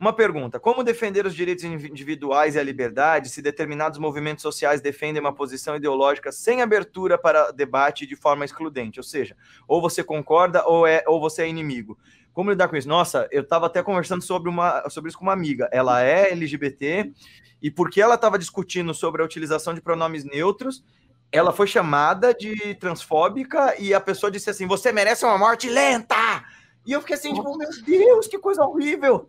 A: Uma pergunta: como defender os direitos individuais e a liberdade se determinados movimentos sociais defendem uma posição ideológica sem abertura para debate de forma excludente? Ou seja, ou você concorda ou, é, ou você é inimigo. Como lidar com isso? Nossa, eu estava até conversando sobre, uma, sobre isso com uma amiga. Ela é LGBT e porque ela estava discutindo sobre a utilização de pronomes neutros, ela foi chamada de transfóbica e a pessoa disse assim: Você merece uma morte lenta! E eu fiquei assim, tipo, meu Deus, que coisa horrível!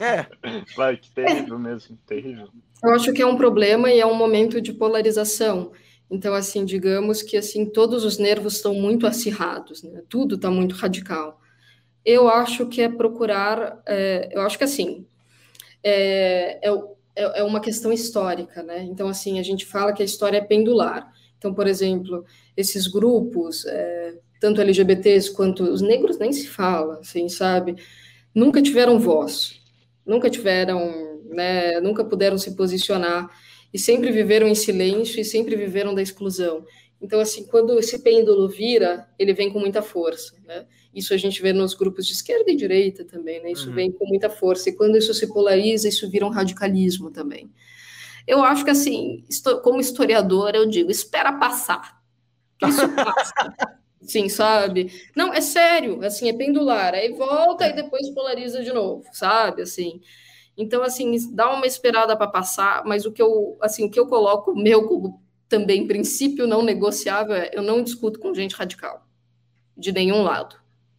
D: É. Vai, que terrível mesmo, terrível.
B: Eu acho que é um problema e é um momento de polarização. Então, assim, digamos que assim todos os nervos estão muito acirrados, né? tudo está muito radical. Eu acho que é procurar, é, eu acho que assim, é, é, é, é uma questão histórica, né? Então, assim, a gente fala que a história é pendular. Então, por exemplo, esses grupos, é, tanto LGBTs quanto os negros nem se fala, assim, sabe? Nunca tiveram voz, nunca tiveram, né, nunca puderam se posicionar e sempre viveram em silêncio e sempre viveram da exclusão. Então, assim, quando esse pêndulo vira, ele vem com muita força, né? Isso a gente vê nos grupos de esquerda e direita também, né? Isso uhum. vem com muita força. E quando isso se polariza, isso vira um radicalismo também. Eu acho que, assim, como historiador, eu digo, espera passar. Isso passa. Sim, sabe? Não, é sério, assim, é pendular, aí volta e depois polariza de novo, sabe? Assim. Então, assim, dá uma esperada para passar, mas o que eu, assim, o que eu coloco meu como também princípio não negociável é eu não discuto com gente radical de nenhum lado.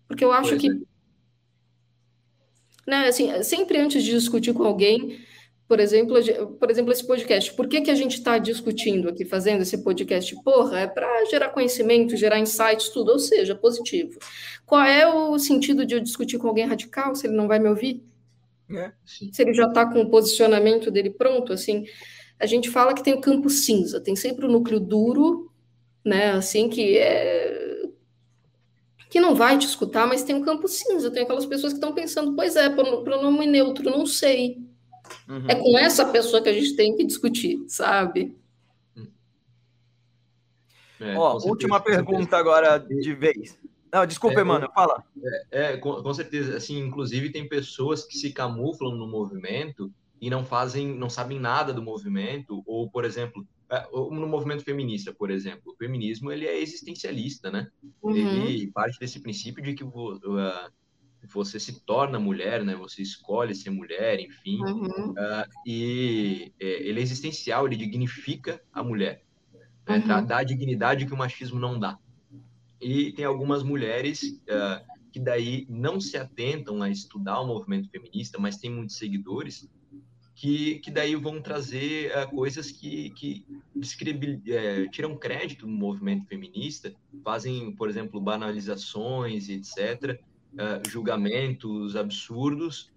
B: Porque eu acho pois que é. né, assim, sempre antes de discutir com alguém, por exemplo, por exemplo, esse podcast. Por que, que a gente está discutindo aqui, fazendo esse podcast? Porra, é para gerar conhecimento, gerar insights, tudo, ou seja, positivo. Qual é o sentido de eu discutir com alguém radical se ele não vai me ouvir? É, se ele já está com o posicionamento dele pronto, assim, a gente fala que tem o campo cinza, tem sempre o núcleo duro, né, assim, que é que não vai te escutar, mas tem um campo cinza, tem aquelas pessoas que estão pensando, pois é, pronome neutro, não sei. Uhum. É com essa pessoa que a gente tem que discutir, sabe?
A: É, Ó, última pergunta agora de vez. Não, desculpa, é, mano, fala.
C: É, é com, com, certeza, assim, inclusive tem pessoas que se camuflam no movimento e não fazem, não sabem nada do movimento, ou, por exemplo, é, no movimento feminista, por exemplo, o feminismo ele é existencialista, né? Uhum. Ele parte desse princípio de que uh, você se torna mulher, né? Você escolhe ser mulher, enfim, uhum. uh, e é, ele é existencial, ele dignifica a mulher, né? uhum. dá a dignidade que o machismo não dá. E tem algumas mulheres uh, que daí não se atentam a estudar o movimento feminista, mas tem muitos seguidores que, que daí vão trazer uh, coisas que, que é, tiram crédito no movimento feminista, fazem, por exemplo, banalizações, etc., uh, julgamentos absurdos,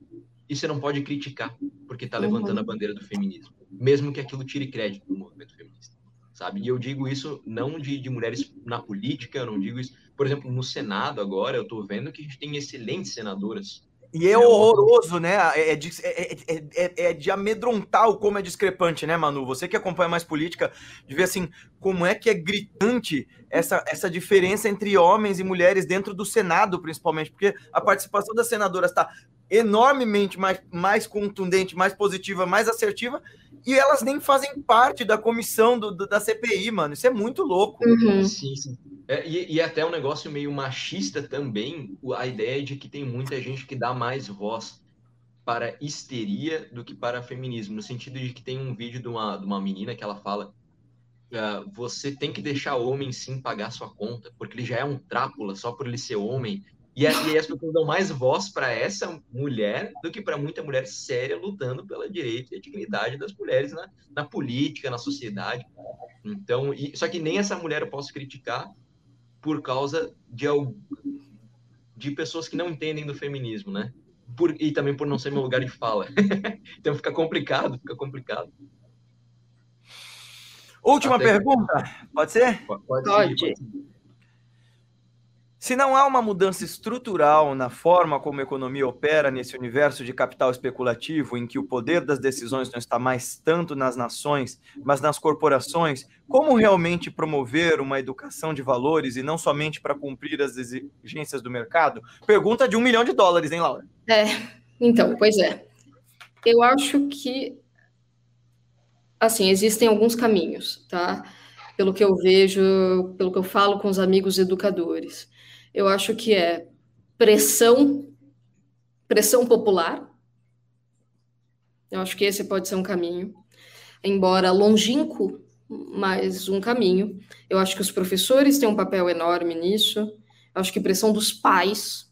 C: e você não pode criticar, porque está levantando uhum. a bandeira do feminismo, mesmo que aquilo tire crédito do movimento feminista, sabe? E eu digo isso não de, de mulheres na política, eu não digo isso, por exemplo, no Senado agora, eu estou vendo que a gente tem excelentes senadoras
A: e é horroroso, né? É de, é, é, é, de amedrontar o como é discrepante, né, Manu? Você que acompanha mais política, de ver assim, como é que é gritante essa, essa diferença entre homens e mulheres dentro do Senado, principalmente, porque a participação das senadoras está enormemente mais, mais contundente, mais positiva, mais assertiva, e elas nem fazem parte da comissão do, do, da CPI, mano. Isso é muito louco.
C: Uhum. Sim, sim. É, e, e até um negócio meio machista também, a ideia de que tem muita gente que dá mais voz para histeria do que para feminismo, no sentido de que tem um vídeo de uma, de uma menina que ela fala uh, você tem que deixar o homem sim pagar sua conta, porque ele já é um trápula só por ele ser homem, e, a, e as pessoas dão mais voz para essa mulher do que para muita mulher séria lutando pela direito e a dignidade das mulheres na, na política, na sociedade. Então, e, só que nem essa mulher eu posso criticar, por causa de, de pessoas que não entendem do feminismo, né? Por, e também por não ser meu lugar de fala. então fica complicado, fica complicado.
A: Última Até pergunta, que... pode ser?
B: Pode. pode. pode. Ser, pode ser.
A: Se não há uma mudança estrutural na forma como a economia opera nesse universo de capital especulativo, em que o poder das decisões não está mais tanto nas nações, mas nas corporações, como realmente promover uma educação de valores e não somente para cumprir as exigências do mercado? Pergunta de um milhão de dólares, hein, Laura?
B: É, então, pois é. Eu acho que, assim, existem alguns caminhos, tá? Pelo que eu vejo, pelo que eu falo com os amigos educadores eu acho que é pressão, pressão popular. Eu acho que esse pode ser um caminho, embora longínquo, mas um caminho. Eu acho que os professores têm um papel enorme nisso. Eu acho que pressão dos pais,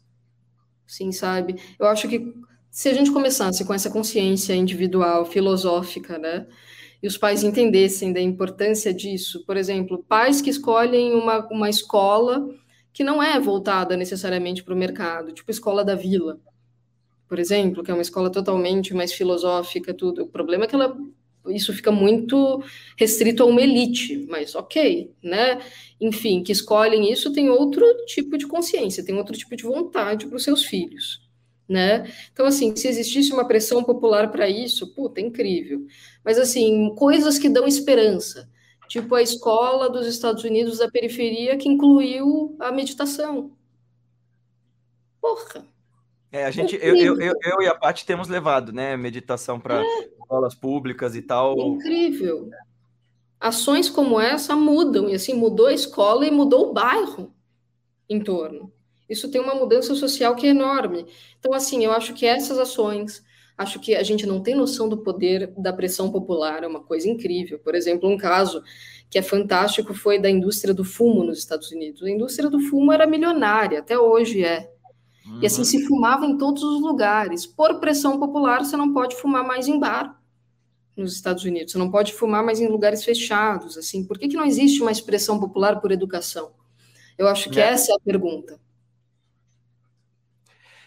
B: sim, sabe? Eu acho que se a gente começasse com essa consciência individual, filosófica, né? E os pais entendessem da importância disso, por exemplo, pais que escolhem uma, uma escola que não é voltada necessariamente para o mercado, tipo Escola da Vila, por exemplo, que é uma escola totalmente mais filosófica, tudo. O problema é que ela, isso fica muito restrito a uma elite, mas ok, né? Enfim, que escolhem isso tem outro tipo de consciência, tem outro tipo de vontade para os seus filhos. Né? Então, assim, se existisse uma pressão popular para isso, puta, é incrível. Mas, assim, coisas que dão esperança tipo a escola dos Estados Unidos da periferia que incluiu a meditação. Porra!
A: É, a gente, eu, eu, eu, eu, e a Paty temos levado, né, meditação para é. escolas públicas e tal.
B: Incrível. Ações como essa mudam, e assim, mudou a escola e mudou o bairro em torno. Isso tem uma mudança social que é enorme. Então, assim, eu acho que essas ações, Acho que a gente não tem noção do poder da pressão popular, é uma coisa incrível. Por exemplo, um caso que é fantástico foi da indústria do fumo nos Estados Unidos. A indústria do fumo era milionária, até hoje é. Uhum. E assim, se fumava em todos os lugares. Por pressão popular, você não pode fumar mais em bar nos Estados Unidos. Você não pode fumar mais em lugares fechados, assim. Por que, que não existe mais pressão popular por educação? Eu acho que é. essa é a pergunta.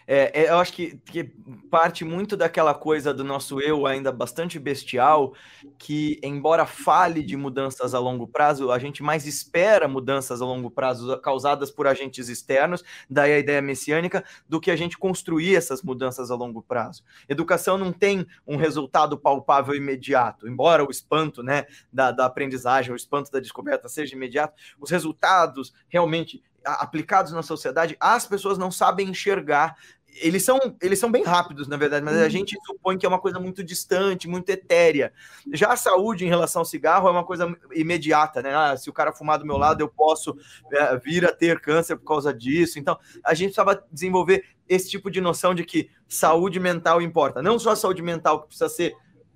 A: É, é, eu acho que, que, parte muito daquela coisa do nosso eu ainda bastante bestial, que, embora fale de mudanças a longo prazo, a gente mais espera mudanças a longo prazo causadas por agentes externos, daí a ideia messiânica, do que a gente construir essas mudanças a longo prazo. Educação não tem um resultado palpável imediato, embora o espanto né, da, da aprendizagem, o espanto da descoberta seja imediato, os resultados realmente aplicados na sociedade, as pessoas não sabem enxergar. Eles são, eles são bem rápidos, na verdade, mas a uhum. gente supõe que é uma coisa muito distante, muito etérea. Já a saúde em relação ao cigarro é uma coisa imediata, né? Ah, se o cara fumar do meu lado, eu posso é, vir a ter câncer por causa disso. Então, a gente precisava desenvolver esse tipo de noção de que saúde mental importa. Não só a saúde mental que precisa ser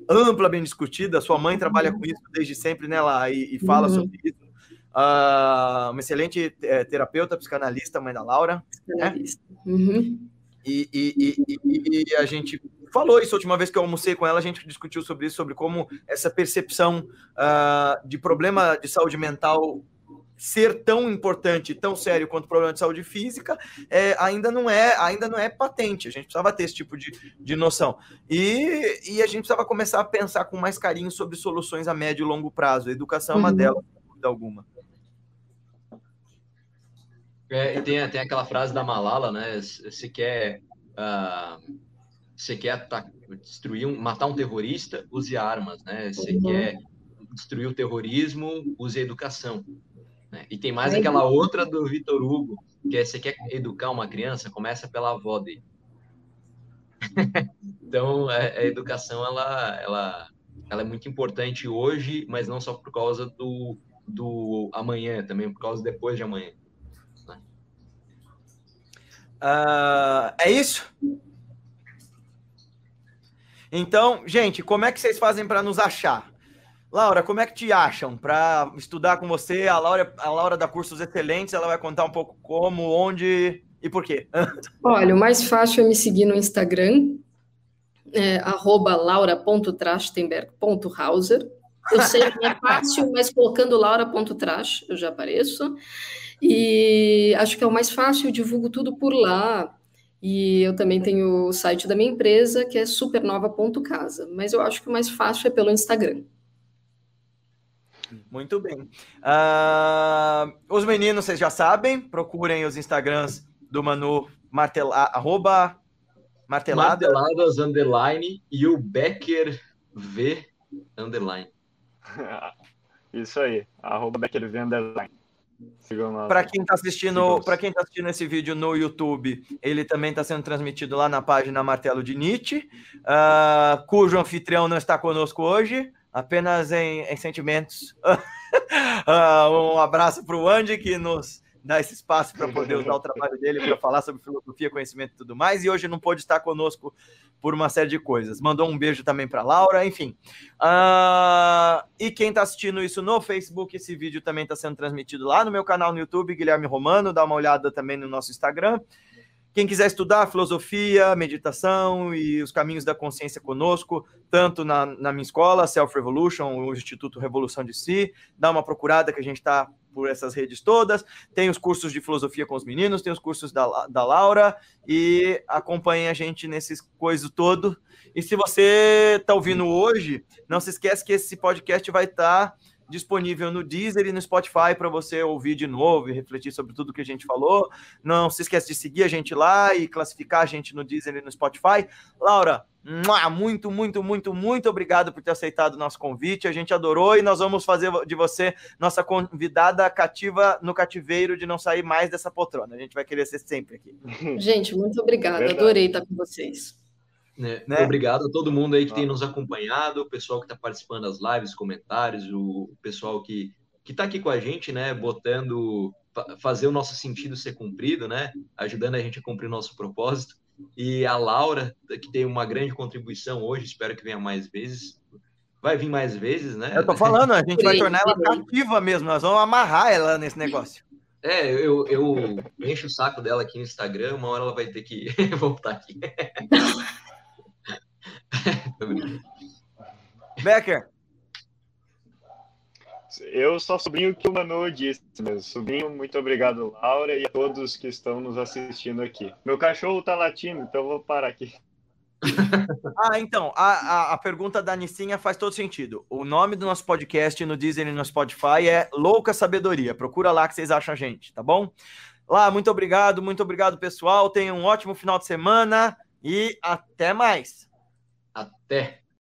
A: ampla, bem discutida. Sua mãe trabalha com isso desde sempre, né, lá, e, e fala uhum. sobre isso Uh, uma excelente é, terapeuta, psicanalista, mãe da Laura. Né? Uhum. E, e, e, e, a gente falou isso a última vez que eu almocei com ela, a gente discutiu sobre isso, sobre como essa percepção uh, de problema de saúde mental ser tão importante, tão sério quanto o problema de saúde física, é, ainda não é ainda não é patente. A gente precisava ter esse tipo de, de noção. E, e a gente precisava começar a pensar com mais carinho sobre soluções a médio e longo prazo. A educação é uma uhum. delas, sem dúvida alguma.
C: É, e tem, tem aquela frase da Malala, né? Você quer, uh, você quer destruir, um, matar um terrorista, use armas, né? Você uhum. quer destruir o terrorismo, use a educação. Né? E tem mais aquela outra do Vitor Hugo, que é você quer educar uma criança, começa pela avó dele. então, a, a, educação, ela, ela, ela é muito importante hoje, mas não só por causa do, do amanhã, também por causa depois de amanhã.
A: Uh, é isso? Então, gente, como é que vocês fazem para nos achar? Laura, como é que te acham para estudar com você? A Laura, a Laura da Cursos Excelentes, ela vai contar um pouco como, onde e por quê.
B: Olha, o mais fácil é me seguir no Instagram, é, laura.trachtenberg.hauser. Eu sei que é fácil, mas colocando laura.trach, eu já apareço. E acho que é o mais fácil, eu divulgo tudo por lá. E eu também tenho o site da minha empresa, que é supernova.casa. Mas eu acho que o mais fácil é pelo Instagram.
A: Muito bem. Uh, os meninos, vocês já sabem, procurem os Instagrams do Manu martela, arroba
C: martelada. Marteladas, underline, e o Becker V, underline.
D: Isso aí, arroba Becker V, underline.
A: Para quem está assistindo, para quem tá assistindo esse vídeo no YouTube, ele também está sendo transmitido lá na página Martelo de Nietzsche, uh, cujo anfitrião não está conosco hoje, apenas em, em sentimentos. uh, um abraço para o Andy que nos dá esse espaço para poder usar o trabalho dele para falar sobre filosofia, conhecimento e tudo mais. E hoje não pôde estar conosco por uma série de coisas. Mandou um beijo também para Laura, enfim. Uh, e quem está assistindo isso no Facebook, esse vídeo também está sendo transmitido lá no meu canal no YouTube, Guilherme Romano. Dá uma olhada também no nosso Instagram. Quem quiser estudar filosofia, meditação e os caminhos da consciência conosco, tanto na, na minha escola, Self Revolution, o Instituto Revolução de Si, dá uma procurada que a gente está por essas redes todas. Tem os cursos de filosofia com os meninos, tem os cursos da, da Laura e acompanhe a gente nesses coisas todo. E se você está ouvindo hoje, não se esquece que esse podcast vai estar. Tá disponível no Deezer e no Spotify para você ouvir de novo e refletir sobre tudo que a gente falou. Não se esquece de seguir a gente lá e classificar a gente no Deezer e no Spotify. Laura, muito, muito, muito, muito obrigado por ter aceitado o nosso convite. A gente adorou e nós vamos fazer de você nossa convidada cativa no cativeiro de não sair mais dessa poltrona. A gente vai querer ser sempre aqui.
B: Gente, muito obrigada. Adorei estar com vocês.
C: Né? Né? Obrigado a todo mundo aí que tem nos acompanhado, o pessoal que está participando das lives, comentários, o pessoal que que está aqui com a gente, né, botando, fazer o nosso sentido ser cumprido, né, ajudando a gente a cumprir o nosso propósito. E a Laura, que tem uma grande contribuição hoje, espero que venha mais vezes. Vai vir mais vezes, né?
A: Eu tô falando, a gente vai tornar ela cativa mesmo, nós vamos amarrar ela nesse negócio.
C: É, eu, eu encho o saco dela aqui no Instagram, uma hora ela vai ter que voltar aqui.
A: Becker.
D: Eu só sobrinho que o Manu disse mesmo. Sobrinho, muito obrigado, Laura, e a todos que estão nos assistindo aqui. Meu cachorro tá latindo, então eu vou parar aqui.
A: ah, então, a, a, a, pergunta da Nissinha faz todo sentido. O nome do nosso podcast no Disney e no Spotify é Louca Sabedoria. Procura lá que vocês acham a gente, tá bom? Lá, muito obrigado, muito obrigado, pessoal. Tenham um ótimo final de semana e até mais.
C: Até.